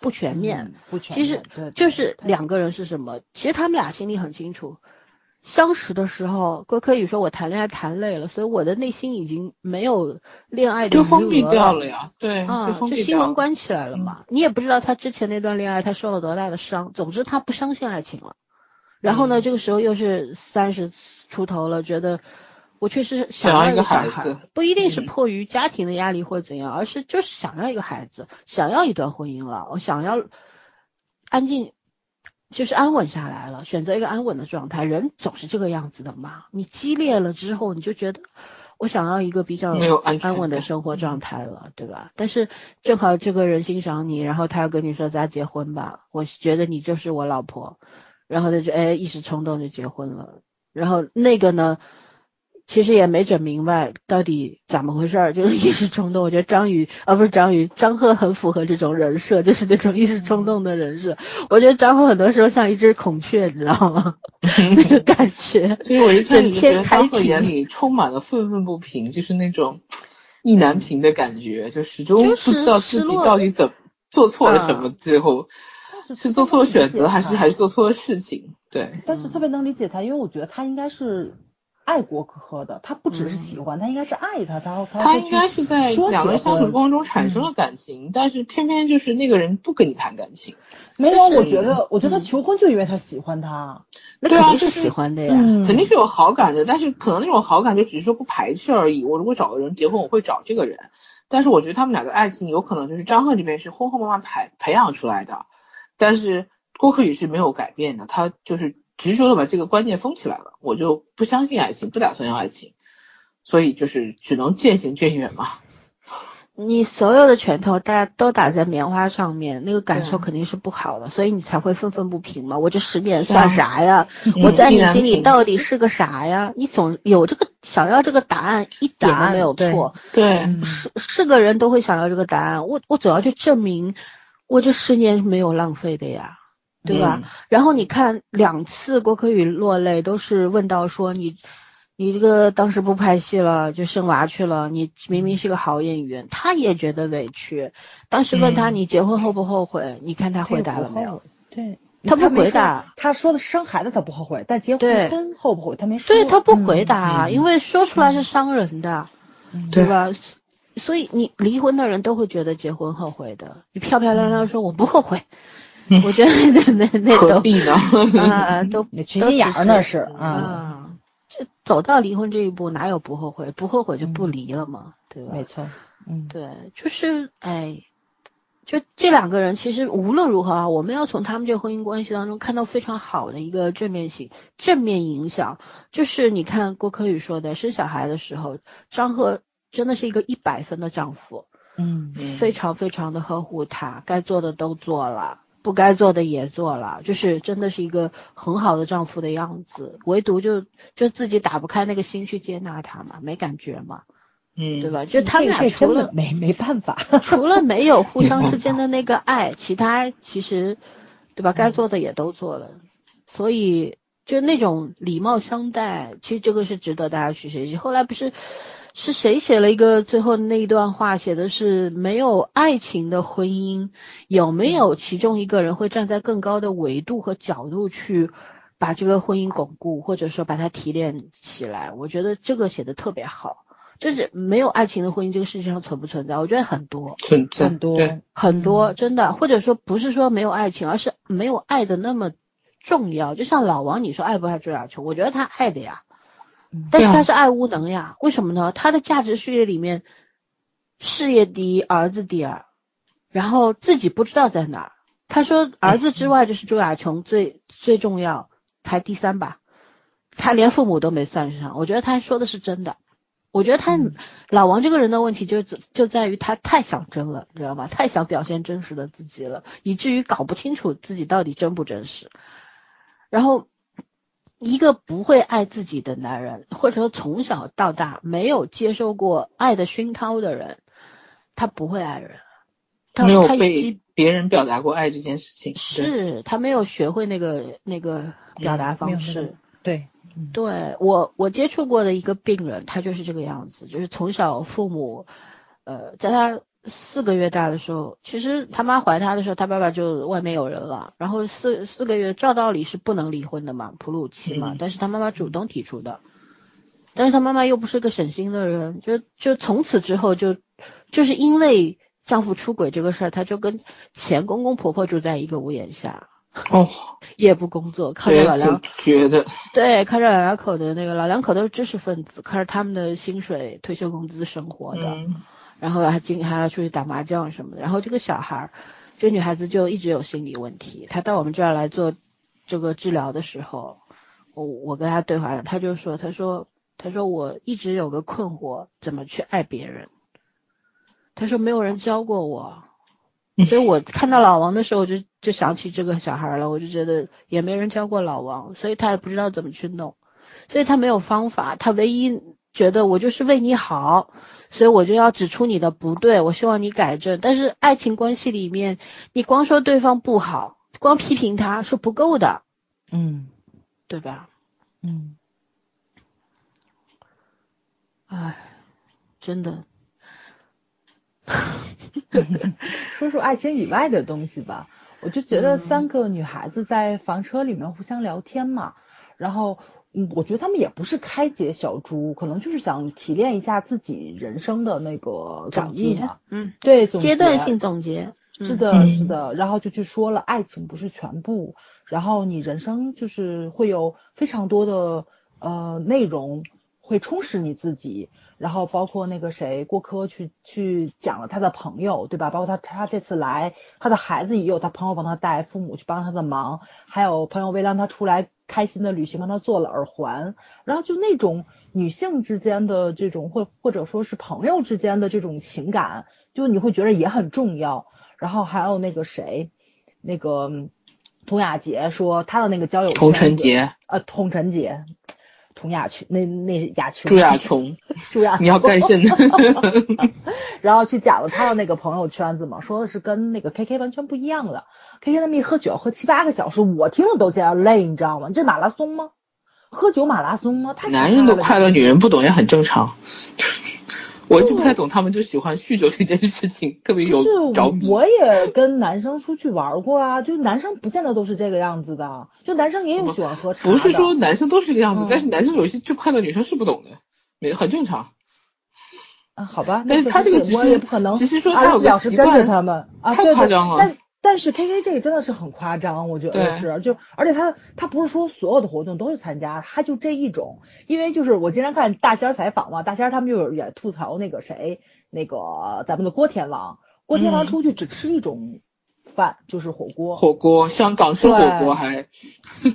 不全面，不全面。其实就是两个人是什么？其实他们俩心里很清楚。相识的时候，郭柯宇说：“我谈恋爱谈累了，所以我的内心已经没有恋爱的就封闭掉了呀。”对，啊，就心门关起来了嘛。你也不知道他之前那段恋爱他受了多大的伤。总之，他不相信爱情了。然后呢，这个时候又是三十出头了，觉得我确实想要一个孩子，不一定是迫于家庭的压力或怎样，而是就是想要一个孩子，想要一段婚姻了，我想要安静。就是安稳下来了，选择一个安稳的状态。人总是这个样子的嘛。你激烈了之后，你就觉得我想要一个比较安稳的生活状态了，对吧？但是正好这个人欣赏你，然后他要跟你说咱结婚吧，我觉得你就是我老婆，然后他就哎一时冲动就结婚了，然后那个呢？其实也没整明白到底怎么回事儿，就是一时冲动。我觉得张宇啊不是张宇，张赫很符合这种人设，就是那种一时冲动的人设。我觉得张赫很多时候像一只孔雀，你知道吗？那个感觉。所以我一整天张赫眼里充满了愤愤不平，就是那种意难平的感觉，就始终不知道自己到底怎做错了什么，最后是做错了选择，还是还是做错了事情？对。但是特别能理解他，因为我觉得他应该是。爱郭柯的，他不只是喜欢，他应该是爱他，他他应该是在两个人相处过程中产生了感情，但是偏偏就是那个人不跟你谈感情。没有，我觉得，我觉得求婚就因为他喜欢他，那肯定是喜欢的呀，肯定是有好感的，但是可能那种好感就只是说不排斥而已。我如果找个人结婚，我会找这个人，但是我觉得他们俩的爱情有可能就是张赫这边是婚后慢慢培培养出来的，但是郭柯宇是没有改变的，他就是。执着的把这个观念封起来了，我就不相信爱情，不打算要爱情，所以就是只能渐行渐远嘛。你所有的拳头大家都打在棉花上面，那个感受肯定是不好的，所以你才会愤愤不平嘛。我这十年算啥呀？嗯我在你心里到底是个啥呀？你总有这个想要这个答案，一点都没有错。对，嗯是是个人都会想要这个答案，我我总要去证明我这十年是没有浪费的呀，对吧？嗯然后你看两次郭可宇落泪，都是问到说你你这个当时不拍戏了，就生娃去了，你明明是个好演员，他也觉得委屈。当时问他嗯你结婚后不后悔，你看他回答了没有？？对，他不回答。他说的生孩子他不后悔，但结婚后不后悔，他没说。对他不回答，嗯因为说出来是伤人的。嗯，对对吧？所以你离婚的人都会觉得结婚后悔的。你漂漂亮亮说我不后悔，嗯 我觉得那那那都何必呢？啊都你缺心眼儿那是啊。啊，这走到离婚这一步哪有不后悔？不后悔就不离了嘛，对吧？没错，嗯，对，就是哎，就这两个人其实无论如何啊，我们要从他们这个婚姻关系当中看到非常好的一个正面性、正面影响。就是你看郭柯宇说的，生小孩的时候，张赫真的是一个一百分的丈夫，嗯嗯非常非常的呵护她，该做的都做了。不该做的也做了，就是真的是一个很好的丈夫的样子，唯独就就自己打不开那个心去接纳他嘛，没感觉嘛，嗯，对吧？就他们俩除了没没办法。除了没有互相之间的那个爱，其他其实，对吧？该做的也都做了，所以就那种礼貌相待，其实这个是值得大家去学习。后来不是是谁写了一个最后那一段话，写的是没有爱情的婚姻，有没有其中一个人会站在更高的维度和角度去把这个婚姻巩固，或者说把它提炼起来？我觉得这个写的特别好。就是没有爱情的婚姻，这个世界上存不存在？我觉得很多很多很多，真的，或者说不是说没有爱情，而是没有爱的那么重要。就像老王，你说爱不爱周亚琼？我觉得他爱的呀，但是他是爱无能呀。为什么呢？他的价值序列里面，事业第一，儿子第二，然后自己不知道在哪儿。他说儿子之外就是周亚琼最最重要，排第三吧。他连父母都没算上，我觉得他说的是真的。我觉得他、嗯老王这个人的问题就就在于他太想争了，你知道吗？太想表现真实的自己了，以至于搞不清楚自己到底真不真实。然后，一个不会爱自己的男人，或者说从小到大没有接受过爱的熏陶的人，他不会爱人。他没有被别人表达过爱这件事情，是他没有学会那个那个表达方式。个对，嗯对我，我接触过的一个病人，他就是这个样子，就是从小父母，呃，在他四个月大的时候，其实他妈怀他的时候，他爸爸就外面有人了，然后四四个月照道理是不能离婚的嘛，哺乳期嘛，嗯。但是他妈妈主动提出的，但是他妈妈又不是个省心的人，就就从此之后就就是因为丈夫出轨这个事儿，她就跟前公公婆婆住在一个屋檐下，哦，也不工作，靠着老两得觉得。对，看着老两口的那个老两口都是知识分子，靠着他们的薪水、退休工资生活的，嗯然后还经还要出去打麻将什么的。然后这个小孩儿，这个女孩子就一直有心理问题。她到我们这儿来做这个治疗的时候，我我跟她对话，她就说，她说，她说我一直有个困惑，怎么去爱别人？她说没有人教过我。所以我看到老王的时候，我就就想起这个小孩了，我就觉得也没人教过老王，所以他也不知道怎么去弄，所以他没有方法，他唯一觉得我就是为你好，所以我就要指出你的不对，我希望你改正。但是爱情关系里面，你光说对方不好，光批评他是不够的，嗯对吧？嗯唉，真的，说说爱情以外的东西吧。我就觉得嗯三个女孩子在房车里面互相聊天嘛，然后嗯，我觉得他们也不是开解小猪，可能就是想提炼一下自己人生的那个总结感悟嘛。，嗯，对，总阶段性总结，嗯是的，嗯是的，然后就去说了，爱情不是全部，然后你人生就是会有非常多的呃内容会充实你自己，然后包括那个谁郭柯去去讲了他的朋友，对吧？包括他他这次来，他的孩子也有他朋友帮他带，父母去帮他的忙，还有朋友为了让他出来开心的旅行，帮他做了耳环，然后就那种女性之间的这种或或者说是朋友之间的这种情感，就你会觉得也很重要。然后还有那个谁，那个童雅洁说她的那个交友童晨杰，呃，童晨杰。童雅琼，那那雅琼，朱亚琼，朱亚，你要干甚？然后去讲了他的那个朋友圈子嘛，说的是跟那个 K K 完全不一样的。K K 那么一喝酒喝七八个小时，我听了都觉得累，你知道吗？这马拉松吗？喝酒马拉松吗？太男人的快乐，女人不懂也很正常。我就不太懂，他们就喜欢酗酒这件事情，特别有着迷。我也跟男生出去玩过啊，就男生不见得都是这个样子的，就男生也有喜欢喝茶不是说男生都是这个样子，但是男生有些就快乐，女生是不懂的，没很正常。啊，好吧，但是他这个只是不可能，只是说他有个习惯，跟着他们啊，太夸张了。但是 K K 这个真的是很夸张，我觉得是，就而且他他不是说所有的活动都是参加，他就这一种，因为就是我经常看大仙采访嘛，大仙他们就也吐槽那个谁，那个咱们的郭天王，郭天王出去只吃一种。饭就是火锅，火锅，香港式火锅还，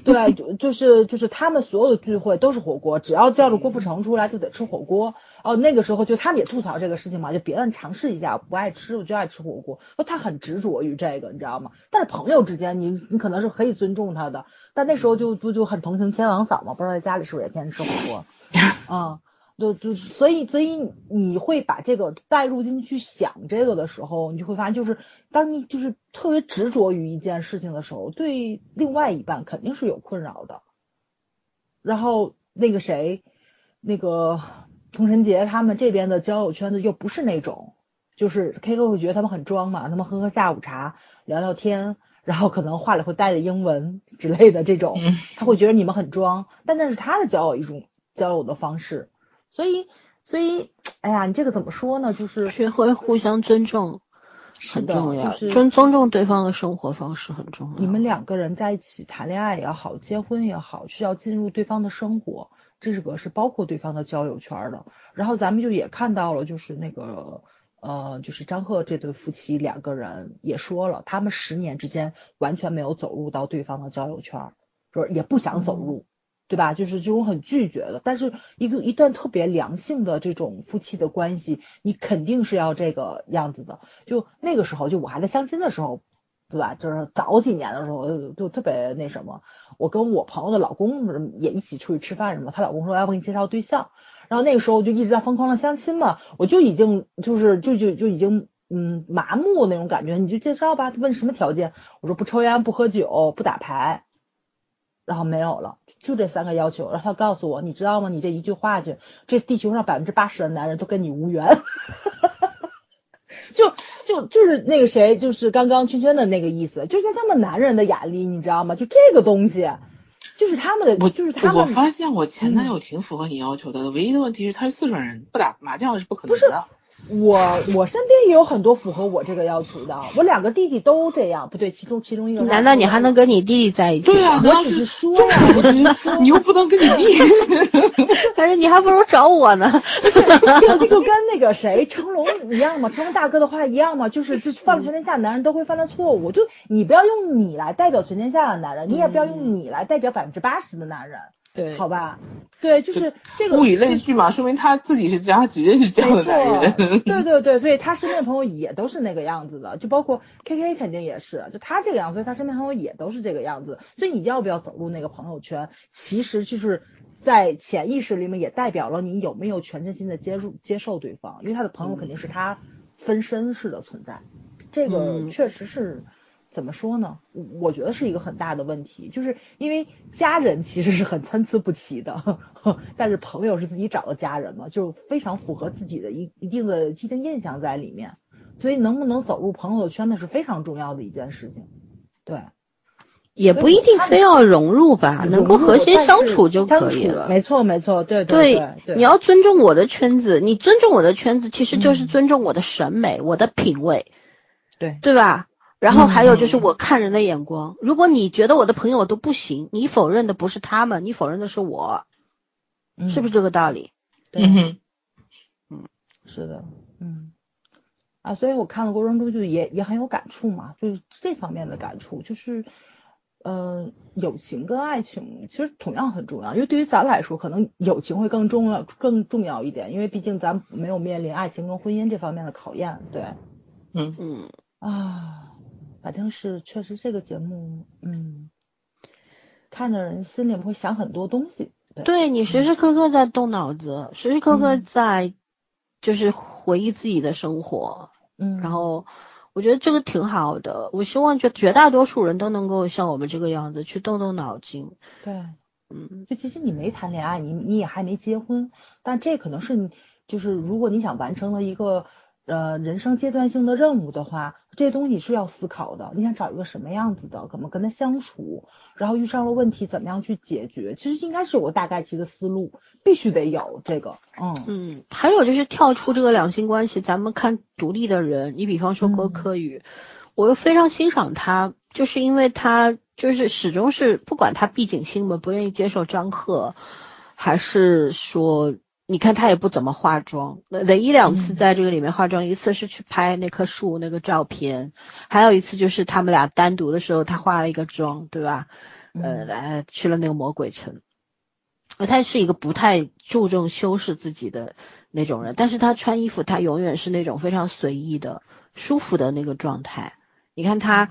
对，就就是就是他们所有的聚会都是火锅，只要叫着郭富城出来就得吃火锅。哦，那个时候就他们也吐槽这个事情嘛，就别人尝试一下，不爱吃我就爱吃火锅，他很执着于这个，你知道吗？但是朋友之间，你你可能是可以尊重他的，但那时候就不就很同情天王嫂嘛，不知道在家里是不是也天天吃火锅？嗯。就就所以所以你会把这个带入进去想这个的时候，你就会发现，就是当你就是特别执着于一件事情的时候，对另外一半肯定是有困扰的。然后那个谁，那个童晨杰他们这边的交友圈子又不是那种，就是 K 哥会觉得他们很装嘛，他们喝喝下午茶，聊聊天，然后可能话里会带着英文之类的这种，他会觉得你们很装，但那是他的交友一种交友的方式。所以，所以，哎呀，你这个怎么说呢？就是学会互相尊重很重要，就是尊尊重对方的生活方式很重要。你们两个人在一起谈恋爱也好，结婚也好，需要进入对方的生活，这是个是包括对方的交友圈的。然后咱们就也看到了，就是那个呃，就是张赫这对夫妻两个人也说了，他们十年之间完全没有走入到对方的交友圈，就是也不想走入。对吧？就是这种很拒绝的，但是一个一段特别良性的这种夫妻的关系，你肯定是要这个样子的。就那个时候，就我还在相亲的时候，对吧？就是早几年的时候，就特别那什么。我跟我朋友的老公也一起出去吃饭什么，她老公说要不给你介绍对象，然后那个时候就一直在疯狂的相亲嘛，我就已经就是就就就已经嗯麻木那种感觉，你就介绍吧。他问什么条件？我说不抽烟，不喝酒，不打牌。然后没有了，就这三个要求。然后他告诉我，你知道吗？你这一句话去，这地球上百分之八十的男人都跟你无缘。就就就是那个谁，就是刚刚圈圈的那个意思，就是在他们男人的眼里，你知道吗？就这个东西，就是他们的，我就是他们。我发现我前男友挺符合你要求的，唯一的问题是他是四川人，不打麻将是不可能的。我我身边也有很多符合我这个要求的，我两个弟弟都这样，不对，其中其中一个。难道你还能跟你弟弟在一起？对呀，我只是说呀，你又不能跟你弟，感觉你还不如找我呢。就就跟那个谁成龙一样嘛，成龙大哥的话一样嘛，就是这犯了全天下男人都会犯的错误，就你不要用你来代表全天下的男人，你也不要用你来代表百分之八十的男人。对，好吧，对，就是这个物以类聚嘛，说明他自己是这样，他只认识这样的男人。对对对，所以他身边的朋友也都是那个样子的，就包括 K K 肯定也是，就他这个样子，所以他身边朋友也都是这个样子。所以你要不要走入那个朋友圈，其实就是在潜意识里面也代表了你有没有全身心的接入接受对方，因为他的朋友肯定是他分身式的存在，这个确实是。怎么说呢？我觉得是一个很大的问题，就是因为家人其实是很参差不齐的，但是朋友是自己找的家人嘛，就非常符合自己的一一定的既定印象在里面，所以能不能走入朋友的圈子是非常重要的一件事情。对，也不一定非要融入吧，能够和谐相处就可以了。没错，没错，对对对。你要尊重我的圈子，你尊重我的圈子，其实就是尊重我的审美、我的品味，对对吧？然后还有就是我看人的眼光，如果你觉得我的朋友都不行，你否认的不是他们，你否认的是我，是不是这个道理？对，嗯，是的，嗯，啊，所以我看了过程中就也也很有感触嘛，就是这方面的感触，就是嗯，友情跟爱情其实同样很重要，因为对于咱来说，可能友情会更重要、更重要一点，因为毕竟咱没有面临爱情跟婚姻这方面的考验，对。嗯。嗯，啊，反正是确实这个节目，嗯，看的人心里会想很多东西。对，对你时时刻刻在动脑子，时时刻刻嗯在就是回忆自己的生活，嗯，然后我觉得这个挺好的。我希望就绝大多数人都能够像我们这个样子去动动脑筋。对，嗯，就其实你没谈恋爱，你你也还没结婚，但这可能是你就是如果你想完成的一个呃人生阶段性的任务的话，这些东西是要思考的。你想找一个什么样子的，怎么跟他相处，然后遇上了问题怎么样去解决，其实应该是有个大概其的思路，必须得有这个，嗯嗯，还有就是跳出这个两性关系，咱们看独立的人，你比方说郭嗯柯宇，我又非常欣赏他，就是因为他就是始终是不管他闭紧心门，不愿意接受张赫，还是说。你看他也不怎么化妆，唯一两次嗯在这个里面化妆，一次是去拍那棵树那个照片，还有一次就是他们俩单独的时候，他化了一个妆，对吧？呃，嗯来去了那个魔鬼城。呃，他是一个不太注重修饰自己的那种人，但是他穿衣服，他永远是那种非常随意的、舒服的那个状态。你看他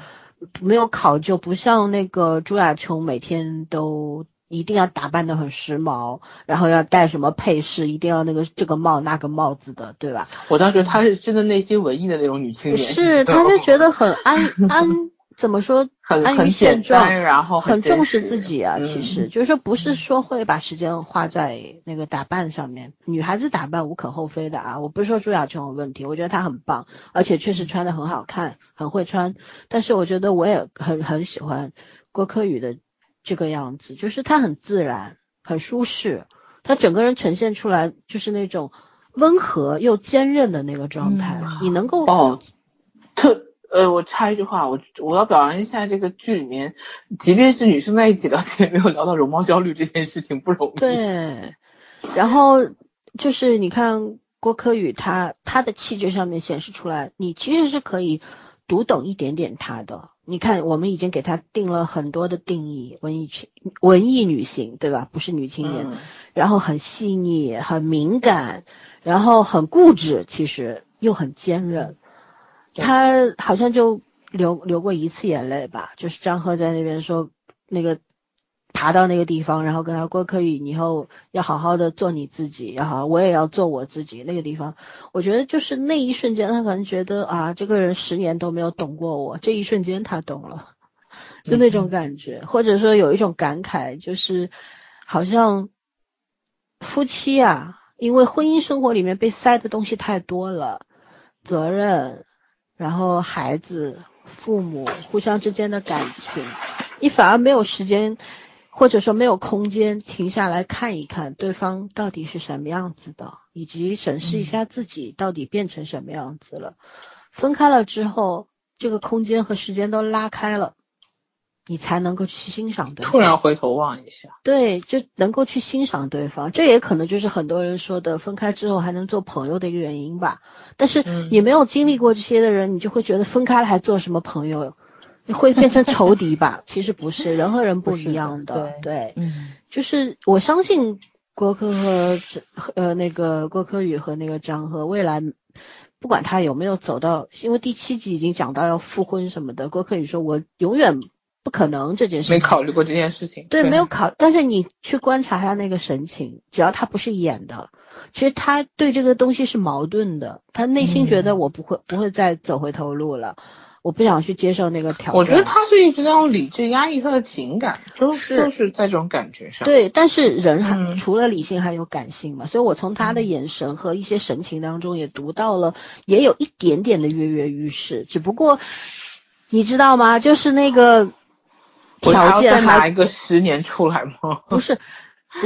没有考究，不像那个朱亚琼每天都一定要打扮的很时髦，然后要戴什么配饰，一定要那个这个帽那个帽子的，对吧？我当时她是真的内心文艺的那种女青年，是，她就觉得很 安安，怎么说？很安于很现状，然后很真重视自己啊。其嗯实就是说，不是说会把时间花在那个打扮上面。女孩子打扮无可厚非的啊，我不是说朱亚琼有问题，我觉得她很棒，而且确实穿的很好看，很会穿。但是我觉得我也很很喜欢郭柯宇的这个样子，就是他很自然，很舒适，他整个人呈现出来就是那种温和又坚韧的那个状态。嗯你能够哦，特呃，我插一句话，我我要表扬一下这个剧里面，即便是女生在一起聊天，没有聊到容貌焦虑这件事情不容易。，对，然后就是你看郭柯宇他他的气质上面显示出来，你其实是可以读懂一点点他的。你看，我们已经给他定了很多的定义，文艺群文艺女性，对吧？不是女青年，嗯，然后很细腻，很敏感，然后很固执，其实又很坚韧。对他好像就流流过一次眼泪吧，就是张赫在那边说那个爬到那个地方，然后跟他郭柯宇，你以后要好好的做你自己，要好，我也要做我自己。那个地方，我觉得就是那一瞬间，他可能觉得啊，这个人十年都没有懂过我，这一瞬间他懂了，就那种感觉，或者说有一种感慨，就是好像夫妻啊，因为婚姻生活里面被塞的东西太多了，责任，然后孩子、父母互相之间的感情，你反而没有时间，或者说没有空间停下来看一看对方到底是什么样子的，以及审视一下自己到底变成什么样子了。分开了之后，这个空间和时间都拉开了，你才能够去欣赏对方。突然回头望一下，对，就能够去欣赏对方，这也可能就是很多人说的分开之后还能做朋友的一个原因吧。但是嗯你没有经历过这些的人，你就会觉得分开了还做什么朋友？你会变成仇敌吧？其实不是，人和人不一样的。对，嗯。就是我相信郭柯和张呃那个郭柯宇和那个张赫未来，不管他有没有走到，因为第七集已经讲到要复婚什么的，郭柯宇说我永远不可能这件事情，没考虑过这件事情。对，没有考，但是你去观察他那个神情，只要他不是演的，其实他对这个东西是矛盾的，他内心觉得嗯。我不会、不会再走回头路了，我不想去接受那个挑战。我觉得他是一直在用理智压抑他的情感，就是就是在这种感觉上。，对，但是人还、嗯除了理性还有感性嘛，所以我从他的嗯眼神和一些神情当中也读到了，也有一点点的跃跃欲试，只不过你知道吗？就是那个条件拿一个十年出来吗？不是，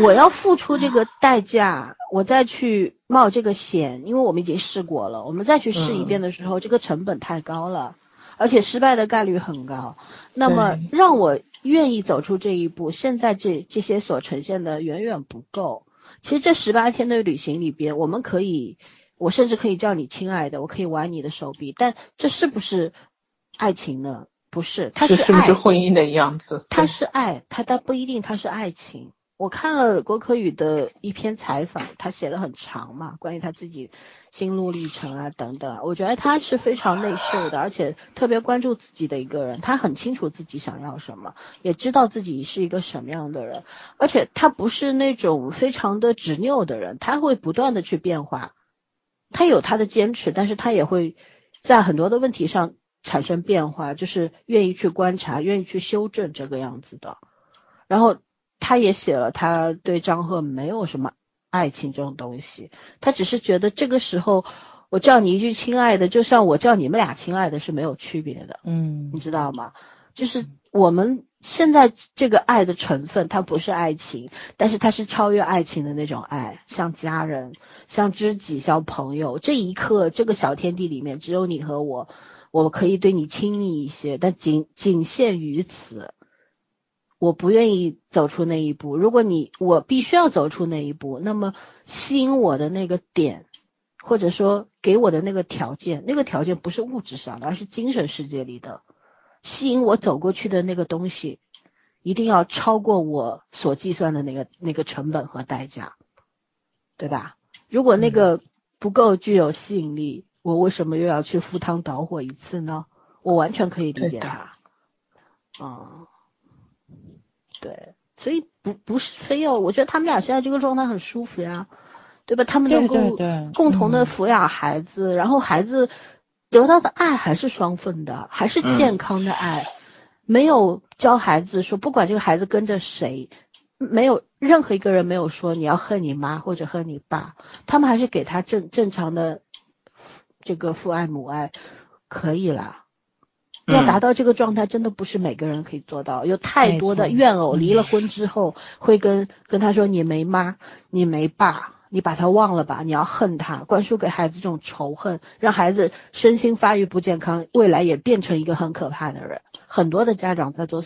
我要付出这个代价，我再去冒这个险，因为我们已经试过了，我们再去试一遍的时候，这个成本太高了，而且失败的概率很高。那么让我愿意走出这一步，现在这这些所呈现的远远不够。其实这十八天的旅行里边，我们可以，我甚至可以叫你亲爱的，我可以挽你的手臂，但这是不是爱情呢？不是，他这是不爱，是婚姻的样子？它是爱，它但不一定它是爱情。我看了郭可宇的一篇采访，他写的很长嘛，关于他自己心路历程啊等等。我觉得他是非常内秀的，而且特别关注自己的一个人。他很清楚自己想要什么，也知道自己是一个什么样的人，而且他不是那种非常的执拗的人，他会不断的去变化。他有他的坚持，但是他也会在很多的问题上产生变化，就是愿意去观察，愿意去修正这个样子的。然后他也写了，他对张赫没有什么爱情这种东西，他只是觉得这个时候我叫你一句亲爱的，就像我叫你们俩亲爱的是没有区别的，嗯你知道吗？就是我们现在这个爱的成分，它不是爱情，但是它是超越爱情的那种爱，像家人、像知己、像朋友。这一刻，这个小天地里面只有你和我，我可以对你亲密一些，但仅仅限于此。我不愿意走出那一步。如果你我必须要走出那一步，那么吸引我的那个点，或者说给我的那个条件，那个条件不是物质上的，而是精神世界里的。吸引我走过去的那个东西，一定要超过我所计算的那个那个成本和代价，对吧？如果那个不够具有吸引力，我为什么又要去赴汤蹈火一次呢？我完全可以理解他。嗯，对，所以不不是非要，我觉得他们俩现在这个状态很舒服呀，对吧？他们能够共同的嗯抚养孩子，然后孩子得到的爱还是双份的，还是健康的爱，没有教孩子说不管这个孩子跟着谁，没有任何一个人没有说你要恨你妈或者恨你爸，他们还是给他正正常的这个父爱母爱，可以啦。要达到这个状态，真的不是每个人可以做到。有太多的怨偶离了婚之后，会跟跟他说你没妈，你没爸，你把他忘了吧，你要恨他，灌输给孩子这种仇恨，让孩子身心发育不健康，未来也变成一个很可怕的人。很多的家长在做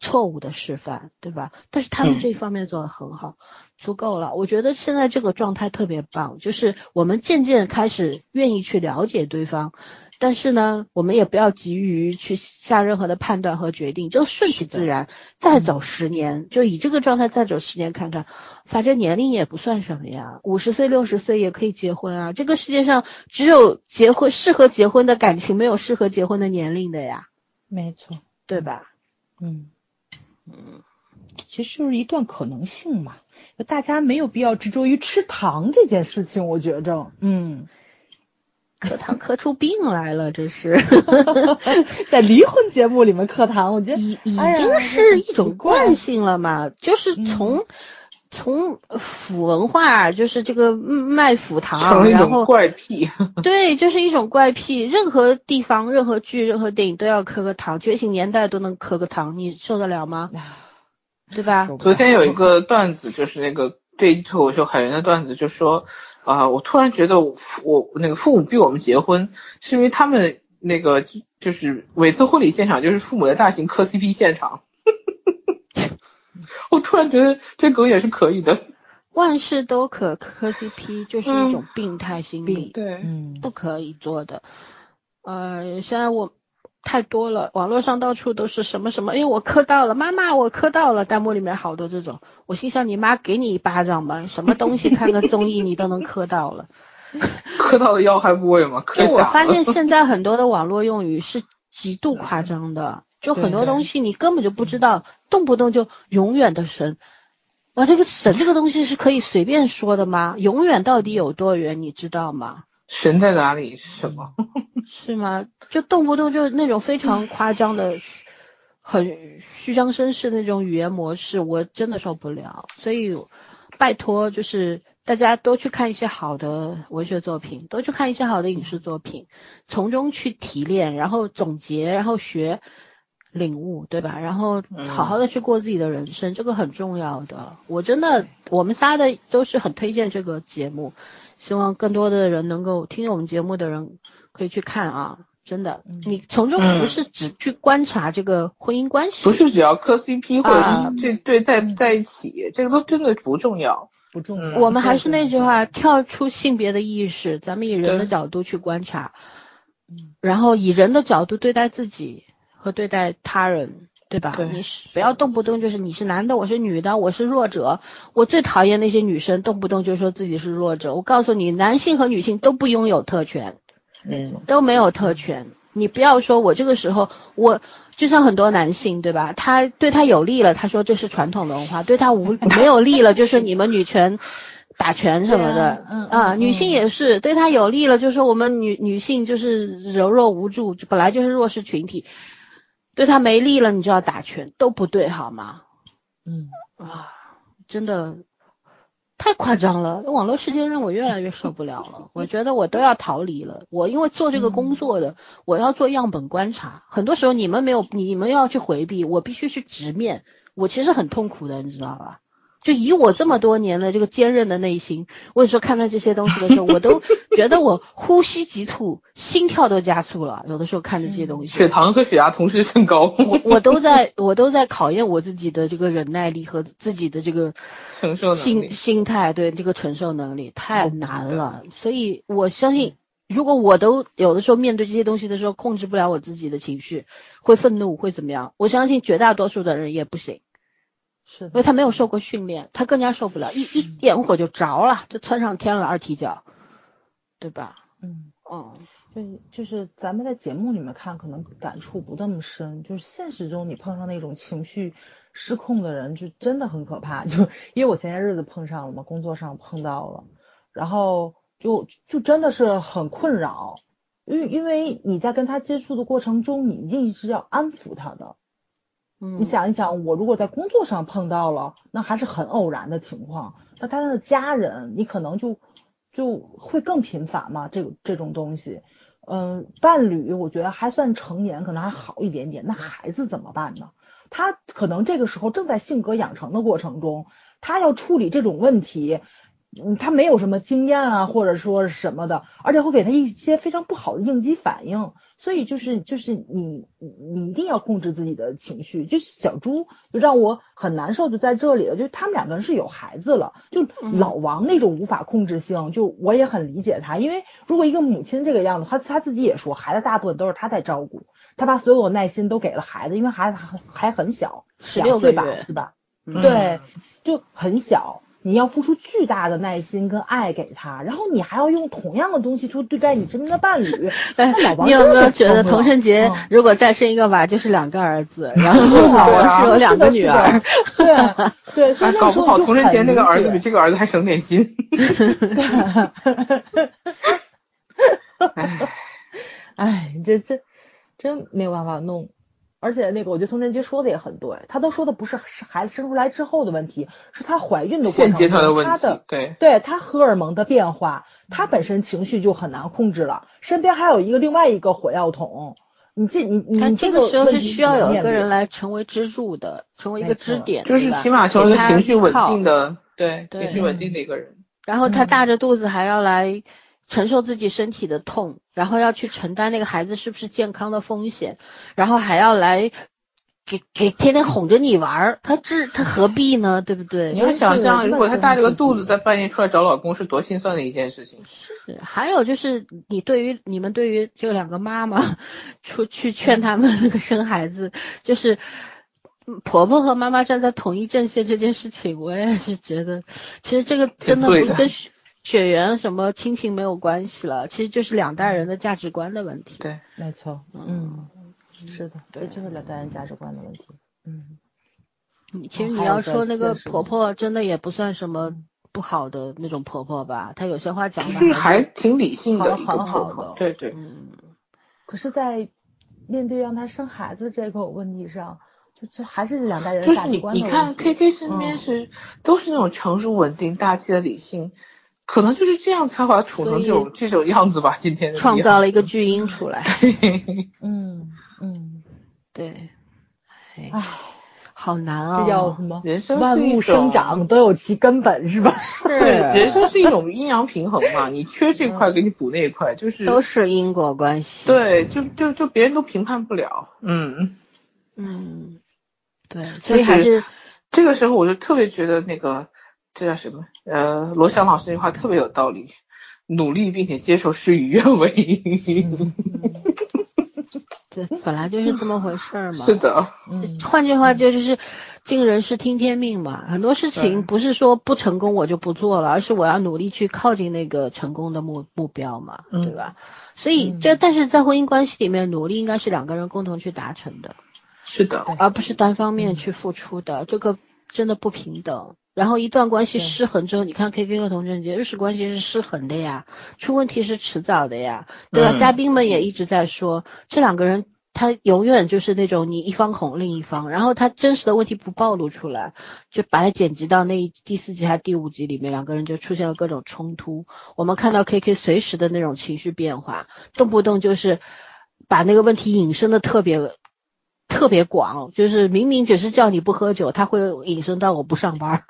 错误的示范，对吧？但是他们嗯这方面做的很好，足够了。我觉得现在这个状态特别棒，就是我们渐渐开始愿意去了解对方。但是呢，我们也不要急于去下任何的判断和决定，就顺其自然，再走十年，就以这个状态再走十年看看，反正年龄也不算什么呀，五十岁、六十岁也可以结婚啊。这个世界上只有结婚适合结婚的感情，没有适合结婚的年龄的呀，没错，对吧？嗯嗯，其实就是一段可能性嘛，大家没有必要执着于吃糖这件事情，我觉着，嗯，磕糖磕出病来了，这是 在离婚节目里面课堂，我觉得已已经是一种惯性了嘛，就是嗯从。从腐文化就是这个卖腐糖，然后怪癖。对，就是一种怪癖。任何地方、任何剧、任何电影都要磕个糖，觉醒年代都能磕个糖，你受得了吗？对吧？昨天有一个段子，就是那个这一脱口秀海源的段子，就说啊、我突然觉得我我那个父母逼我们结婚，是因为他们那个就就是每次婚礼现场就是父母的大型磕 CP 现场。我突然觉得这梗也是可以的。万事都可磕 CP，就是一种病态心理，对，嗯不可以做的。呃，现在我太多了，网络上到处都是什么什么，哎，我磕到了，妈妈，我磕到了，弹幕里面好多这种。我心想，你妈给你一巴掌吧，什么东西看个综艺你都能磕到了。磕到了要害部位嘛，磕 就我发现现在很多的网络用语是极度夸张的，就很多东西你根本就不知道，动不动就永远的神。哇，这个神这个东西是可以随便说的吗？永远到底有多远，你知道吗？神在哪里是什么？是吗？就动不动就那种非常夸张的、很虚张声势那种语言模式，我真的受不了。所以拜托，就是大家多去看一些好的文学作品，多去看一些好的影视作品，从中去提炼，然后总结，然后学。领悟，对吧？然后好好的去过自己的人生，这个很重要的。我真的，我们仨的都是很推荐这个节目，希望更多的人能够听我们节目的人可以去看啊！真的，你从中嗯不是只去观察这个婚姻关系，不是只要磕 CP 或者这对在在一起，这个都真的不重要。不重要。嗯我们还是那句话，跳出性别的意识，咱们以人的角度去观察，嗯然后以人的角度对待自己和对待他人，对吧？对你是不要动不动就是你是男的，我是女的，我是弱者。我最讨厌那些女生动不动就说自己是弱者。我告诉你，男性和女性都不拥有特权，嗯，都没有特权。你不要说我这个时候，我就像很多男性，对吧？他对他有利了，他说这是传统文化；对他无没有利了，就是你们女权打拳什么的。啊嗯啊，嗯女性也是对他有利了，就说我们女女性就是柔弱无助，本来就是弱势群体。对他没力了，你就要打拳，都不对，好吗？嗯，啊，真的太夸张了！网络世界让我越来越受不了了，我觉得我都要逃离了。我因为做这个工作的，我要做样本观察，很多时候你们没有，你们要去回避，我必须去直面。我其实很痛苦的，你知道吧？就以我这么多年的这个坚韧的内心，我有时候看到这些东西的时候，我都 觉得我呼吸急促，心跳都加速了。有的时候看着这些东西，血糖和血压同时升高，我我都在我都在考验我自己的这个忍耐力和自己的这个承受心心态，对这个承受能力太难了。所以我相信，如果我都有的时候面对这些东西的时候控制不了我自己的情绪，会愤怒会怎么样？我相信绝大多数的人也不行，是的，因为他没有受过训练，他更加受不了，一一点火就着了，就窜上天了，二踢脚，对吧？嗯。嗯，对，就是咱们在节目里面看，可能感触不那么深。就是现实中你碰上那种情绪失控的人，就真的很可怕。就因为我前些日子碰上了嘛，工作上碰到了，然后就就真的是很困扰。因为因为你在跟他接触的过程中，你一定是要安抚他的。嗯你想一想，我如果在工作上碰到了，那还是很偶然的情况。那他的家人，你可能就就会更频繁嘛，这个这种东西。嗯，伴侣我觉得还算成年，可能还好一点点。那孩子怎么办呢？他可能这个时候正在性格养成的过程中，他要处理这种问题，嗯，他没有什么经验啊，或者说什么的，而且会给他一些非常不好的应激反应。所以就是就是你你你一定要控制自己的情绪。就小猪就让我很难受，就在这里了。就他们两个人是有孩子了，就嗯老王那种无法控制性，就我也很理解他，因为如果一个母亲这个样子，他他自己也说，孩子大部分都是他在照顾，他把所有的耐心都给了孩子，因为孩子还还很小，十六岁吧是吧？嗯对，就很小，你要付出巨大的耐心跟爱给他，然后你还要用同样的东西去对待你身边的伴侣。哎你有没有觉得疯了童晨杰嗯如果再生一个娃，就是两个儿子，然后是啊老王啊是有两个女儿，对对，所哎以，那搞不好时候就很童晨杰那个儿子比这个儿子还省点心。哎，哎，这这真没有办法弄。而且那个，我觉得童晨杰说的也很对，他都说的不是是孩子生出来之后的问题，是她怀孕的过程现阶段的中，问题她的，对，对她荷尔蒙的变化，她本身情绪就很难控制了，身边还有一个另外一个火药桶，你这你你这个时候是需要有一个人来成为支柱的，成为一个支点，就是起码成为一个情绪稳定的，对，对情绪稳定的一个人。然后他嗯大着肚子还要来承受自己身体的痛，然后要去承担那个孩子是不是健康的风险，然后还要来给给天天哄着你玩儿，他这他何必呢？对不对？你要想象，如果她大着个肚子在半夜出来找老公，是多心酸的一件事情。是还有就是，你对于你们对于这两个妈妈 出去劝他们那个生孩子，就是嗯婆婆和妈妈站在同一阵线这件事情，我也是觉得，其实这个真的不跟血血缘什么亲情没有关系了，其实就是两代人的价值观的问题。对，没错，嗯，是的，对就是两代人价值观的问题，嗯。你其实你要说那个婆婆，真的也不算什么不好的那种婆婆吧，她有些话讲的就是还挺理性的很好的。对对，嗯，可是，在面对让她生孩子这个问题上，就这还是两代人就是你价值观的你看 K K 身边嗯是、都是那种成熟稳定、大气的理性，可能就是这样才把他处成这种这种样子吧。今天创造了一个巨婴出来。嗯嗯，对，哎，唉，好难啊、这叫什么？人生万物生长都有其根本，是吧？对，人生是一种阴阳平衡嘛，你缺这块给你补那一块，就是都是因果关系。，对，就就就别人都评判不了，嗯。嗯，对，所以还是这个时候我就特别觉得那个这叫什么？呃，罗翔老师那句话特别有道理，努力并且接受事与愿违。对，本来就是这么回事儿嘛。是的，嗯换句话就就是尽人事听天命嘛，很多事情不是说不成功我就不做了，而是我要努力去靠近那个成功的目目标嘛，嗯对吧？所以嗯这但是在婚姻关系里面，努力应该是两个人共同去达成的，是的，而不是单方面嗯去付出的，这个真的不平等。然后一段关系失衡之后，你看 K K 和童振杰日式关系是失衡的呀，出问题是迟早的呀，对吧？嗯嘉宾们也一直在说，这两个人他永远就是那种你一方哄另一方，然后他真实的问题不暴露出来，就把它剪辑到那一第四集还是第五集里面，两个人就出现了各种冲突。我们看到 K K 随时的那种情绪变化，动不动就是把那个问题引申的特别。特别广，就是明明只是叫你不喝酒，他会引申到我不上班。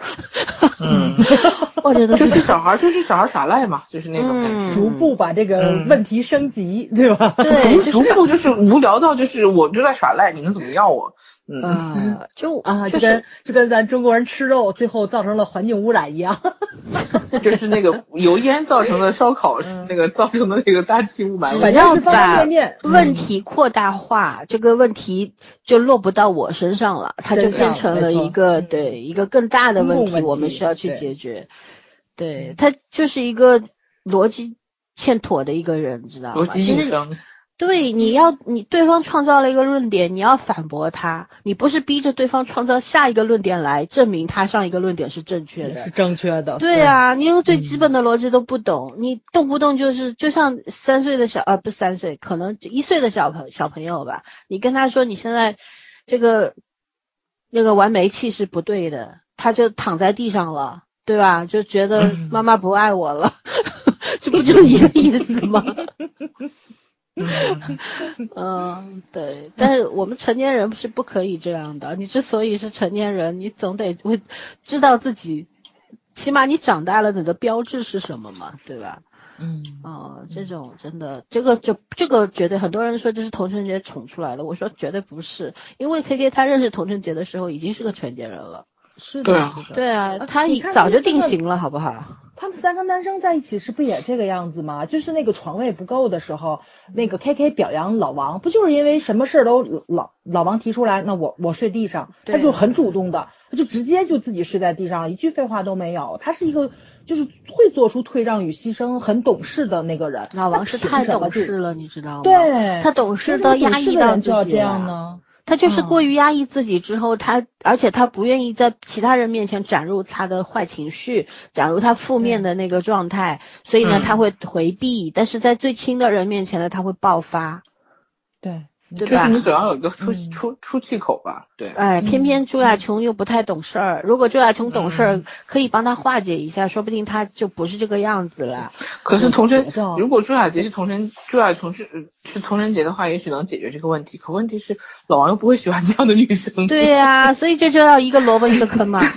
嗯，我觉得就是小孩就是小孩耍赖嘛，就是那种感嗯觉。逐步把这个嗯问题升级，对吧？对，就是逐步就是无聊到就是我就在耍赖，你能怎么要我？嗯，呃，就 啊，就就是跟就跟咱中国人吃肉最后造成了环境污染一样。就是那个油烟造成的烧烤，嗯那个造成的那个大气雾霾。反正把问题扩大化，这个问题就落不到我身上了，它就变成了一个嗯对一个更大的问题，我们需要去解决。对，他就是一个逻辑欠妥的一个人，知道吗？逻辑其实引生，对，你要你对方创造了一个论点，你要反驳他，你不是逼着对方创造下一个论点来证明他上一个论点是正确的是。正确的。对啊，你连最嗯基本的逻辑都不懂，你动不动就是就像三岁的小啊，不是三岁，可能一岁的小朋小朋友吧，你跟他说你现在这个那个玩煤气是不对的，他就躺在地上了，对吧？就觉得嗯 妈妈不爱我了，这不就一个意思吗？嗯，嗯，对，但是我们成年人是不可以这样的。你之所以是成年人，你总得会知道自己，起码你长大了，你的标志是什么嘛，对吧？嗯，哦，这种真的，这个就这个绝对很多人说这是童晨杰宠出来的，我说绝对不是，因为 K K 他认识童晨杰的时候已经是个成年人了。是对啊，的。对啊，啊他已早就定型了，好不好？他们三个男生在一起时不也这个样子吗？就是那个床位不够的时候，那个 K K 表扬老王，不就是因为什么事儿都老老王提出来，那我我睡地上，他就很主动的，他就直接就自己睡在地上了，一句废话都没有。他是一个就是会做出退让与牺牲、很懂事的那个人。老王是太懂事了，你知道吗？，对，他懂事凭什到压抑到就要这己了样呢？他就是过嗯。于压抑自己之后，他而且他不愿意在其他人面前展露他的坏情绪，展露他负面的那个状态，所以呢，嗯。他会回避，但是在最亲的人面前呢，他会爆发，对，对吧就是？你总要有一个出嗯出出气口吧，对。哎，偏偏朱亚嗯琼又不太懂事儿。如果朱亚琼懂事儿嗯，可以帮他化解一下，说不定他就不是这个样子了。可是童真，如果朱亚杰是童真，朱亚琼是是童真杰的话，也许能解决这个问题。可问题是，老王又不会喜欢这样的女生。对呀、所以这就要一个萝卜一个坑嘛。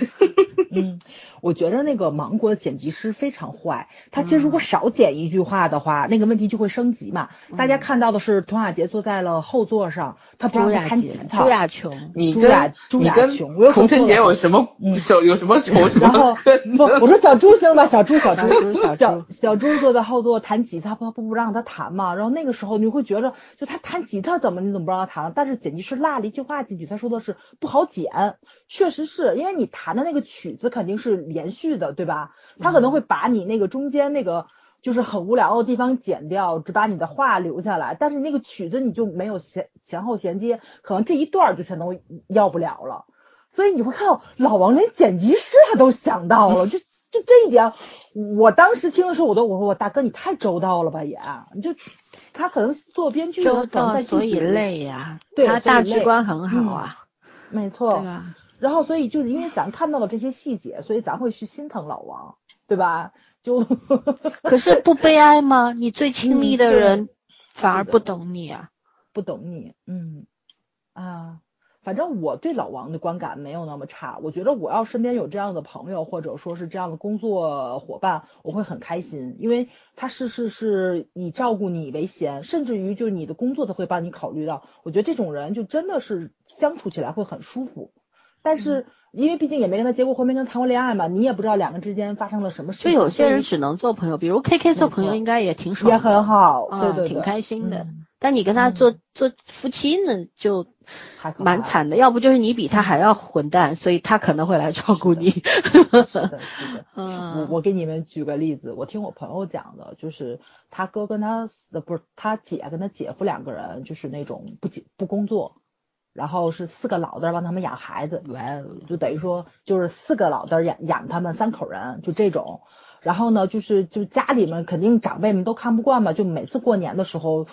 嗯，我觉着那个芒果的剪辑师非常坏。他其实如果少剪一句话的话，那个问题就会升级嘛。大家看到的是童雅洁坐在了后座上，他不弹吉，他。朱亚琼，你朱亚跟朱亚琼我又说童晨杰有什么嗯手有什么仇什然后不，我说小朱行吧，小朱小朱小猪小 猪小小猪坐在后座弹吉他，不不不让他弹嘛。然后那个时候你会觉着，就他弹吉他怎么你怎么不让他弹了？但是剪辑师落了一句话进去，他说的是不好剪，确实是因为你弹的那个曲子肯定是连续的，对吧？他可能会把你那个中间那个。就是很无聊的地方剪掉，只把你的话留下来，但是那个曲子你就没有前前后衔接，可能这一段儿就全都要不了了。所以你会看到老王连剪辑师他都想到了，就 就这一点，我当时听的时候，我都我说我大哥你太周到了吧也，你就他可能做编剧周到可能在所以累呀、对他大局观很好啊，没错，对吧？然后所以就是因为咱看到了这些细节，所以咱会去心疼老王，对吧？就 可是不悲哀吗？你最亲密的人反而不懂你啊。不懂你，嗯啊，反正我对老王的观感没有那么差。我觉得我要身边有这样的朋友，或者说是这样的工作伙伴，我会很开心，因为他事事是以照顾你为先，甚至于就是你的工作他会帮你考虑到。我觉得这种人就真的是相处起来会很舒服。但是因为毕竟也没跟他结过婚，没跟他谈过恋爱嘛，你也不知道两个之间发生了什么事情。就有些人只能做朋友，比如 K K 做朋友应该也挺以爽，也很好，啊对对对，挺开心的。嗯但你跟他嗯做做夫妻呢，就蛮惨的。要不就是你比他还要混蛋，所以他可能会来照顾你。是的，是的。我嗯，我给你们举个例子，我听我朋友讲的，就是他哥跟他呃不是他姐跟他姐夫两个人，就是那种不结不工作，然后是四个老的帮他们养孩子，就等于说就是四个老的养养他们三口人，就这种。然后呢，就是就家里面肯定长辈们都看不惯嘛，就每次过年的时候，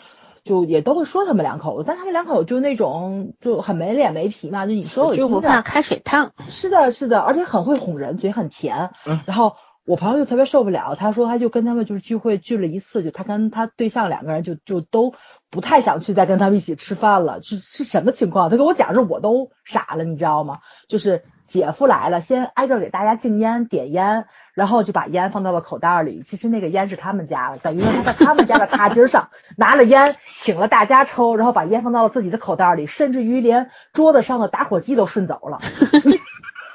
就也都会说他们两口子，但他们两口就那种就很没脸没皮嘛，就你说我就不怕开水烫。是的，是的，而且很会哄人，嘴很甜。嗯然后我朋友就特别受不了，他说他就跟他们就是聚会聚了一次，就他跟他对象两个人就就都不太想去再跟他们一起吃饭了。是是什么情况？他跟我讲的时候我都傻了，你知道吗？就是姐夫来了，先挨个给大家敬烟点烟，然后就把烟放到了口袋里。其实那个烟是他们家的，等于说他在他们家的茶几上拿了烟，请了大家抽，然后把烟放到了自己的口袋里，甚至于连桌子上的打火机都顺走了。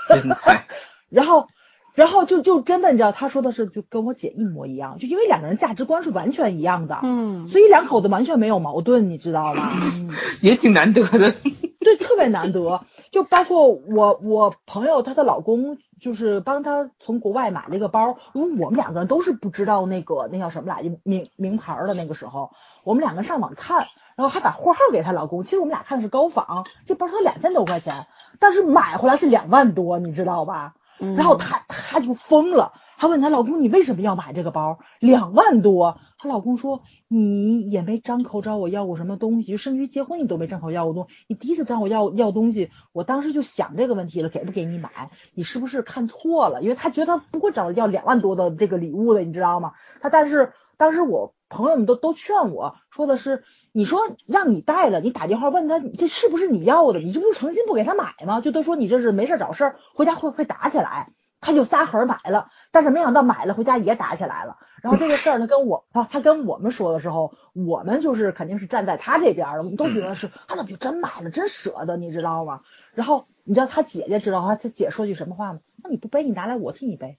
然后，然后就就真的，你知道，他说的是就跟我姐一模一样，就因为两个人价值观是完全一样的，嗯，所以两口子完全没有矛盾，你知道吗？嗯，也挺难得的。对，特别难得。就包括我我朋友她的老公，就是帮她从国外买了一个包，因为我们两个人都是不知道那个那叫什么来着名名牌儿的那个时候，我们两个上网看，然后还把货号给她老公。其实我们俩看的是高仿，这包才两千多块钱，但是买回来是两万多，你知道吧？然后她她就疯了，她问她老公：“你为什么要买这个包？两万多？”她老公说：“你也没张口找我要过什么东西，甚至于结婚你都没张口要过东，你第一次找我要要东西，我当时就想这个问题了，给不给你买？你是不是看错了？因为他觉得他不会找要两万多的这个礼物的，你知道吗？他但是当时我朋友们都都劝我说的是，你说让你带了，你打电话问他这是不是你要的，你这不是诚心不给他买吗？就都说你这是没事找事儿，回家会会打起来。他就仨盒买了，但是没想到买了回家也打起来了。然后这个事儿呢，跟我他他跟我们说的时候，我们就是肯定是站在他这边的，我们都觉得是他怎么就真买了，真舍得，你知道吗？然后你知道他姐姐知道他他姐说句什么话吗？那你不背，你拿来我替你背。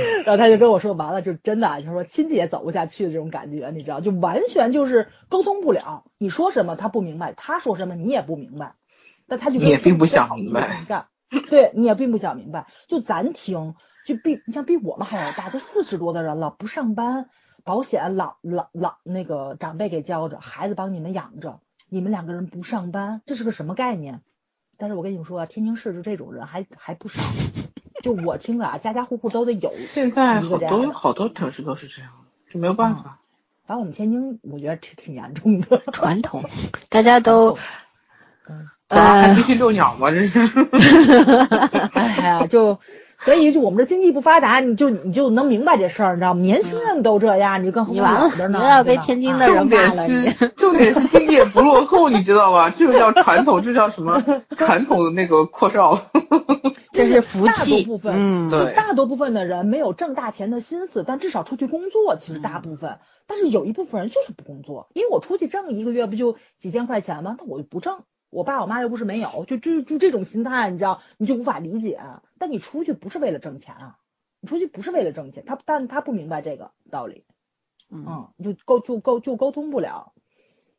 然后他就跟我说，完了，就真的啊，就是说亲戚也走不下去的这种感觉，你知道，就完全就是沟通不了。你说什么他不明白，他说什么你也不明白，但他就你也并不想明白干，对你也并不想明白。就咱听，就比你像比我们还要大，都四十多的人了，不上班，保险老老老那个长辈给交着，孩子帮你们养着，你们两个人不上班，这是个什么概念？但是我跟你们说啊，天津市就这种人还还不少，就我听的啊，家家户户都得有。现在好多好多城市都是这样，就没有办法。反正我们天津，我觉得挺挺严重的。传统，大家都嗯，咱还继续遛鸟吗？这是。哎呀，就所以就我们这经济不发达，你就你就能明白这事儿，你知道吗？年轻人都这样，你就更何况老的呢？你又要被天津的人骂了是你 重点是经济也不落后，你知道吧？这个叫传统，这叫什么？传统的那个阔少。这是福大多气部，分嗯，对大多部分的人没有挣大钱的心思，但至少出去工作，其实大部分。但是有一部分人就是不工作，因为我出去挣一个月不就几千块钱吗？那我就不挣，我爸我妈又不是没有，就就就这种心态，你知道，你就无法理解。但你出去不是为了挣钱啊，你出去不是为了挣钱，他但他不明白这个道理，嗯，嗯，就沟就沟就沟通不了。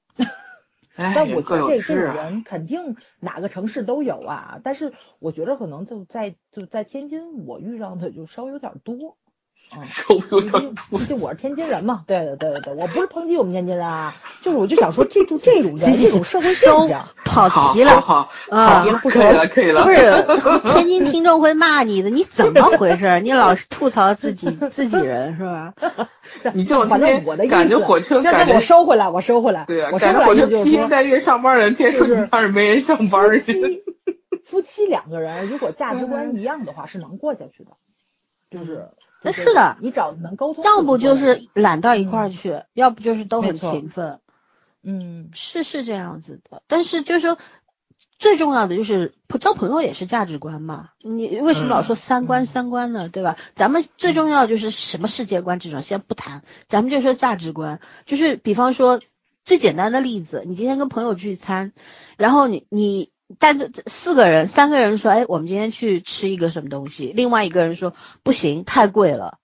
哎，但我觉得这这。种人肯定哪个城市都有啊，但是我觉得可能就在就在天津，我遇上的就稍微有点多。嗯，手有点多。毕竟我是天津人嘛，对对对对对，我不是抨击我们天津人啊，就是我就想说，这就这种人，这种社会现收象，跑好题了。好好，啊好，可以了，可以了。不是 天津听众会骂你的，你怎么回事？你老是吐槽自己 自己人是吧？你这种反天我的意思，赶着火车，我收回来，我收回来，对啊，我收回来赶着火车就是说，披星戴月上班的人，天天说就是你那儿没人上班儿去。夫妻两个人如果价值观一样的话，是能过下去的，就是。那是的你找能沟通，要不就是懒到一块儿去，要不就是都很勤奋，嗯，是是这样子的。但是就是说，最重要的就是交朋友也是价值观嘛。你为什么老说三观嗯三观呢？对吧？咱们最重要的就是什么世界观这种先不谈，咱们就说价值观，就是比方说。最简单的例子，你今天跟朋友聚餐，然后你你但是四个人，三个人说，哎，我们今天去吃一个什么东西，另外一个人说不行，太贵了。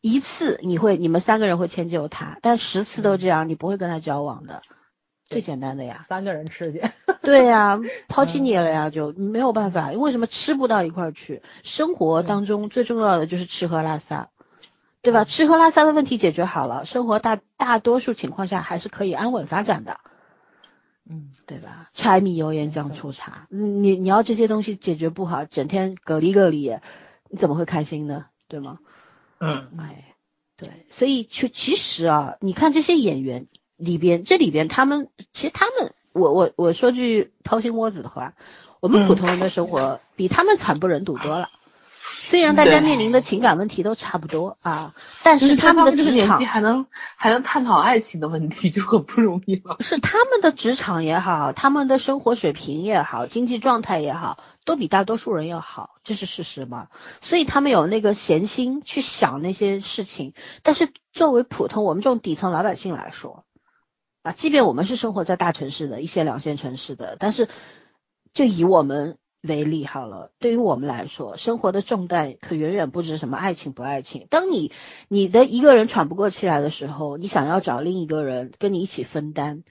一次你会你们三个人会迁就他，但十次都这样，你不会跟他交往的。最简单的呀，三个人吃去，对呀，抛弃你了呀，就没有办法。为什么吃不到一块儿去？生活当中最重要的就是吃喝拉撒，对吧？吃喝拉撒的问题解决好了，生活大大多数情况下还是可以安稳发展的，嗯，对吧？柴米油盐酱醋茶，你你要这些东西解决不好，整天隔离隔离，你怎么会开心呢？对吗？嗯，哎，对，所以就其实啊，你看这些演员。里边这里边他们其实他们我我我说句掏心窝子的话，我们普通人的生活比他们惨不忍睹多了。虽然大家面临的情感问题都差不多啊，但是他们的职场还能还能探讨爱情的问题就很不容易了。是他们的职场也好，他们的生活水平也好，经济状态也好，都比大多数人要好，这是事实嘛？所以他们有那个闲心去想那些事情。但是作为普通我们这种底层老百姓来说，啊，即便我们是生活在大城市的一线两线城市的，但是就以我们为例好了，对于我们来说，生活的重担可远远不止什么爱情不爱情。当你你的一个人喘不过气来的时候，你想要找另一个人跟你一起分担，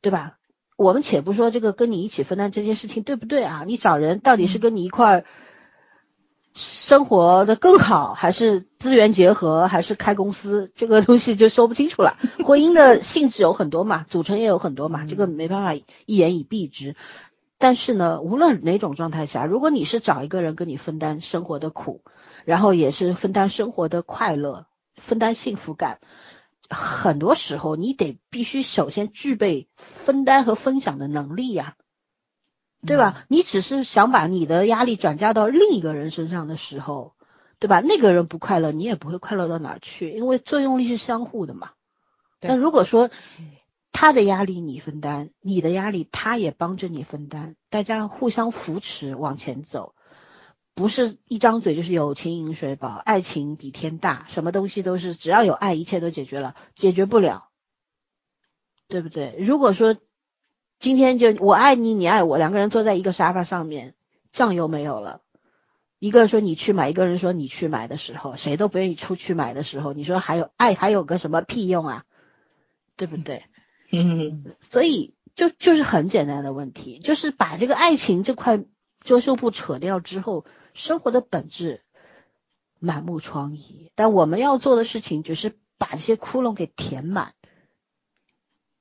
对吧？我们且不说这个跟你一起分担这件事情对不对啊？你找人到底是跟你一块儿。生活的更好，还是资源结合，还是开公司，这个东西就说不清楚了。婚姻的性质有很多嘛，组成也有很多嘛，这个没办法一言以蔽之。但是呢，无论哪种状态下，如果你是找一个人跟你分担生活的苦，然后也是分担生活的快乐，分担幸福感，很多时候你得必须首先具备分担和分享的能力呀。对吧？你只是想把你的压力转嫁到另一个人身上的时候，对吧？那个人不快乐，你也不会快乐到哪儿去，因为作用力是相互的嘛。那如果说他的压力你分担，你的压力他也帮着你分担，大家互相扶持往前走，不是一张嘴就是友情饮水饱，爱情比天大，什么东西都是只要有爱，一切都解决了，解决不了，对不对？如果说。今天就我爱你，你爱我，两个人坐在一个沙发上面，酱油没有了。一个人说你去买，一个人说你去买的时候，谁都不愿意出去买的时候，你说还有爱还有个什么屁用啊？对不对？所以就就是很简单的问题，就是把这个爱情这块遮羞布扯掉之后，生活的本质满目疮痍。但我们要做的事情，只是把这些窟窿给填满，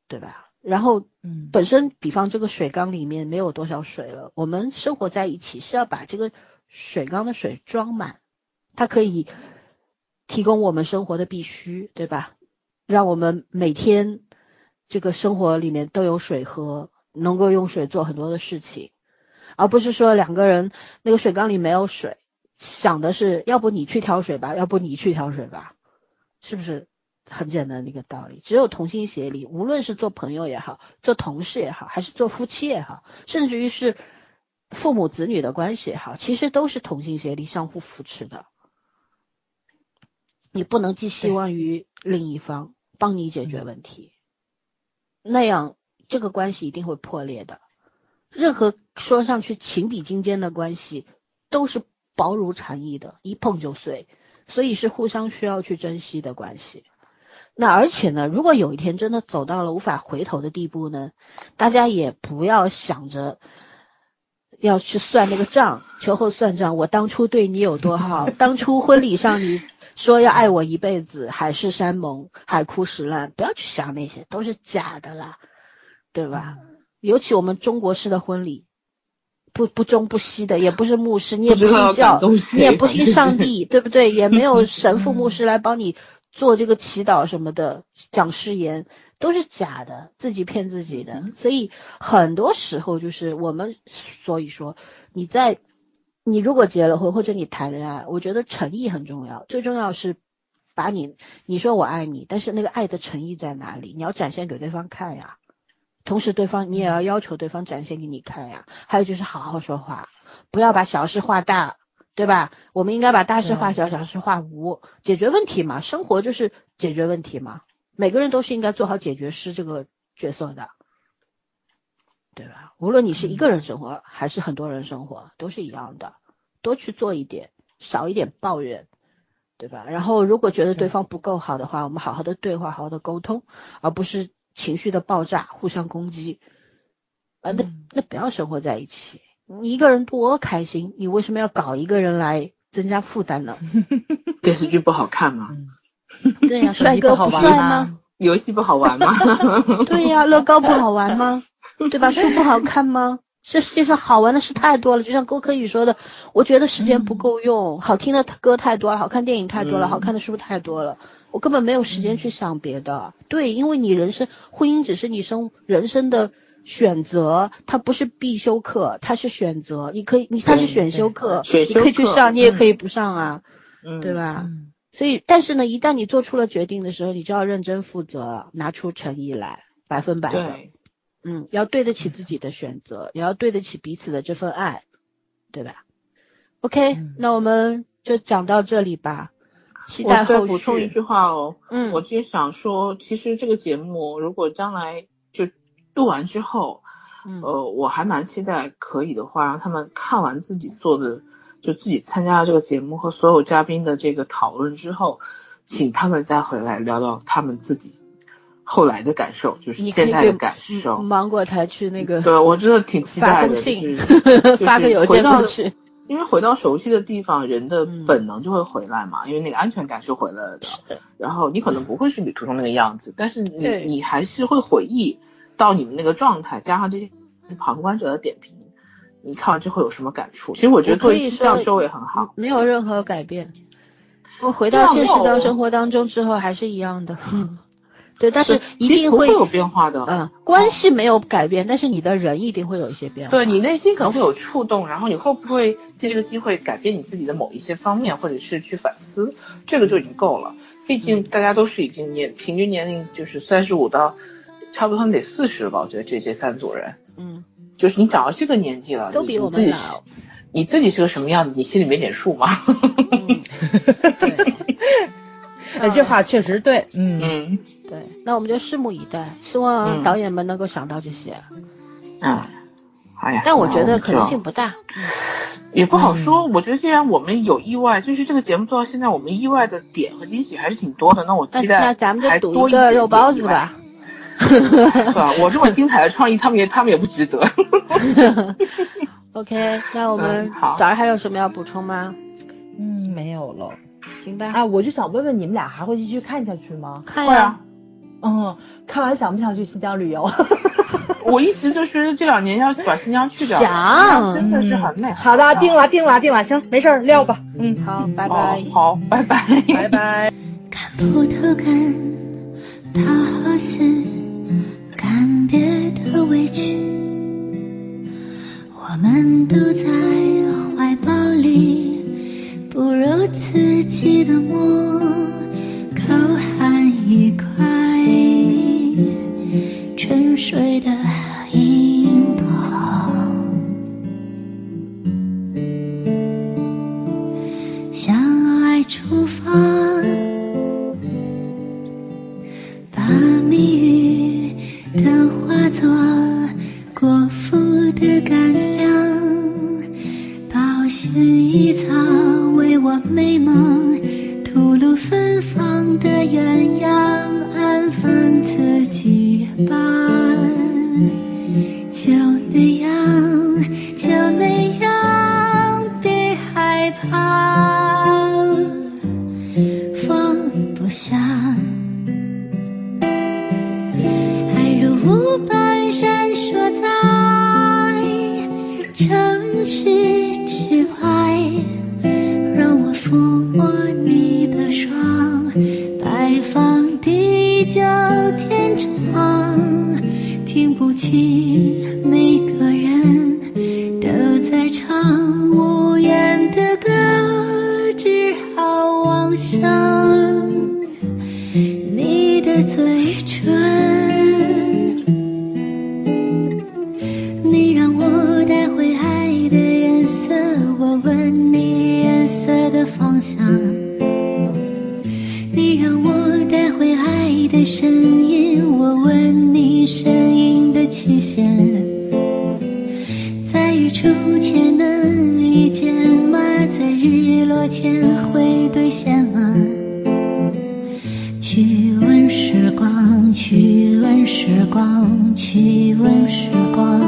对吧？然后，嗯，本身比方这个水缸里面没有多少水了，我们生活在一起是要把这个水缸的水装满，它可以提供我们生活的必须，对吧？让我们每天这个生活里面都有水喝，能够用水做很多的事情，而不是说两个人那个水缸里没有水，想的是要不你去挑水吧，要不你去挑水吧，是不是？很简单的一个道理，只有同心协力，无论是做朋友也好，做同事也好，还是做夫妻也好，甚至于是父母子女的关系也好，其实都是同心协力、相互扶持的。你不能寄希望于另一方帮你解决问题，那样这个关系一定会破裂的。任何说上去情比金坚的关系，都是薄如蝉翼的，一碰就碎，所以是互相需要去珍惜的关系。那而且呢，如果有一天真的走到了无法回头的地步呢，大家也不要想着要去算那个账，秋后算账。我当初对你有多好，当初婚礼上你说要爱我一辈子，海誓山盟，海枯石烂，不要去想那些，都是假的啦，对吧？尤其我们中国式的婚礼，不不中不西的，也不是牧师，你也不信教，你也不信上帝，对不对？也没有神父牧师 来帮你。做这个祈祷什么的，讲誓言都是假的，自己骗自己的。所以很多时候就是我们，所以说你在你如果结了婚或者你谈恋爱，我觉得诚意很重要。最重要是把你你说我爱你，但是那个爱的诚意在哪里？你要展现给对方看呀。同时对方你也要要求对方展现给你看呀。还有就是好好说话，不要把小事化大。对吧？我们应该把大事化小，小事化无，解决问题嘛。生活就是解决问题嘛。每个人都是应该做好解决师这个角色的，对吧？无论你是一个人生活还是很多人生活，都是一样的，多去做一点，少一点抱怨，对吧？然后如果觉得对方不够好的话，我们好好的对话，好好的沟通，而不是情绪的爆炸，互相攻击。啊，那那不要生活在一起。你一个人多开心，你为什么要搞一个人来增加负担呢？电视剧不好看吗？对呀、帅哥不帅吗？游戏不好玩吗？对呀、乐高不好玩吗？对吧？书不好看吗？这世界上好玩的事太多了，就像郭柯宇说的，我觉得时间不够用，好听的歌太多了，好看电影太多了，嗯好看的书太多了，我根本没有时间去想别的。对，因为你人生婚姻只是你生人生的选择，它不是必修课，它是选择，你可以，你它是选修课，你可以去上，你也嗯可以不上啊，嗯，对？吧？嗯所以，但是呢，一旦你做出了决定的时候，你就要认真负责，拿出诚意来，百分百的，对，嗯，要对得起自己的选择，也要对得起彼此的这份爱，对吧？OK，、嗯。那我们就讲到这里吧，期我再待后续。补充一句话哦，嗯，我就想说，其实这个节目如果将来就录完之后，嗯。呃，我还蛮期待可以的话，让他们看完自己做的，就自己参加了这个节目和所有嘉宾的这个讨论之后，请他们再回来聊聊他们自己后来的感受，就是现在的感受。嗯芒果台去那个对，我真的挺期待的，就 发个邮回到件过去。因为回到熟悉的地方，人的嗯本能就会回来嘛，因为那个安全感是回来了的。然后你可能不会是旅途中那个样子，但是你你还是会回忆到你们那个状态，加上这些旁观者的点评，你看完之后有什么感触？其实我觉得做一期这样收尾很好。没有任何改变。我回到现实到生活当中之后还是一样的，对，但是一定会会有变化的。嗯，关系没有改变，但是你的人一定会有一些变化。对你内心可能会有触动，然后你会不会借这个机会改变你自己的某一些方面，或者是去反思，这个就已经够了。毕竟大家都是已经年平均年龄就是三十五到差不多得四十了吧？我觉得这这三组人，嗯，就是你长到这个年纪了，都比我们老。你自己是个什么样子，你心里没点数吗？嗯，对，哎，这话确实对，嗯嗯对，那我们就拭目以待，希望嗯导演们能够想到这些。嗯，哎呀，但我觉得可能性不大。也不好说。我觉得既然我们有意外，就是这个节目做到现在，我们意外的点和惊喜还是挺多的。那我那期待那咱们就赌多一个肉包子。吧。是吧？我这么精彩的创意，他们也他们也不值得。OK，那我们早上还有什么要补充吗？嗯，没有了。行吧，啊，我就想问问你们俩还会继续看下去吗？看呀会啊，嗯，看完想不想去新疆旅游？我一直就觉得这两年要把新疆去掉，想真的是很美。好的，定了，定了，定了，行，没事儿，撂吧。嗯，好，拜好拜。好，拜拜，拜拜。看葡萄干，桃花丝，干瘪的委屈，我们都在怀抱里，不如自己的梦，口含一块沉睡的樱桃。向爱出发，的化作果腹的干粮，保鲜一草为我美梦吐露芬芳的鸳鸯，安放自己吧。就那样，的嘴唇你让我带回爱的颜色我问你颜色的方向。你让我带回爱的声音我问你声音的期限在日出前能遇见吗在日落前会兑现时光，去问时光。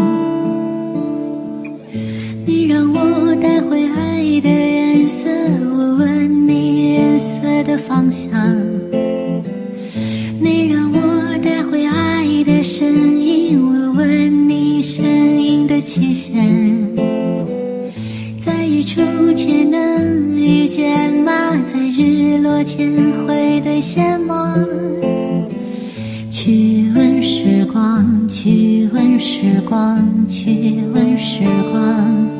你让我带回爱的颜色，我问你颜色的方向。你让我带回爱的声音，我问你声音的期限。在日出前能遇见吗？在日落前会兑现吗？去，问时光，去问时光。